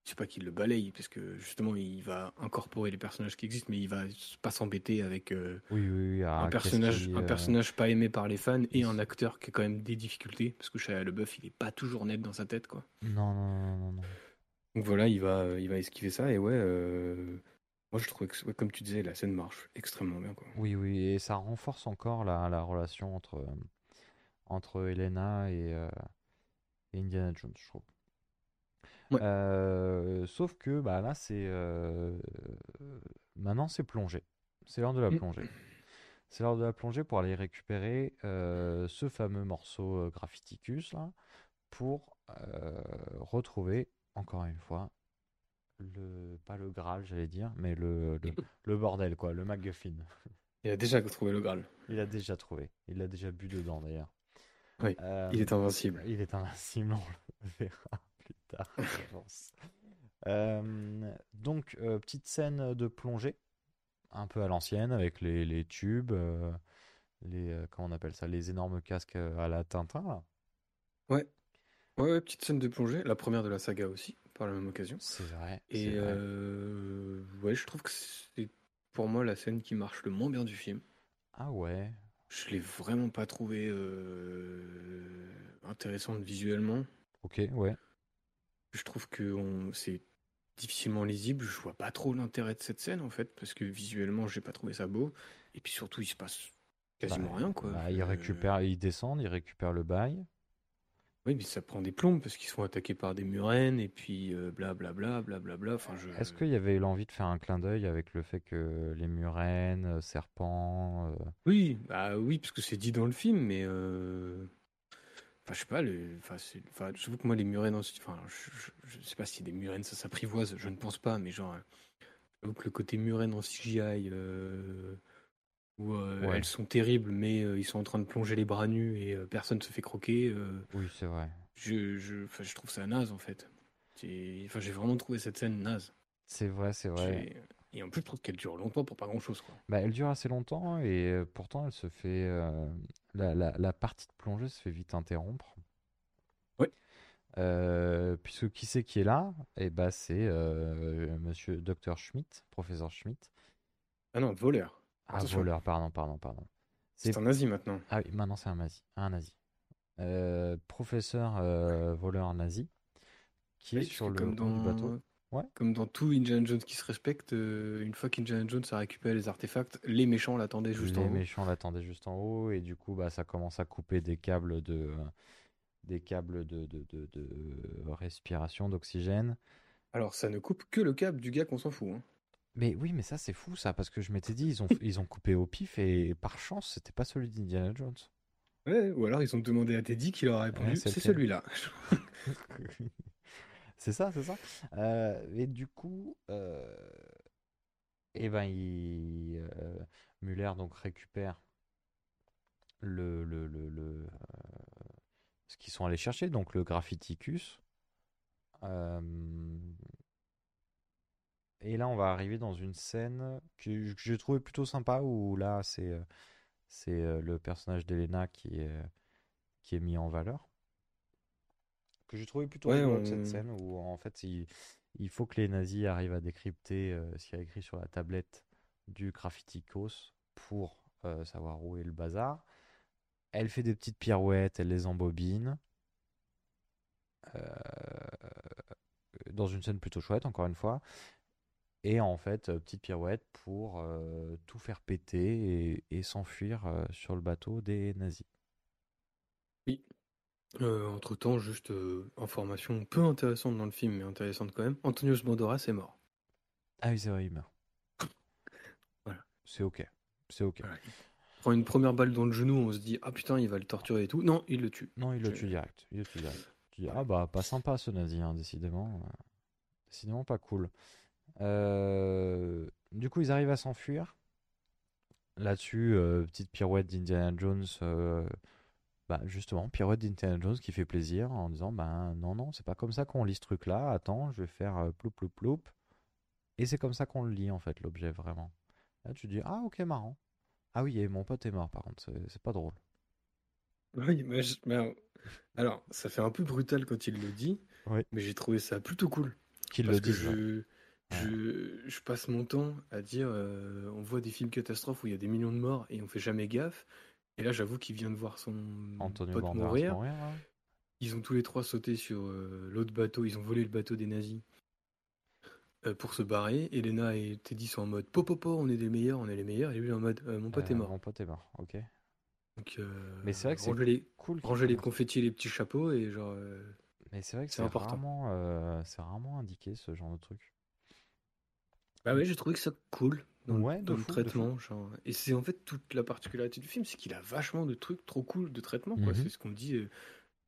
C'est pas qu'il le balaye, parce que justement, il va incorporer les personnages qui existent, mais il va pas s'embêter avec. euh, Oui, oui, oui. ah, un qu'est-ce personnage, un euh, personnage pas aimé par les fans et un acteur qui a quand même des difficultés parce que Shia LeBeouf il est pas toujours net dans sa tête quoi. Non, non, non, non, non. Donc voilà, il va, il va esquiver ça et ouais, euh, moi je trouve que ouais, comme tu disais la scène marche extrêmement bien quoi. Oui, oui, et ça renforce encore la, la relation entre, entre Elena et, euh, et Indiana Jones, je trouve. Ouais. Euh, sauf que bah, là, c'est. euh, maintenant, c'est plongée. C'est l'heure de la Mm. plongée. C'est l'heure de la plongée pour aller récupérer euh, ce fameux morceau euh, Graphiticus là, pour euh, retrouver, encore une fois, le, pas le Graal, j'allais dire, mais le, le, le bordel, quoi, le MacGuffin. Il a déjà trouvé le Graal. Il a déjà trouvé. Il l'a déjà bu dedans d'ailleurs. Oui, Euh, il est invincible. Il est invincible, on le verra tard, je pense. Euh, donc, euh, petite scène de plongée, un peu à l'ancienne, avec les, les tubes, euh, les, comment on appelle ça, les énormes casques à la Tintin, là. Ouais. Ouais, ouais, petite scène de plongée, la première de la saga aussi, par la même occasion. C'est vrai. Et vrai. ouais, je trouve que c'est pour moi la scène qui marche le moins bien du film. Ah ouais. Je l'ai vraiment pas trouvé euh, intéressante visuellement. Ok, ouais. Je trouve que c'est difficilement lisible. Je vois pas trop l'intérêt de cette scène en fait, parce que visuellement, j'ai pas trouvé ça beau. Et puis surtout, il se passe quasiment Bah, rien quoi. Bah, ils Euh, récupèrent, ils descendent, ils récupèrent le bail. Oui, mais ça prend des plombes parce qu'ils sont attaqués par des murènes et puis blablabla, blablabla. Enfin, je. Est-ce qu'il y avait l'envie de faire un clin d'œil avec le fait que les murènes, euh, serpents, euh, Oui, bah oui, parce que c'est dit dans le film, mais euh, enfin, je sais pas, le... enfin, j'avoue que moi, les murènes, en- enfin, je, sais pas si des murènes ça s'apprivoise, je ne pense pas, mais genre, euh, j'avoue que le côté murène en CGI, euh, où euh, Ouais. elles sont terribles, mais euh, ils sont en train de plonger les bras nus et personne se fait croquer, Oui, c'est vrai. je, je, enfin, je trouve ça naze en fait. Enfin, j'ai vraiment trouvé cette scène naze. C'est vrai, c'est vrai. Et en plus, je trouve qu'elle dure longtemps pour pas grand chose, quoi. Bah, elle dure assez longtemps et euh, pourtant elle se fait. euh, la, la- la partie de plongée se fait vite interrompre. Ouais. Euh, puisque qui c'est qui est là? Et bah c'est euh, Monsieur Dr Schmidt, professeur Schmidt. Ah non, voleur. Ah, Attention. voleur, pardon, pardon, pardon. C'est un nazi maintenant. ah oui, maintenant c'est un nazi, un nazi. Professeur voleur nazi qui est Oui, sur le comme du bateau. Ouais. Comme dans tout Indiana Jones qui se respecte, euh, une fois qu'Indiana Jones a récupéré les artefacts, les méchants l'attendaient juste les en haut. méchants l'attendaient juste en haut et du coup bah ça commence à couper des câbles de euh, des câbles de, de, de, de respiration d'oxygène. Alors ça ne coupe que le câble du gars qu'on s'en fout. hein. Mais oui, mais ça c'est fou ça parce que je m'étais dit ils ont ils ont coupé au pif et par chance c'était pas celui d'Indiana Jones. Ouais, ou alors ils ont demandé à Teddy qui leur a répondu Ouais, c'est celui-là. c'est ça, c'est ça. Euh, et du coup, euh, eh ben, euh, Muller donc récupère le, le, le, euh, ce qu'ils sont allés chercher, donc le graphiticus. Et là, on va arriver dans une scène que j'ai trouvé plutôt sympa où là, c'est le personnage d'Elena qui est mis en valeur. Que j'ai trouvé plutôt Ouais, on- cette scène où en fait il, il faut que les nazis arrivent à décrypter euh, ce qu'il y a écrit sur la tablette du graffiticos pour euh, savoir où est le bazar. Elle fait des petites pirouettes, elle les embobine. Euh, dans une scène plutôt chouette, encore une fois. Et en fait, petite pirouette pour tout faire péter et, et s'enfuir sur le bateau des nazis. Euh, entre temps, juste euh, information peu intéressante dans le film, mais intéressante quand même. Antonius Banderas est mort. Ah oui, c'est vrai, il meurt. Voilà. C'est ok. C'est ok. Voilà. Il prend une première balle dans le genou, on se dit ah putain il va le torturer et tout. Non, il le tue. Non, il le tue direct. Il le tue direct. Tu dis, ah bah, pas sympa ce nazi, hein, décidément. Décidément pas cool. Euh, Du coup, ils arrivent à s'enfuir. Là-dessus, petite pirouette d'Indiana Jones. Bah, justement, pirouette d'Indiana Jones qui fait plaisir en disant bah non, non, c'est pas comme ça qu'on lit ce truc-là. Attends, je vais faire euh, ploup ploup ploup. Et c'est comme ça qu'on le lit en fait, l'objet vraiment. Là, tu dis ah, ok, marrant. Ah oui, et mon pote est mort par contre, c'est pas drôle. Oui, mais, je- mais, alors ça fait un peu brutal quand il le dit, Oui. mais j'ai trouvé ça plutôt cool. Qu'il Parce le que dise. je, je, je passe mon temps à dire, euh, on voit des films catastrophes où il y a des millions de morts et on fait jamais gaffe. Et là, j'avoue qu'il vient de voir son Antonio pote Banderas mourir. mourir, ouais. Ils ont tous les trois sauté sur euh, l'autre bateau. Ils ont volé le bateau des nazis euh, pour se barrer. Elena et Teddy sont en mode popopo, on est les meilleurs, on est les meilleurs. Et lui en mode euh, mon pote est mort. Mon pote est mort, ok. Donc, Mais c'est vrai que c'est les, Cool. qu'il rangez les confettis et les petits chapeaux et genre. Mais c'est vrai que c'est rarement, c'est rarement indiqué ce genre de truc. Bah ouais, j'ai trouvé que ça cool dans, Ouais, de dans le fou, de traitement. genre. Et c'est en fait toute la particularité du film, c'est qu'il a vachement de trucs trop cool de traitement. Mhm. C'est ce qu'on dit, euh,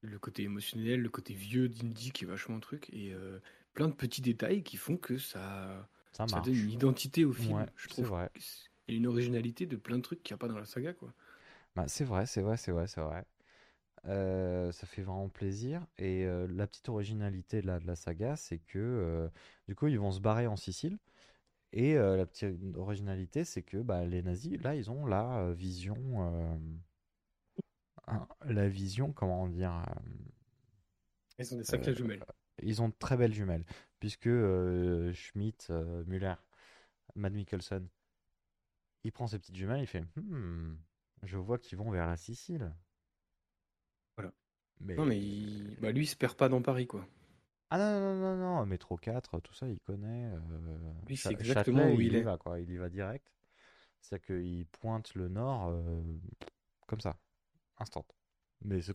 le côté émotionnel, le côté vieux d'Indy qui est vachement truc, et euh, plein de petits détails qui font que ça, Ça donne une identité au film. Ouais, je trouve vrai. a une originalité de plein de trucs qu'il n'y a pas dans la saga. quoi. Bah, c'est vrai, c'est vrai, c'est vrai, c'est vrai. Euh, ça fait vraiment plaisir. Et la petite originalité là, de la saga, c'est que du coup, ils vont se barrer en Sicile. Et euh, la petite originalité, c'est que bah, les nazis, là, ils ont la vision. euh, la vision, comment dire Ils ont des sacrées jumelles. Ils ont de très belles jumelles. Puisque Schmidt, Müller, Matt Mikkelsen, il prend ses petites jumelles, il fait Hmm, Je vois qu'ils vont vers la Sicile. Voilà. Mais... Non, mais il... bah, lui, il se perd pas dans Paris, quoi. Ah non, non, non, non, non, métro 4, tout ça, il connaît. euh, Lui, Cha- c'est exactement Châtelet, où il y est. va, quoi. Il y va direct. C'est-à-dire qu'il pointe le nord euh, comme ça, instant. Mais c'est-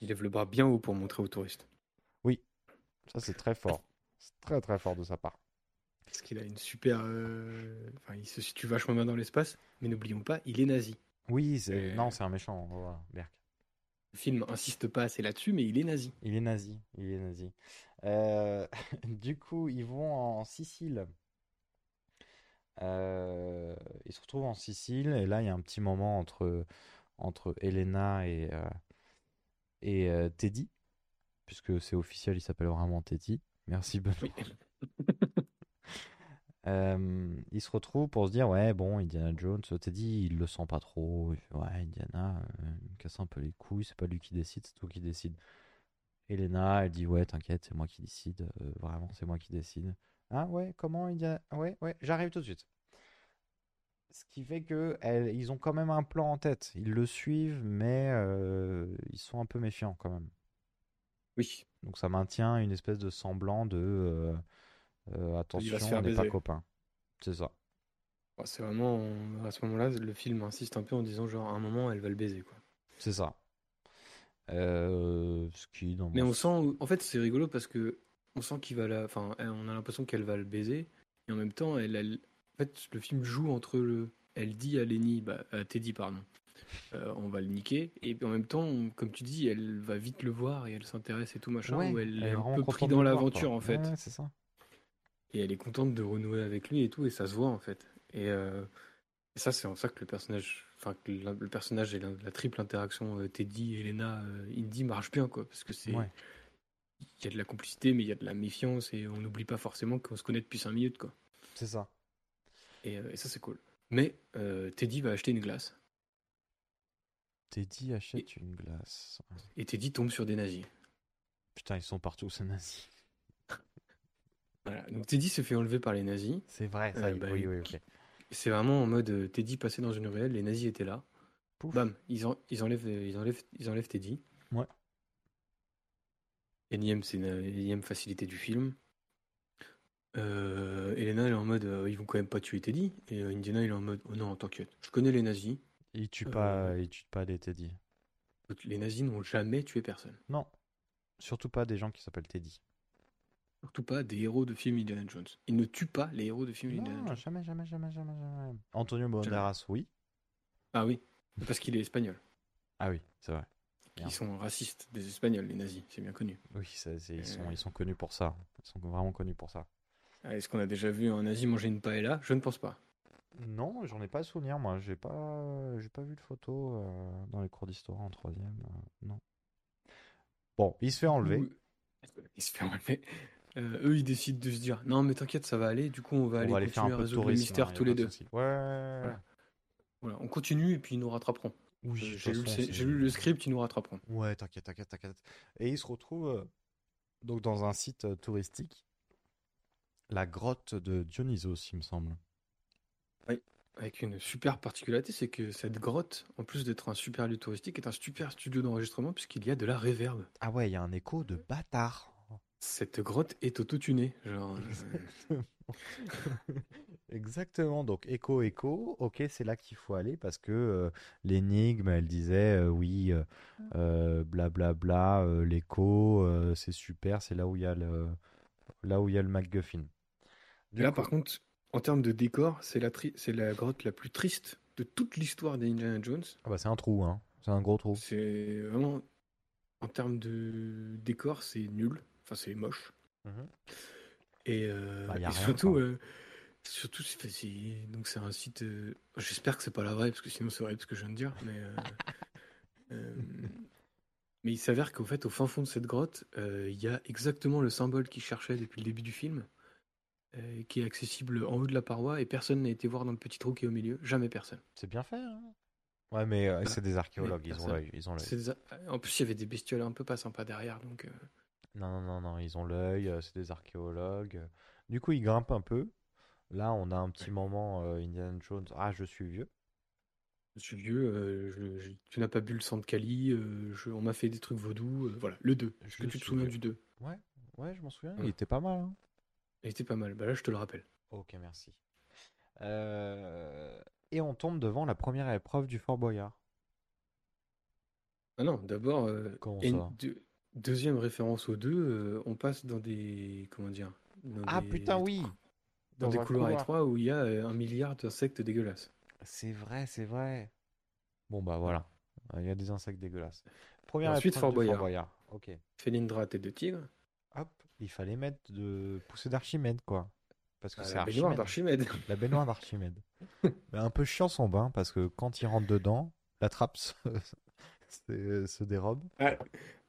Il lève le bras bien haut pour montrer aux touristes. oui, ça c'est très fort. C'est très très fort de sa part. Parce qu'il a une super. euh, Enfin, il se situe vachement bien dans l'espace. Mais n'oublions pas, il est nazi. Oui, c'est... Euh, non, c'est un méchant, voilà, Berk. Le film insiste pas assez là-dessus, mais il est nazi. Il est nazi, il est nazi. Euh, du coup, ils vont en Sicile. Euh, ils se retrouvent en Sicile et là, il y a un petit moment entre, entre Elena et, euh, et Teddy, puisque c'est officiel, il s'appelle vraiment Teddy. Merci Benoît. Oui. Euh, ils se retrouvent pour se dire ouais bon Indiana Jones Teddy il le sent pas trop. Il fait, ouais Indiana euh, il me casse un peu les couilles c'est pas lui qui décide c'est toi qui décide Elena elle dit ouais t'inquiète c'est moi qui décide euh, vraiment c'est moi qui décide. Ah ouais comment Indiana ouais ouais j'arrive tout de suite. Ce qui fait que elle- ils ont quand même un plan en tête. Ils le suivent mais ils sont un peu méfiants quand même. Oui. donc ça maintient une espèce de semblant de euh, attention, on n'est pas copains. C'est ça. C'est vraiment. À ce moment-là, le film insiste un peu en disant, genre, à un moment, elle va le baiser, quoi. C'est ça. Euh, ce qui, dans Mais on sent. En fait, c'est rigolo parce que. On sent qu'il va la. Enfin, on a l'impression qu'elle va le baiser. Et en même temps, elle, elle- En fait, le film joue entre le. Elle dit à Lenny, bah, à Teddy, pardon, euh, on va le niquer. Et en même temps, comme tu dis, elle va vite le voir et elle s'intéresse et tout machin. Ouais, où elle, elle est un peu pris dans l'aventure en fait. Ouais, c'est ça. Et elle est contente de renouer avec lui et tout, et ça se voit en fait. Et, euh, et ça, c'est en ça que le personnage, enfin, que la- le personnage et la, la triple interaction euh, Teddy, Elena, euh, Indy marche bien quoi, parce que c'est, Ouais. il y a de la complicité, mais il y a de la méfiance et on n'oublie pas forcément qu'on se connaît depuis 5 minutes quoi. C'est ça. Et, et ça, c'est cool. Mais Teddy va acheter une glace Teddy achète une glace. et Teddy tombe sur des nazis. Putain, ils sont partout, ces nazis. Voilà. Donc Teddy se fait enlever par les nazis. C'est vrai, ça. Euh, y- bah, oui, oui. C'est vraiment en mode euh, Teddy passé dans une ruelle, les nazis étaient là. Pouf. Bam, ils, en- ils, enlèvent, euh, ils, enlèvent, ils enlèvent Teddy. Ouais. Énième, c'est une énième facilité du film. Euh, Elena, elle est en mode euh, ils vont quand même pas tuer Teddy. Et Indiana, il est en mode oh non, t'inquiète, je connais les nazis. Ils tuent pas, ils tuent pas les Teddy. Les nazis n'ont jamais tué personne. Non. Surtout pas des gens qui s'appellent Teddy. Surtout pas des héros de films Indiana Jones. Ils ne tuent pas les héros de films Indiana Jones. jamais, jamais, jamais, jamais, jamais. Antonio Banderas, oui. Ah oui, parce qu'il est espagnol. Ah oui, c'est vrai. Ils sont racistes, des espagnols, les nazis, c'est bien connu. Oui, ça, c'est- ils, sont, Euh. ils sont connus pour ça. Ils sont vraiment connus pour ça. Ah, Est-ce qu'on a déjà vu un nazi manger une paella? Je ne pense pas. Non, j'en ai pas souvenir, moi. J'ai pas, j'ai pas vu de photo euh, dans les cours d'histoire en troisième. euh, non. Bon, il se fait enlever. Il se fait enlever. Euh, eux, ils décident de se dire non, mais t'inquiète, ça va aller. Du coup, on va On aller va continuer un à résoudre le tourisme. mystère hein, tous les de deux. Ouais. Voilà, on continue et puis ils nous rattraperont. Oui, Euh, J'ai lu, le- lu script, ils nous rattraperont. Ouais, t'inquiète, t'inquiète, t'inquiète. Et il se retrouve euh, donc dans un site touristique, la grotte de Dionysos, il me semble. Avec une super particularité, c'est que cette grotte, en plus d'être un super lieu touristique, est un super studio d'enregistrement puisqu'il y a de la réverb. Ah ouais, il y a un écho de bâtard. Cette grotte est autotunée. Genre, euh, Exactement, donc écho, écho, ok, c'est là qu'il faut aller parce que euh, l'énigme, elle disait euh, oui, euh, blablabla, euh, l'écho, euh, c'est super, c'est là où il y a le, là où il y a le MacGuffin. Du Là, coup- par contre, en termes de décor, c'est la, tri- c'est la grotte la plus triste de toute l'histoire des Indiana Jones. Ah bah, c'est un trou, hein, c'est un gros trou. C'est vraiment, en termes de décor, c'est nul. Enfin, c'est moche. Et, euh, Bah, et rien, surtout, euh, surtout c'est, donc c'est un site. euh, J'espère que c'est pas la vraie parce que sinon c'est vrai parce que je viens de dire. Mais euh, Mais il s'avère qu'au fait, au fin fond de cette grotte, il y a exactement le symbole qu'il cherchait depuis le début du film, qui est accessible en haut de la paroi, et personne n'a été voir dans le petit trou qui est au milieu. Jamais personne. C'est bien fait. hein. ouais, mais Bah, c'est des archéologues, ils ont l'œil. Ils ont En plus, il y avait des bestioles un peu pas sympas derrière, donc. Non, non, non, non, ils ont l'œil, euh, c'est des archéologues. Du coup, ils grimpent un peu. Là, on a un petit moment euh, Indiana Jones. Ah, je suis vieux. Je suis vieux, euh, je- je- tu n'as pas bu le sang de Kali, euh, je- on m'a fait des trucs vaudous, euh, voilà, le 2. Est-ce que tu te suis souviens vieux. du 2 Ouais, ouais, je m'en souviens. Il était pas mal. hein. Il était pas mal, bah là je te le rappelle. Ok, merci. Euh, Et on tombe devant la première épreuve du Fort Boyard. Ah non, d'abord, euh, Comment ça? deux- deuxième référence aux deux, euh, on passe dans des. Comment dire dans Ah des- putain, oui! Dans, Dans des couloirs couloir. étroits où il y a euh, un milliard d'insectes dégueulasses. C'est vrai, c'est vrai. Bon, bah voilà. Euh, Il y a des insectes dégueulasses. Première ensuite, Fort Boyard. Ok. Felindra, tête de tigre, Hop, il fallait mettre de poussée d'Archimède, quoi. Parce que à c'est la baignoire Archimède. d'Archimède. La baignoire d'Archimède. Mais un peu chiant son bain parce que quand il rentre dedans, la trappe se dérobe. Ah,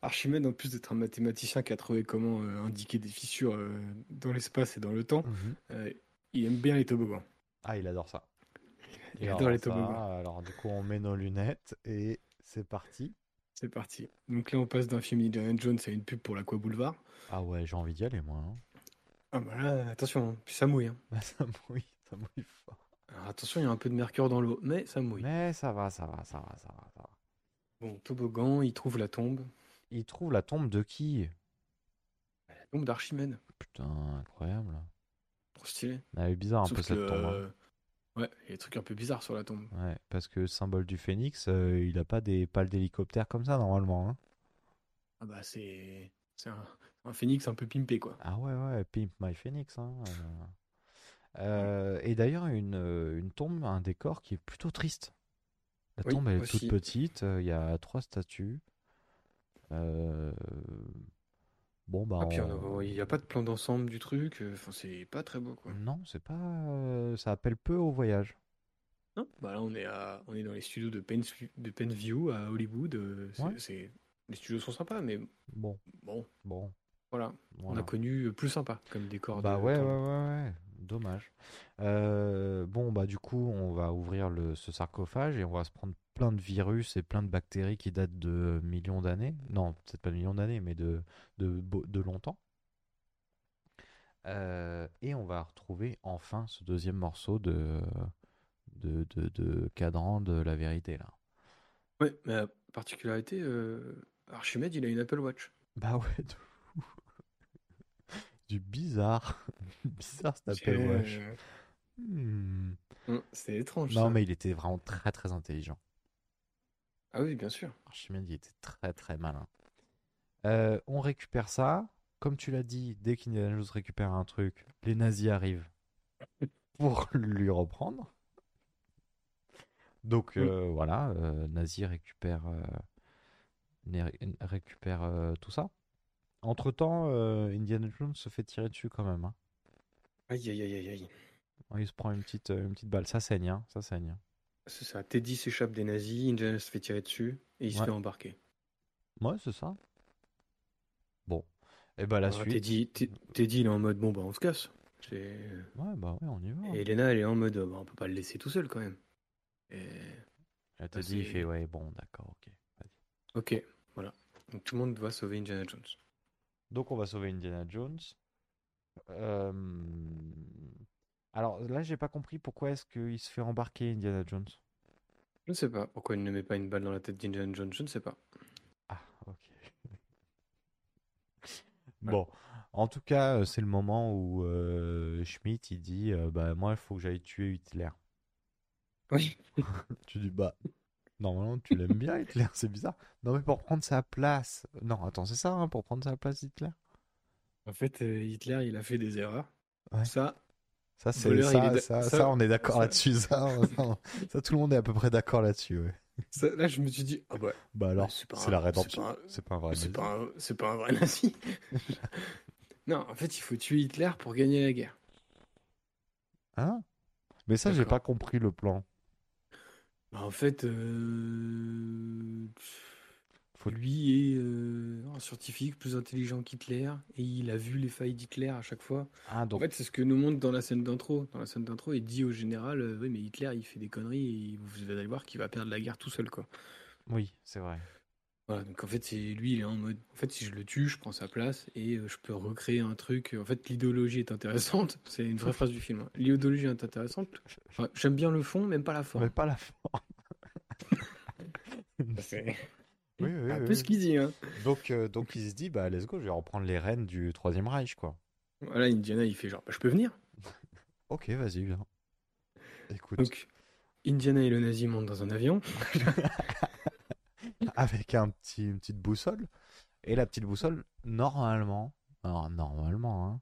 Archimède, en plus d'être un mathématicien qui a trouvé comment euh, indiquer des fissures euh, dans l'espace et dans le temps, euh, il aime bien les toboggans. Ah, il adore ça. Il adore les ça. toboggans. Alors du coup, on met nos lunettes et c'est parti. C'est parti. Donc là, on passe d'un film Indiana Jones à une pub pour l'Aqua Boulevard. Ah ouais, j'ai envie d'y aller moi. hein. Ah bah là, attention, puis ça mouille. hein. ça mouille, ça mouille fort. Alors attention, il y a un peu de mercure dans l'eau, mais ça mouille. Mais ça va, ça va, ça va, ça va, ça va. Bon, toboggan, il trouve la tombe. Il trouve la tombe de qui? La tombe d'Archimède. Putain, incroyable. Trop stylé. Elle est bizarre un Sauf peu cette tombe. hein. euh, Ouais, il y a des trucs un peu bizarres sur la tombe. Ouais, parce que symbole du phénix, euh, il a pas des pales d'hélicoptère comme ça normalement. hein. Ah bah c'est c'est un, un phénix un peu pimpé quoi. Ah ouais, ouais, Pimp My Phoenix. hein, euh. Et d'ailleurs, une, une tombe, un décor qui est plutôt triste. La Oui, tombe, elle est aussi. toute petite, il y a trois statues. Euh, Bon, bah. Ah puis on on- il n'y a pas de plan d'ensemble du truc, euh, enfin c'est pas très beau quoi. Non, c'est pas. euh, Ça appelle peu au voyage. Non, bah là on est à on est dans les studios de Penn de Penview à Hollywood, c'est Ouais. les studios sont sympas mais Bon, bon, bon. voilà, on voilà. a connu plus sympa comme décor Bah de ouais, ouais, ouais, ouais. Dommage. Euh, bon, bah du coup, on va ouvrir le, ce sarcophage et on va se prendre plein de virus et plein de bactéries qui datent de millions d'années. Non, peut-être pas de millions d'années, mais de, de, beau- de longtemps. Euh, et on va retrouver enfin ce deuxième morceau de, de, de, de cadran de la vérité, là. Ouais, mais la particularité euh, Archimède, il a une Apple Watch. Bah ouais. Du bizarre. bizarre cet C'est, Apple Watch. euh, Hmm. C'est étrange Non, ça. mais il était vraiment très très intelligent. Ah oui, bien sûr. Archimède, il était très très malin. Euh, on récupère ça. Comme tu l'as dit, dès qu'Indiana Jones récupère un truc, les nazis arrivent pour lui reprendre. Donc euh, voilà, euh, nazis récupère, euh, récupère tout ça. Entre-temps, euh, Indiana Jones se fait tirer dessus quand même. hein. Aïe aïe aïe aïe. Il se prend une petite, une petite balle. Ça saigne, hein, ça saigne. C'est ça, Teddy s'échappe des nazis, Indiana se fait tirer dessus et il se fait embarquer. Ouais, c'est ça. Bon. Et bah la Alors, suite. Teddy, Teddy, il est en mode bon bah on se casse. Ouais, bah ouais, on y va. Et Elena, elle est en mode bah, on peut pas le laisser tout seul quand même. Et... Elle te dit, il fait, ouais, bon, d'accord, ok. Ok, voilà. Donc tout le monde doit sauver Indiana Jones. Donc on va sauver Indiana Jones. Euh, Alors là, j'ai pas compris pourquoi est-ce qu'il se fait embarquer Indiana Jones. Je ne sais pas pourquoi il ne met pas une balle dans la tête d'Indiana Jones, je ne sais pas. Ah, ok. Bon, en tout cas, euh, c'est le moment où euh, Schmidt il dit, euh, bah moi, il faut que j'aille tuer Hitler. Oui. Tu dis, bah, normalement, tu l'aimes bien, Hitler, c'est bizarre. Non, mais pour prendre sa place. Non, attends, c'est ça, hein, pour prendre sa place, Hitler? En fait, euh, Hitler, il a fait des erreurs. Ouais. Ça, Ça, c'est ça, ça, on est d'accord là-dessus. Ça, tout le monde est à peu près d'accord là-dessus. Ouais. ça- là, je me suis dit, ah bah, Bah alors, c'est la c'est rédemption. pas un- C'est pas un vrai. c'est nazi. pas, un- c'est pas un vrai nazi. non, en fait, il faut tuer Hitler pour gagner la guerre. Hein Mais ça, j'ai pas compris le plan. Bah, en fait, euh, Lui est euh, un scientifique plus intelligent qu'Hitler et il a vu les failles d'Hitler à chaque fois. Ah, En fait, c'est ce que nous montre dans la scène d'intro. Dans la scène d'intro, il dit au général euh, Oui, mais Hitler, il fait des conneries et vous allez voir qu'il va perdre la guerre tout seul, quoi. oui, c'est vrai. Voilà, donc en fait, c'est lui, il est en mode En fait, si je le tue, je prends sa place et euh, je peux recréer un truc. En fait, l'idéologie est intéressante. C'est une vraie phrase du film. hein. L'idéologie est intéressante. Enfin, J'aime bien le fond, même pas la forme. Mais pas la forme. Oui, oui, un oui, peu ce qu'il dit. Hein. Donc, euh, donc il se dit, bah let's go, je vais reprendre les rênes du Troisième Reich, quoi. Voilà, Indiana, il fait genre Bah, Je peux venir. Ok, vas-y, viens. Écoute, Donc, Indiana et le nazi montent dans un avion. avec un petit, une petite boussole. Et la petite boussole, normalement, alors, normalement, hein,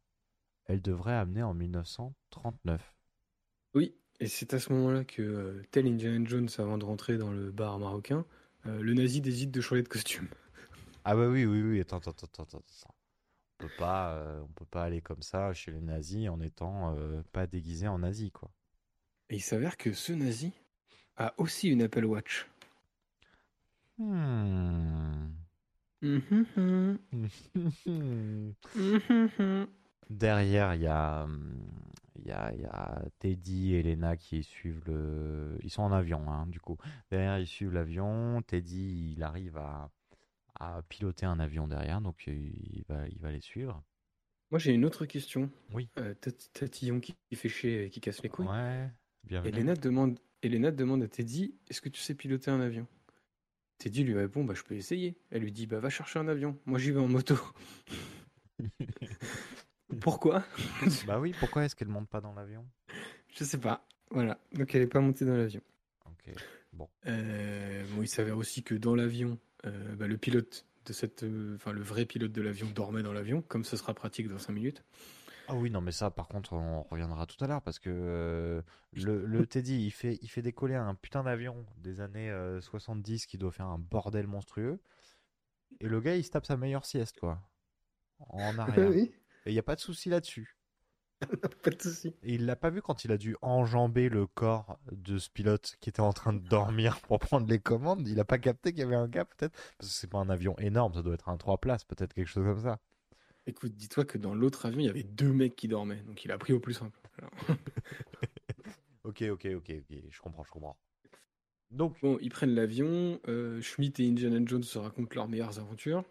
elle devrait amener en 1939. Oui, et c'est à ce moment-là que, euh, tel Indiana Jones avant de rentrer dans le bar marocain, le nazi décide de changer de costume. Ah bah oui, oui, oui, attends, attends, attends, attends. On peut pas, euh, on peut pas aller comme ça chez les nazis en étant euh, pas déguisé en nazi, quoi. Et il s'avère que ce nazi a aussi une Apple Watch. Hmm. Mhm, mhm, mhm. Derrière, il y a, hum, il y a, il y a Teddy et Lena qui suivent le. Ils sont en avion, hein, du coup. Derrière, ils suivent l'avion. Teddy, il arrive à, à piloter un avion derrière, donc il va, il va les suivre. Moi j'ai une autre question. Oui. Euh, Tat- Tatillon qui, qui fait chier et qui casse les couilles. Ouais, bienvenue. Elena demande, Elena demande à Teddy Est-ce que tu sais piloter un avion? Teddy lui répond Bah je peux essayer. Elle lui dit Bah va chercher un avion. Moi j'y vais en moto. Pourquoi Bah oui, pourquoi est-ce qu'elle monte pas dans l'avion Je sais pas. Voilà. Donc elle est pas montée dans l'avion. Ok, bon. Euh, bon, il s'avère aussi que dans l'avion, euh, bah, le pilote de cette, euh, enfin le vrai pilote de l'avion dormait dans l'avion, comme ce sera pratique dans 5 minutes. Ah oui, non, mais ça, par contre, on reviendra tout à l'heure parce que euh, le, le Teddy, il fait, il fait décoller un putain d'avion des années euh, 70 qui doit faire un bordel monstrueux. Et le gars, il se tape sa meilleure sieste, quoi. En arrière. oui, Et il n'y a pas de souci là-dessus. pas de souci. Et il l'a pas vu quand il a dû enjamber le corps de ce pilote qui était en train de dormir pour prendre les commandes. Il a pas capté qu'il y avait un gars, peut-être? Parce que c'est pas un avion énorme, ça doit être un 3 places, peut-être quelque chose comme ça. Écoute, dis-toi que dans l'autre avion, il y avait deux mecs qui dormaient, donc il a pris au plus simple. Alors, Ok, ok, ok, ok, je comprends, je comprends. Donc, Bon, ils prennent l'avion. euh, Schmidt et Indiana Jones se racontent leurs meilleures aventures.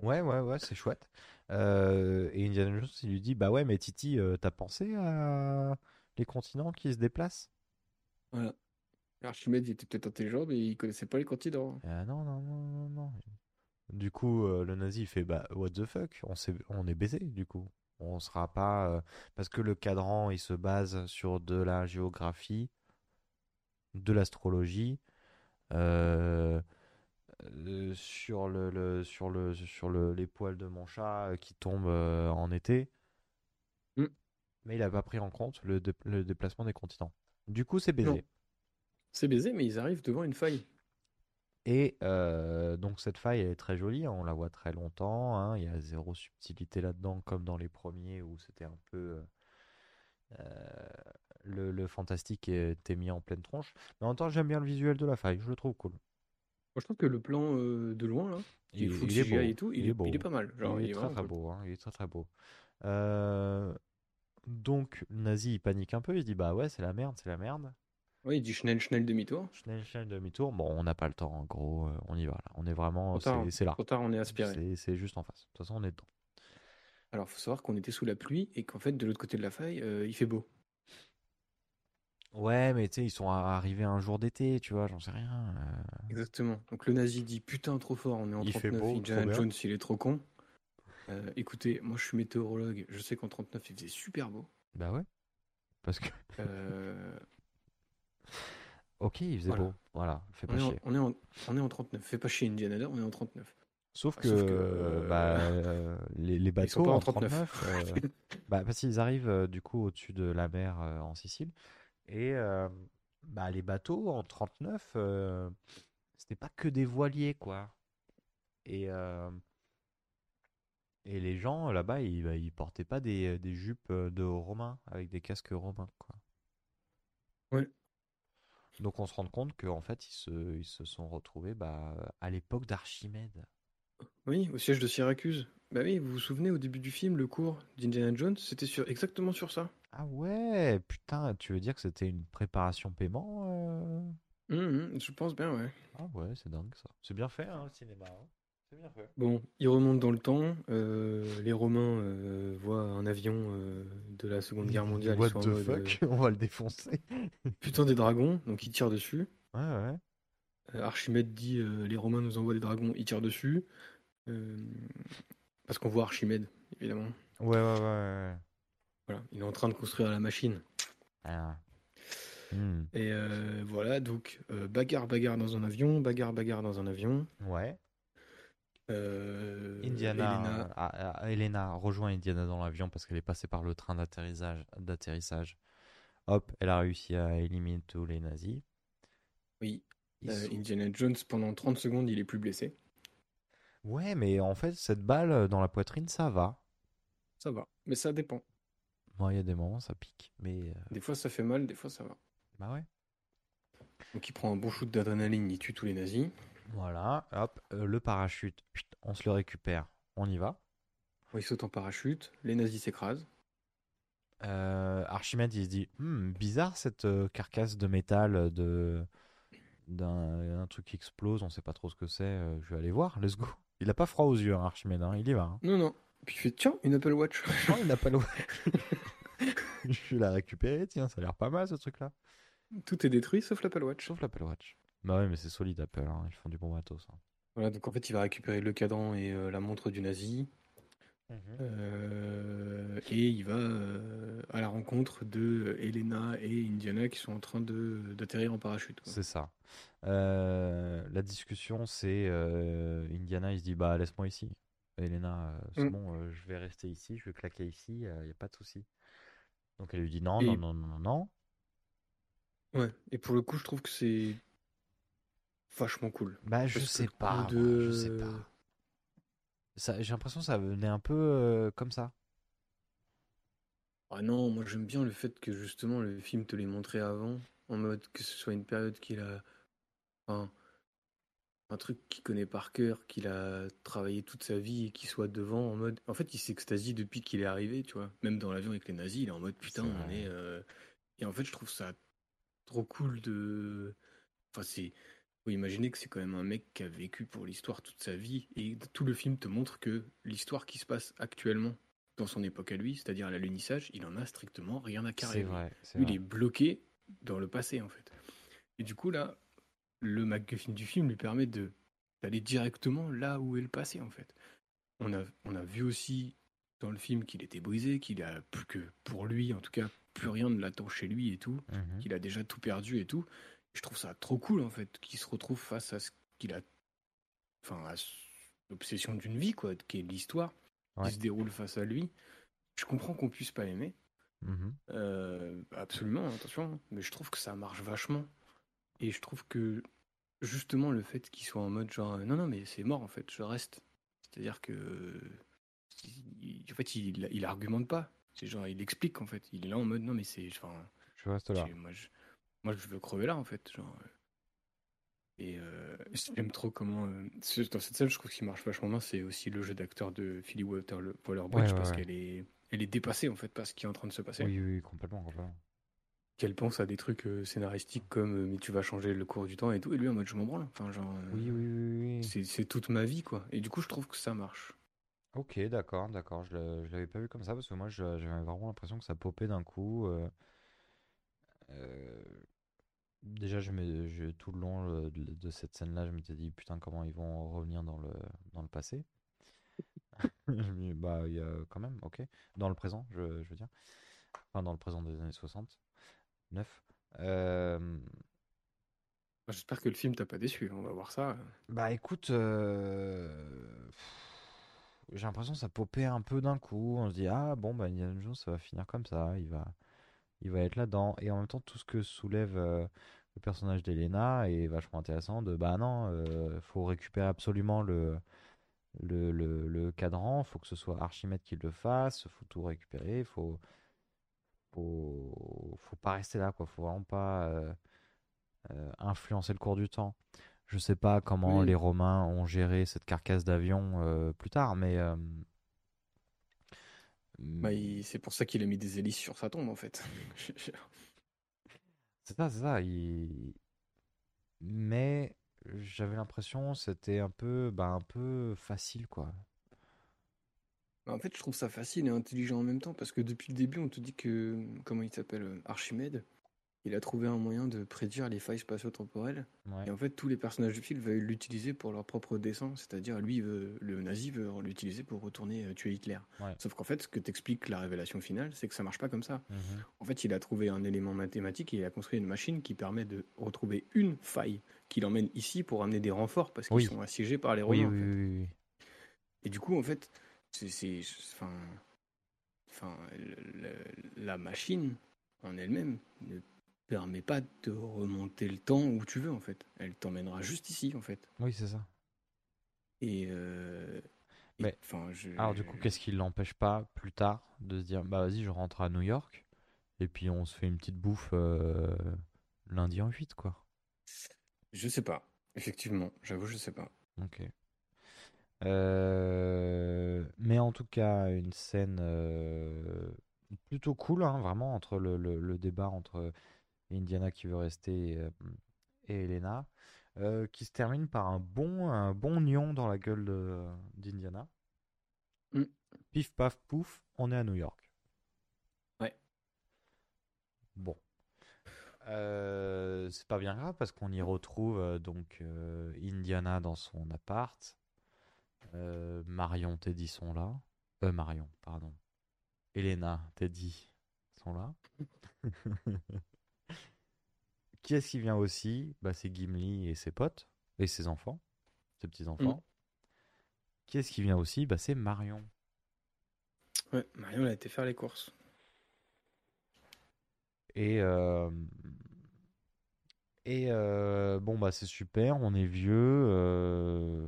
Ouais, ouais, ouais, c'est chouette. Euh, et Indiana Jones, il lui dit, bah ouais, mais Titi, euh, t'as pensé à les continents qui se déplacent? Voilà. Archimède il était peut-être intelligent, mais il connaissait pas les continents. Euh, Non, non, non, non, non. Du coup, euh, le nazi, il fait, bah what the fuck, on s'est- on est baisé, du coup. On sera pas... Parce que le cadran, il se base sur de la géographie, de l'astrologie, euh, euh, sur le, le- sur le, sur le, les poils de mon chat euh, qui tombent euh, en été. Mm. Mais il n'a pas pris en compte le, le déplacement des continents. Du coup, c'est baisé. C'est baisé, mais ils arrivent devant une faille. Et donc cette faille elle est très jolie, hein, on la voit très longtemps, hein, il y a zéro subtilité là-dedans comme dans les premiers où c'était un peu... le, le fantastique était mis en pleine tronche. Mais en même temps j'aime bien le visuel de la faille, je le trouve cool. Moi, je trouve que le plan euh, de loin, là, il est beau, et tout, il, il est, est beau. il est pas mal. Genre, il est très très beau, hein, il est très très beau. Euh, donc nazi il panique un peu, il se dit bah ouais c'est la merde, c'est la merde. Ouais, il dit Schnell, Schnell demi-tour. Schnell, Schnell, demi-tour, bon on n'a pas le temps en gros, euh, on y va là, on est vraiment, tard, c'est là. Trop tard, on est aspiré. C'est c'est juste en face, de toute façon on est dedans. Alors, faut savoir qu'on était sous la pluie et qu'en fait, de l'autre côté de la faille, euh, il fait beau. Ouais, mais tu sais, ils sont arrivés un jour d'été, tu vois, j'en sais rien. euh. Exactement. Donc, le nazi dit Putain, trop fort, on est en Il fait 39, beau, Indiana. Jones, il est trop con. Euh, écoutez, moi, je suis météorologue, je sais qu'en 39, il faisait super beau. Bah ouais. Parce que, Euh, ok, il faisait Voilà. beau, voilà, fais on, pas est en, chier. on, est en, on est en 39. Fais pas chier Indiana, on est en 39. Sauf Ah, que, sauf que, euh, bah, euh, les, les Ils sont bateaux pas en en 39. 39, euh, bah, parce qu'ils arrivent euh, du coup au-dessus de la mer euh, en Sicile. Et euh, bah, les bateaux en 39, euh, c'était pas que des voiliers, quoi. Et, euh, et les gens là-bas, ils, bah, ils portaient pas des, des jupes de romains avec des casques romains, quoi. Ouais. Donc on se rend compte qu'en fait, ils se, ils se sont retrouvés bah, à l'époque d'Archimède. Oui, au siège de Syracuse. Bah oui, vous vous souvenez au début du film, le cours d'Indiana Jones, c'était sur exactement sur ça. Ah ouais, putain, tu veux dire que c'était une préparation paiement euh? Hum, je pense bien, ouais. Ah ouais, c'est dingue ça. C'est bien fait, hein, le cinéma. hein. C'est bien fait. Bon, il remonte dans le temps. euh, les Romains euh, voient un avion euh, de la Seconde Guerre mondiale. ils What sont en the mode, fuck? On va le défoncer. putain des dragons, donc ils tirent dessus. Ouais, ouais. Euh, Archimède dit euh, les Romains nous envoient des dragons, ils tirent dessus. Euh, parce qu'on voit Archimède, évidemment. Ouais, ouais, ouais. ouais. Voilà, il est en train de construire la machine. Ah. Hmm. Et euh, voilà, donc euh, bagarre, bagarre dans un avion, bagarre, bagarre dans un avion. Ouais. Euh, Indiana, Elena- ah, ah, Elena rejoint Indiana dans l'avion parce qu'elle est passée par le train d'atterrissage. Hop, elle a réussi à éliminer tous les nazis. Oui, sont- Indiana Jones, pendant 30 secondes, il est plus blessé. Ouais, mais en fait, cette balle dans la poitrine, ça va. Ça va, mais ça dépend. Bon, il y a des moments, ça pique. Mais euh, Des fois, ça fait mal, des fois, ça va. bah ouais. Donc, il prend un bon shoot d'adrénaline, il tue tous les nazis. Voilà, hop, euh, le parachute, chut, on se le récupère, on y va. Il saute en parachute, les nazis s'écrasent. Euh, Archimède, il se dit, Hmm, bizarre cette carcasse de métal de d'un un truc qui explose, on sait pas trop ce que c'est. je vais aller voir, let's go. Il a pas froid aux yeux, hein, Archimède, hein, il y va. hein. Non, non. Puis il fait tiens, une Apple Watch. Non, il n'a pas le. je vais la récupérer, tiens, ça a l'air pas mal ce truc-là. Tout est détruit sauf l'Apple Watch. Sauf l'Apple Watch. Bah ouais, mais c'est solide Apple, hein, ils font du bon matos. hein. Voilà, donc en fait, il va récupérer le cadran et euh, la montre du nazi. Euh, et il va euh, à la rencontre de Elena et Indiana qui sont en train de d'atterrir en parachute. C'est ça. Euh, la discussion, c'est euh, Indiana, il se dit bah laisse-moi ici. Elena, euh, c'est Mm. bon, euh, je vais rester ici, je vais claquer ici, il n'y a pas de souci. Donc elle lui dit non, Et- non, non, non, non. Ouais, et pour le coup, je trouve que c'est vachement cool. Bah je sais pas, moi, je sais pas. Ça, j'ai l'impression que ça venait un peu euh, comme ça. Ah non, moi j'aime bien le fait que justement le film te l'ait montré avant, en mode que ce soit une période qu'il a. Enfin, un truc qu'il connaît par cœur, qu'il a travaillé toute sa vie et qu'il soit devant en mode. En fait, il s'extasie depuis qu'il est arrivé, tu vois. Même dans l'avion avec les nazis, il est en mode putain, on est. euh, Et en fait, je trouve ça trop cool de. Enfin, c'est. Faut imaginer que c'est quand même un mec qui a vécu pour l'histoire toute sa vie et tout le film te montre que l'histoire qui se passe actuellement dans son époque à lui, c'est-à-dire à l'alunissage, il en a strictement rien à carrer. C'est lui. vrai. c'est Lui, vrai. il est bloqué dans le passé, en fait. Et du coup, là, le MacGuffin du film lui permet de d'aller directement là où est le passé, en fait. On a, on a vu aussi dans le film qu'il était brisé, qu'il a plus que pour lui, en tout cas, plus rien ne l'attend chez lui et tout, Mhm. qu'il a déjà tout perdu et tout. Je trouve ça trop cool, en fait, qu'il se retrouve face à ce qu'il a. Enfin, à l'obsession d'une vie, quoi, qui est l'histoire, Ouais. qui se déroule face à lui. Je comprends qu'on puisse pas l'aimer. Mhm. Euh, absolument, attention, hein. mais je trouve que ça marche vachement. Et je trouve que justement le fait qu'il soit en mode genre euh, non, non, mais c'est mort en fait, je reste. C'est-à-dire que. il- en fait, il, il argumente pas. C'est genre, il explique en fait. Il est là en mode non, mais c'est. Enfin, Je reste là. moi, je, moi, je veux crever là en fait. Genre, et euh, j'aime trop comment. euh, dans cette scène, je trouve qu'il marche vachement bien. C'est aussi le jeu d'acteur de Philly Water, Waller-Bridge Ouais, ouais, parce ouais. qu'elle est, elle est dépassée en fait par ce qui est en train de se passer Oui, oui, complètement, complètement. Qu'elle pense à des trucs euh, scénaristiques comme euh, mais tu vas changer le cours du temps et tout et lui en mode je m'en branle enfin genre euh, Oui, oui, oui, oui. c'est c'est toute ma vie quoi et du coup je trouve que ça marche Ok, d'accord, d'accord. Je ne l'avais pas vu comme ça parce que moi je- j'avais vraiment l'impression que ça popait d'un coup. euh, euh, Déjà, je me, je- tout le long de, de cette scène-là, je m'étais dit putain, comment ils vont revenir dans le, dans le passé? Je bah, il y a quand même, ok. Dans le présent, je, je veux dire. Enfin, dans le présent des années 60. 9. Euh, Enfin, j'espère que le film t'a pas déçu on va voir ça Bah écoute, euh, j'ai l'impression que ça popait un peu d'un coup. On se dit ah bon bah Indiana Jones ça va finir comme ça, il va, il va être là-dedans. Et en même temps tout ce que soulève euh, le personnage d'Elena est vachement intéressant. De bah non, euh, faut récupérer absolument le le, le, le cadran, faut que ce soit Archimède qui le fasse, faut tout récupérer, faut faut faut pas rester là quoi, faut vraiment pas euh, euh, influencer le cours du temps. Je sais pas comment Oui. les Romains ont géré cette carcasse d'avion euh, plus tard, mais Bah, il- c'est pour ça qu'il a mis des hélices sur sa tombe, en fait. c'est ça, c'est ça. il- Mais j'avais l'impression c'était un peu, bah, un peu facile, quoi. Bah, En fait, je trouve ça facile et intelligent en même temps parce que depuis le début, on te dit que, comment il s'appelle, euh, Archimède, il a trouvé un moyen de prédire les failles spatio-temporelles. Ouais. Et en fait, tous les personnages du film veulent l'utiliser pour leur propre dessein. C'est-à-dire, lui, veut- le nazi veut l'utiliser pour retourner euh, tuer Hitler. Ouais. Sauf qu'en fait, ce que t'explique la révélation finale, c'est que ça marche pas comme ça. Mhm. En fait, il a trouvé un élément mathématique et il a construit une machine qui permet de retrouver une faille qui l'emmène ici pour amener des renforts parce qu'ils Oui. sont assiégés par les Oui, Romains. oui, en fait. oui, oui. Et du coup, en fait, c'est, enfin, enfin, le- le- la machine en elle-même ne permet pas de remonter le temps où tu veux, en fait. Elle t'emmènera juste ici, en fait. Oui, c'est ça. Et, euh, et, Mais- je... Alors du coup, qu'est-ce qui l'empêche pas plus tard de se dire, bah vas-y, je rentre à New York et puis on se fait une petite bouffe euh, lundi en 8, quoi. Je sais pas. Effectivement, j'avoue, je sais pas. Ok. Euh, mais en tout cas, une scène euh, plutôt cool, hein, vraiment, entre le, le- le débat entre Indiana qui veut rester et, euh, et Elena, euh, qui se termine par un bon, un bon nion dans la gueule de- d'Indiana. Mm. Pif paf pouf, on est à New York. Ouais. Bon. Euh, c'est pas bien grave parce qu'on y retrouve euh, donc euh, Indiana dans son appart. Euh, Marion, Teddy sont là. Euh, Marion, pardon. Elena, Teddy sont là. Qui est-ce qui vient aussi? Bah, C'est Gimli et ses potes, et ses enfants, ses petits-enfants. Qui est-ce qui vient aussi? Bah, C'est Marion. Ouais, Marion, elle a été faire les courses. Et, euh, et euh, bon, bah c'est super, on est vieux, euh,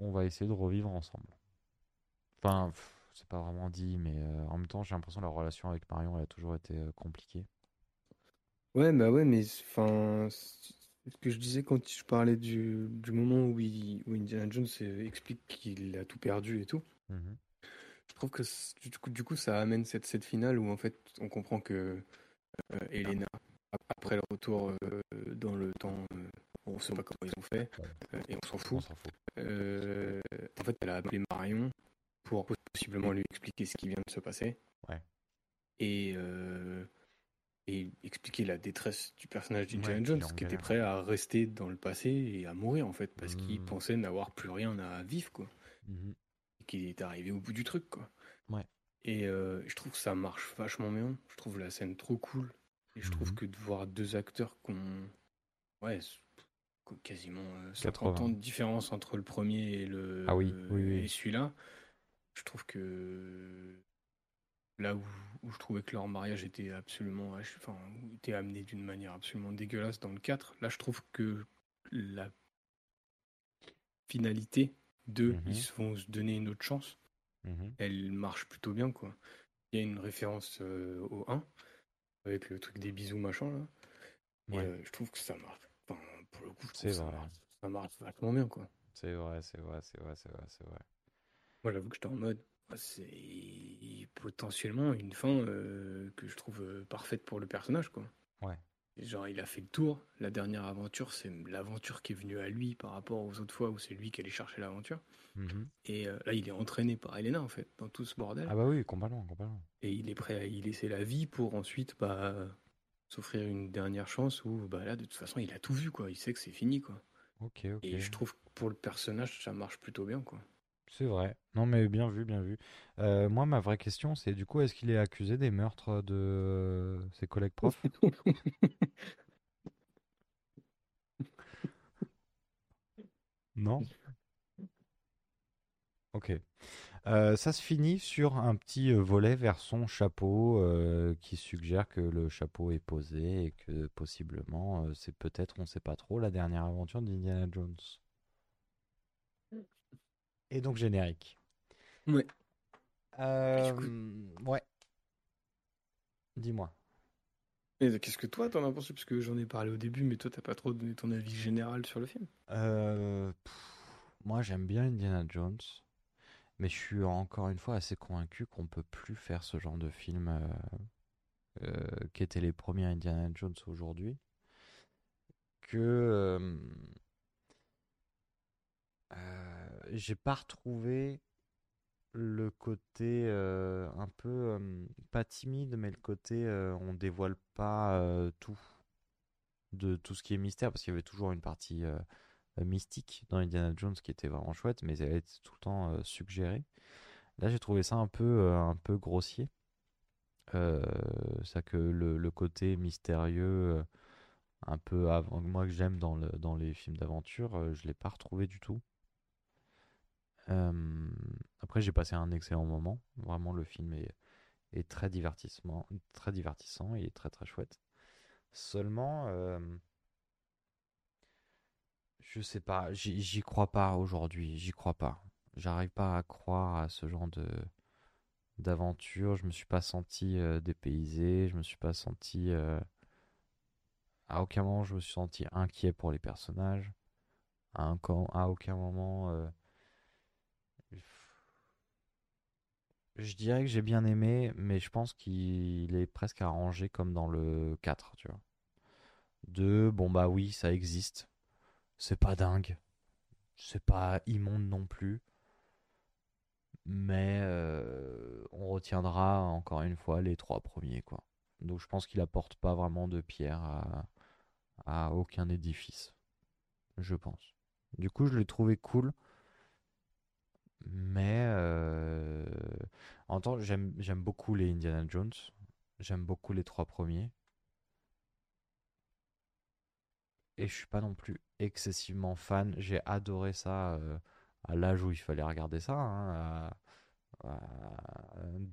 on va essayer de revivre ensemble. Enfin, c'est pas vraiment dit, mais euh, en même temps, j'ai l'impression que la relation avec Marion, elle a toujours été euh, compliquée. Ouais, bah ouais, mais enfin, ce que je disais quand je parlais du, du moment où, il- où Indiana Jones euh, explique qu'il a tout perdu et tout. Mhm. Je trouve que du coup, du coup, ça amène cette, cette finale où en fait on comprend que euh, Elena, ap- après le retour dans le temps, on sait pas comment ils ont fait euh, et on s'en fout. Euh, en fait, elle a appelé Marion pour possiblement lui expliquer ce qui vient de se passer. Ouais. Et, euh, et expliquer la détresse du personnage d'Indiana Ouais, Jones, qui était prêt à rester dans le passé et à mourir en fait, parce qu'il Mm. pensait n'avoir plus rien à vivre, quoi. Mhm. Et qu'il est arrivé au bout du truc, quoi. Ouais. Et euh, je trouve que ça marche vachement bien. Je trouve la scène trop cool. Et je trouve Mhm. que de voir deux acteurs qui ont ouais, quasiment euh, 50 80. ans de différence entre le premier et le Ah oui, oui, oui. et celui-là, je trouve que là où, où je trouvais que leur mariage était absolument enfin était amené d'une manière absolument dégueulasse dans le 4, là je trouve que la finalité de Mhm. ils vont se donner une autre chance Mhm. elle marche plutôt bien quoi. Il y a une référence euh, au 1 avec le truc des bisous machin là. Et euh, je trouve que ça marche. Pour le coup, je trouve C'est que ça vrai. marche, ça marche vachement bien quoi. C'est vrai, c'est vrai, c'est vrai, c'est vrai, c'est vrai. Moi j'avoue que j'étais en mode ah, c'est potentiellement une fin euh, que je trouve euh, parfaite pour le personnage quoi. Ouais. Genre il a fait le tour, la dernière aventure c'est l'aventure qui est venue à lui par rapport aux autres fois où c'est lui qui allait chercher l'aventure. Mhm. Et euh, là il est entraîné par Elena en fait dans tout ce bordel. Ah bah oui, complètement, complètement. Et il est prêt à y laisser la vie pour ensuite bah, s'offrir une dernière chance où bah, là, de toute façon, il a tout vu, quoi. Il sait que c'est fini, quoi. Ok, ok. Et je trouve que pour le personnage, ça marche plutôt bien, quoi. C'est vrai. Non, mais bien vu, bien vu. Euh, moi, ma vraie question, c'est du coup, est-ce qu'il est accusé des meurtres de ses collègues profs? Non? Ok. Euh, ça se finit sur un petit euh, volet vers son chapeau euh, qui suggère que le chapeau est posé et que possiblement euh, c'est peut-être, on sait pas trop, la dernière aventure d'Indiana Jones. Et donc générique. Ouais. Euh, du ouais. Dis-moi. Et qu'est-ce que toi t'en as pensé? Parce que j'en ai parlé au début, mais toi t'as pas trop donné ton avis général sur le film. Euh, moi, j'aime bien Indiana Jones, mais je suis encore une fois assez convaincu qu'on peut plus faire ce genre de film euh, euh, qui les premiers Indiana Jones aujourd'hui. Que j'ai pas retrouvé le côté euh, un peu euh, pas timide, mais le côté euh, on dévoile pas tout de tout ce qui est mystère, parce qu'il y avait toujours une partie mystique dans Indiana Jones qui était vraiment chouette, mais elle était tout le temps suggérée. Là, j'ai trouvé ça un peu un peu grossier. ça que le, côté mystérieux, un peu avant moi que j'aime dans, le, dans les films d'aventure, je l'ai pas retrouvé du tout. Euh, après, j'ai passé un excellent moment. Vraiment, le film est, est très, divertissement, très divertissant et très très chouette. Seulement, euh, je sais pas, j'y crois pas aujourd'hui, j'y crois pas. J'arrive pas à croire à ce genre de d'aventure. Je me suis pas senti euh, dépaysé, je me suis pas senti. à aucun moment, je me suis senti inquiet pour les personnages. À, aucun moment Je dirais que j'ai bien aimé, mais je pense qu'il est presque arrangé comme dans le 4, tu vois. 2, bon bah oui, ça existe. C'est pas dingue. C'est pas immonde non plus. Mais euh, on retiendra encore une fois les trois premiers, quoi. Donc je pense qu'il apporte pas vraiment de pierre à, aucun édifice. Je pense. Du coup, je l'ai trouvé cool. Mais euh, en temps, j'aime j'aime beaucoup les Indiana Jones. J'aime beaucoup les trois premiers. Et je suis pas non plus excessivement fan. J'ai adoré ça euh, à l'âge où il fallait regarder ça, hein, à,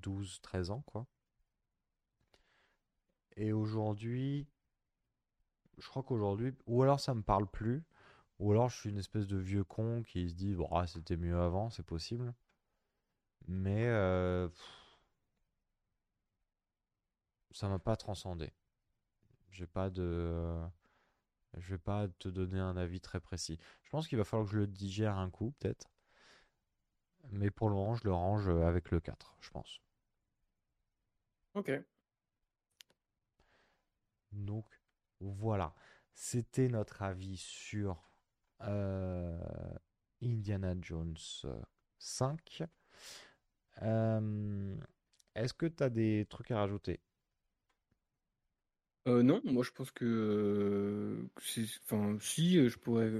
12-13 ans, quoi. Et aujourd'hui, je crois qu'aujourd'hui, ou alors ça me parle plus, ou alors je suis une espèce de vieux con qui se dit, bon, ah, c'était mieux avant, c'est possible. Mais euh, ça m'a pas transcendé. J'ai pas de. Je vais pas te donner un avis très précis. Je pense qu'il va falloir que je le digère un coup, peut-être. Mais pour le moment, je le range avec le 4, je pense. Ok. Donc, voilà. C'était notre avis sur euh, Indiana Jones 5. Euh, est-ce que tu as des trucs à rajouter? Euh, non, moi je pense que, enfin, si je pourrais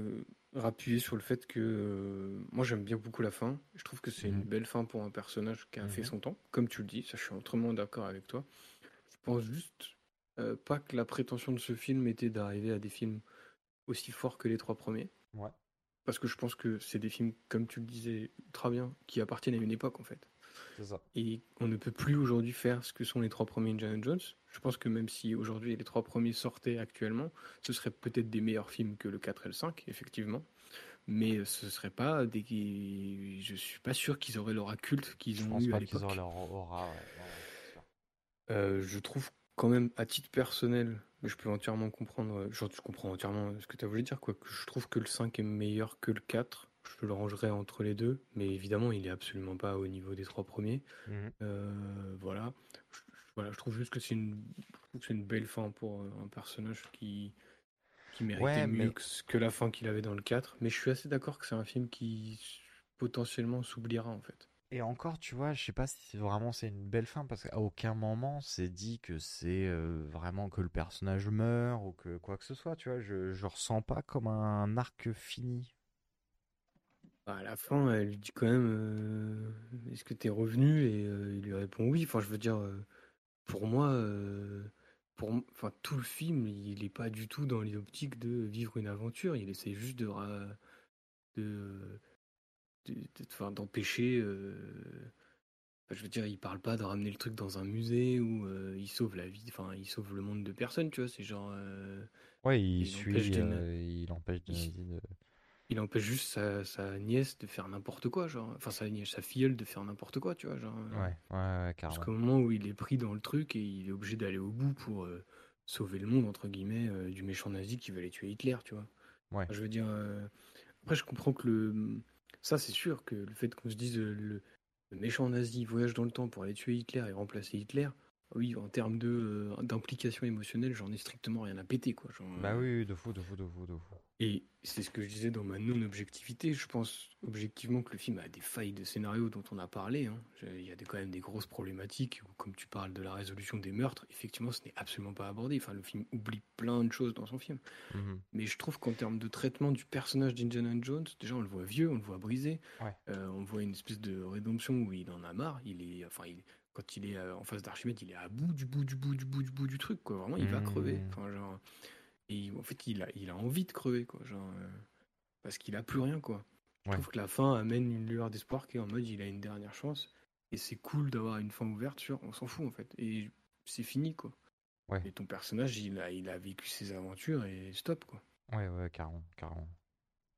rappuyer sur le fait que moi j'aime bien beaucoup la fin. Je trouve que c'est une mmh belle fin pour un personnage qui a fait mmh son temps, comme tu le dis. Ça, je suis entièrement d'accord avec toi. Je pense juste pas que la prétention de ce film était d'arriver à des films aussi forts que les trois premiers. Ouais. Parce que je pense que c'est des films, comme tu le disais très bien, qui appartiennent à une époque en fait. Ça. Et on ne peut plus aujourd'hui faire ce que sont les trois premiers Indiana Jones. Je pense que même si aujourd'hui les trois premiers sortaient actuellement, ce seraient peut-être des meilleurs films que le 4 et le 5, effectivement. Mais ce serait pas des. Je suis pas sûr qu'ils auraient l'aura culte qu'ils ont eu à l'époque. Euh, je trouve quand même, à titre personnel, je peux entièrement comprendre, genre, je comprends entièrement ce que tu as voulu dire, quoi. Que je trouve que le 5 est meilleur que le 4. Je le rangerai entre les deux, mais évidemment, il est absolument pas au niveau des trois premiers. Mhm. Euh, voilà. Je, voilà, je trouve juste que c'est une, une belle fin pour euh, un personnage qui, qui méritait mieux que, la fin qu'il avait dans le 4. Mais je suis assez d'accord que c'est un film qui potentiellement s'oubliera en fait. Et encore, tu vois, je sais pas si vraiment c'est une belle fin parce qu'à aucun moment c'est dit que c'est euh, vraiment que le personnage meurt ou que quoi que ce soit, tu vois. Je, je ressens pas comme un arc fini. Bah, à la fin, elle lui dit quand même euh, Est-ce que t'es revenu? Et euh, il lui répond oui. Enfin, je veux dire, pour moi, pour, enfin, tout le film, il est pas du tout dans l'optique de vivre une aventure. Il essaie juste de, de d'empêcher. Euh, je veux dire, il parle pas de ramener le truc dans un musée où il sauve la vie, enfin, il sauve le monde de personne, tu vois. C'est genre. Euh, ouais, il, suit, il empêche de, il, empêche juste sa, nièce de faire n'importe quoi, genre. Enfin, sa nièce, sa filleule de faire n'importe quoi, tu vois, genre. Ouais, ouais, Jusqu'au moment où il est pris dans le truc et il est obligé d'aller au bout pour sauver le monde, entre guillemets, euh, du méchant nazi qui veut aller tuer Hitler, tu vois. Ouais. Je veux dire, euh, après, je comprends que le. Ça, c'est sûr que le fait qu'on se dise euh, le, le méchant nazi voyage dans le temps pour aller tuer Hitler et remplacer Hitler, oui, en termes de, euh, d'implication émotionnelle, j'en ai strictement rien à péter, quoi. Genre, Bah oui, de fou, de fou, de fou, de fou. Et c'est ce que je disais dans ma non-objectivité. Je pense objectivement que le film a des failles de scénario dont on a parlé. hein. Il y a des- quand même des grosses problématiques. Comme tu parles de la résolution des meurtres, effectivement, ce n'est absolument pas abordé. Enfin, le film oublie plein de choses dans son film. Mhm. Mais je trouve qu'en termes de traitement du personnage d'Indiana Jones, déjà on le voit vieux, on le voit brisé. Ouais. Euh, on voit une espèce de rédemption où il en a marre. Il est, enfin, il, quand il est euh, en face d'Archimède, il est à bout du bout du bout du bout du bout du truc. Quoi. Vraiment, il va Mhm. crever. Enfin, genre, et en fait, il a, il a envie de crever, quoi. Genre, euh, parce qu'il a plus rien, quoi. Je trouve que la fin amène une lueur d'espoir qui est en mode il a une dernière chance. Et c'est cool d'avoir une fin ouverte sur on s'en fout en fait. Et c'est fini quoi. Ouais. Et ton personnage il a, il a vécu ses aventures et stop quoi. Ouais, ouais, carrément, carrément.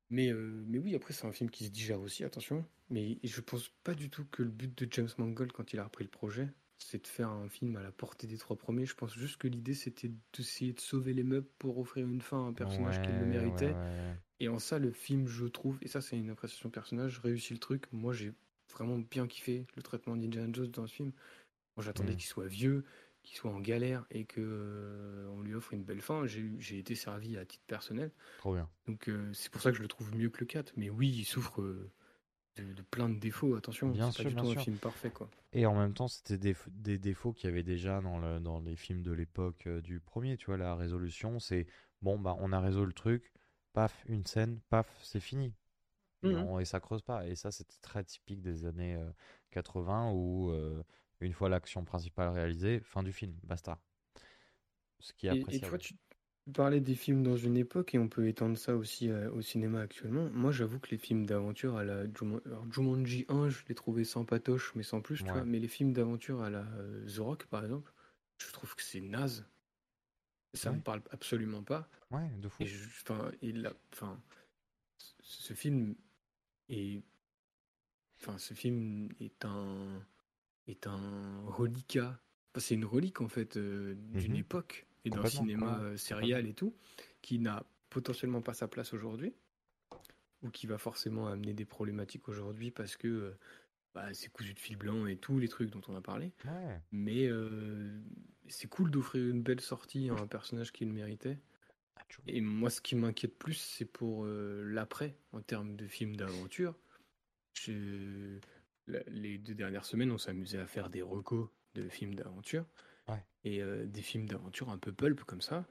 Mais, euh, mais oui, après c'est un film qui se digère aussi, attention. Mais je pense pas du tout que le but de James Mangold quand il a repris le projet, c'est de faire un film à la portée des trois premiers. Je pense juste que l'idée c'était d'essayer de sauver les meubles pour offrir une fin à un personnage qui le méritait. ouais, ouais. Et en ça, le film, je trouve, et ça c'est une appréciation personnage, réussit le truc. Moi, j'ai vraiment bien kiffé le traitement d'Indiana Jones dans ce film. Moi, j'attendais Mm. qu'il soit vieux, qu'il soit en galère et que euh, on lui offre une belle fin. J'ai été servi à titre personnel. Trop bien. Donc euh, c'est pour ça que je le trouve mieux que le 4. Mais oui, il souffre euh, de, de plein de défauts. Attention, c'est pas du tout sûr. un film parfait, quoi. Et en même temps, c'était des, défauts qu'il y avait déjà dans, le, dans les films de l'époque du premier. Tu vois, la résolution, c'est bon, bah, on a résolu le truc, paf, une scène, paf, c'est fini. Et, Mhm. on- et ça creuse pas. Et ça, c'était très typique des années euh, 80 où, une fois l'action principale réalisée, fin du film, basta. Ce qui est Et, et tu vois, tu parlais des films dans une époque et on peut étendre ça aussi euh, au cinéma actuellement. Moi, j'avoue que les films d'aventure à la alors, Jumanji 1, je l'ai trouvé sans patoche, mais sans plus, tu vois. Mais les films d'aventure à la euh, The Rock, par exemple, je trouve que c'est naze. Ça Ouais. me parle absolument pas. Ouais, de fou. Enfin, la- enfin, ce film est, enfin, ce film est un, est un reliquat. Enfin, c'est une relique en fait euh, d'une Mhm. époque et d'un cinéma euh, serial et tout, qui n'a potentiellement pas sa place aujourd'hui, ou qui va forcément amener des problématiques aujourd'hui parce que euh, bah, c'est cousu de fil blanc et tous les trucs dont on a parlé. Ouais. Mais euh, c'est cool d'offrir une belle sortie à un personnage qui le méritait. Ah, Et moi, ce qui m'inquiète plus, c'est pour l'après, en termes de films d'aventure. Je- Les deux dernières semaines, on s'amusait à faire des recos de films d'aventure. Ouais. Et euh, des films d'aventure un peu pulp comme ça.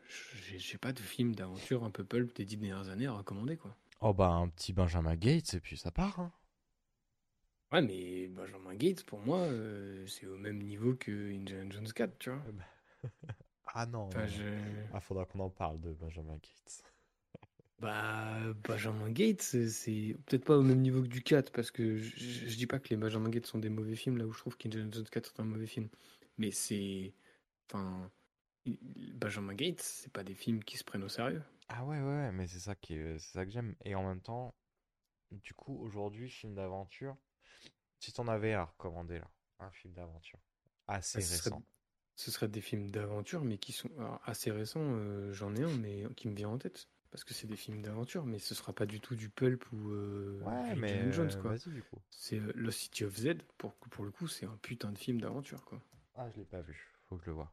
J'ai pas de film d'aventure un peu pulp des dix dernières années à recommander, quoi. Oh, bah, un petit Benjamin Gates, et puis ça part. hein. Ouais, mais Benjamin Gates, pour moi, euh, c'est au même niveau que Indiana Jones 4, tu vois. Ah non. Enfin, je... Ah, faudra qu'on en parle de Benjamin Gates. Bah, Benjamin Gates, c'est- c'est peut-être pas au même niveau que du 4, parce que je, dis pas que les Benjamin Gates sont des mauvais films, là où je trouve qu'Indiana Jones 4 est un mauvais film. Mais c'est. Enfin. Benjamin Gates, c'est pas des films qui se prennent au sérieux. Ah ouais, ouais, ouais, mais c'est ça qui est, c'est ça que j'aime. Et en même temps, du coup, aujourd'hui, film d'aventure, si t'en avais à recommander là, un film d'aventure assez Ça serait- récent. Ce seraient des films d'aventure, mais qui sont alors, assez récents. euh, J'en ai un, mais qui me vient en tête. Parce que c'est des films d'aventure, mais ce sera pas du tout du pulp ou euh, Ouais, du mais Jones, euh, quoi. vas-y du coup. C'est euh, Lost City of Z, pour, pour le coup, c'est un putain de film d'aventure, quoi. Ah, je l'ai pas vu, faut que je le vois.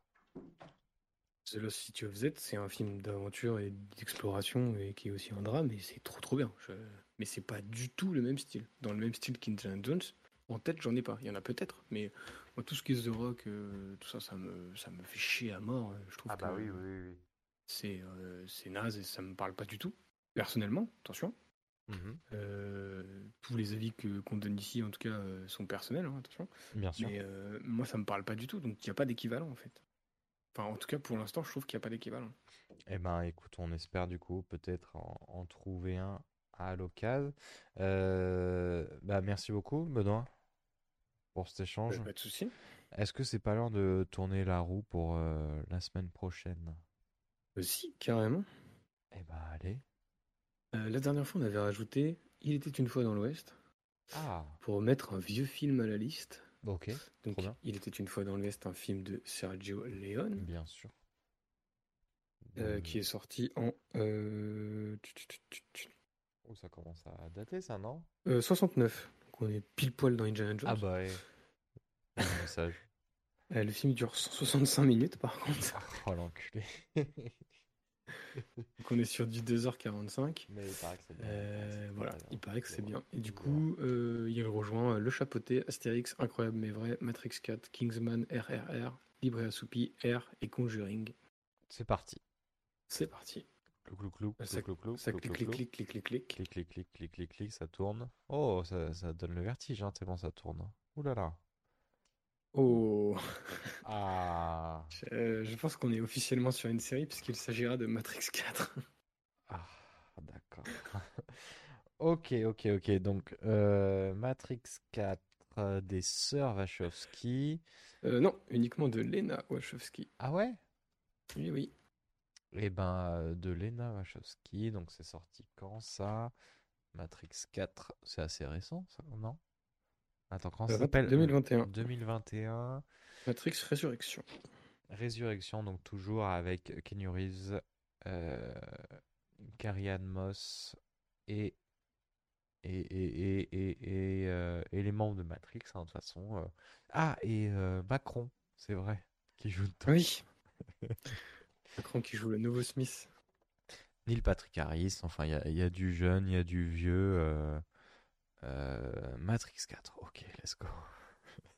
The Lost City of Z, c'est un film d'aventure et d'exploration et qui est aussi un drame et c'est trop trop bien. Je- Mais c'est pas du tout le même style. Dans le même style qu'Indiana Jones, en tête j'en ai pas. Il y en a peut-être, mais moi tout ce qui est The Rock, euh, tout ça, ça me, ça me fait chier à mort. Je trouve Ah bah que oui, oui, oui. C'est euh, c'est naze et ça me parle pas du tout. Personnellement, attention. Mhm, Euh, tous les avis qu'on donne ici, en tout cas, euh, sont personnels, hein, attention. Bien sûr. Mais euh, moi, ça me parle pas du tout, donc il n'y a pas d'équivalent en fait. Enfin, en tout cas, pour l'instant, je trouve qu'il n'y a pas d'équivalent. Eh ben, écoute, on espère du coup peut-être en, en trouver un à l'occasion. Bah, merci beaucoup, Benoît, pour cet échange. Euh, pas de souci. Est-ce que c'est pas l'heure de tourner la roue pour la semaine prochaine? Euh, si, carrément. Eh ben, allez. Euh, la dernière fois, on avait rajouté Il était une fois dans l'Ouest Ah, pour mettre un vieux film à la liste. ok, Donc, bien. Il était une fois dans l'Ouest, un film de Sergio Leone. Bien sûr. euh, qui est sorti en euh, Oh, ça commence à dater, ça, non? Euh, 69. Donc on est pile poil dans Indiana Jones. Ah bah ouais. Message. Euh, le film dure 165 minutes par contre. Oh l'enculé. Donc on est sur du 2h45. Mais il paraît que c'est bien. Euh, voilà, il paraît que c'est bien. Et du coup, euh, il rejoint Le Chapeauté, Astérix, Incroyable mais vrai, Matrix 4, Kingsman, RRR, Libre et Assoupi, R et Conjuring. C'est parti. C'est parti. Clou clou clou. Ça- clou, clou, Ça clou. clic, clic, clic, clic. Clic, clic, clic, clic, clic, clic, ça tourne. Oh, ça, ça donne le vertige, hein, tellement ça tourne. Ouh là là. Oh, Ah. je, je pense qu'on est officiellement sur une série puisqu'il s'agira de Matrix 4. Ah, d'accord. Ok, ok, ok. Donc, euh, Matrix 4 euh, des sœurs Wachowski. Euh, non, uniquement de Lena Wachowski. Ah ouais? Oui, oui. Eh ben, euh, de Lena Wachowski. Donc, c'est sorti quand ça? Matrix 4, c'est assez récent, ça, non? Attends, comment ça Euh, s'appelle? 2021. 2021. Matrix Résurrection. Résurrection, donc toujours avec Keanu Reeves, euh, Carrie-Anne Moss et, et, et, et, et, euh, les membres de Matrix, hein, de toute façon. euh. Ah, et euh, Macron, c'est vrai, qui joue dedans. Oui. Macron qui joue le nouveau Smith. Neil Patrick Harris, enfin, il y a, il y a du jeune, il y a du vieux. Euh, Matrix 4, ok, let's go.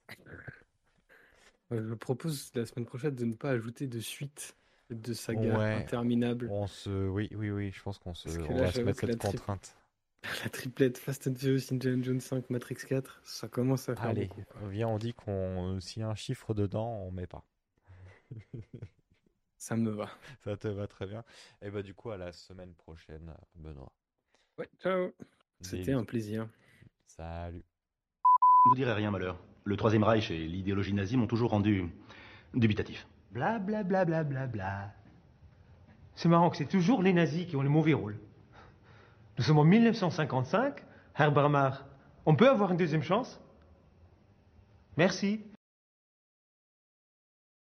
Je propose la semaine prochaine de ne pas ajouter de suite de saga Ouais. interminable. On se, oui, oui, oui, je pense qu'on se, on là, va se mettre cette tri- contrainte. La triplette Fast and Furious, Indiana Jones 5, Matrix 4, ça commence à faire Allez, beaucoup. viens, on dit qu'on s'il y a un chiffre dedans, on met pas. Ça me va. Ça te va très bien. Et bah du coup à la semaine prochaine, Benoît. Ouais, ciao. C'était un plaisir. Salut. Je vous dirai rien, malheur. Le Troisième Reich et l'idéologie nazie m'ont toujours rendu dubitatif. Bla bla bla bla bla bla. C'est marrant que c'est toujours les nazis qui ont le mauvais rôle. Nous sommes en 1955, Herr Bramar. On peut avoir une deuxième chance? Merci.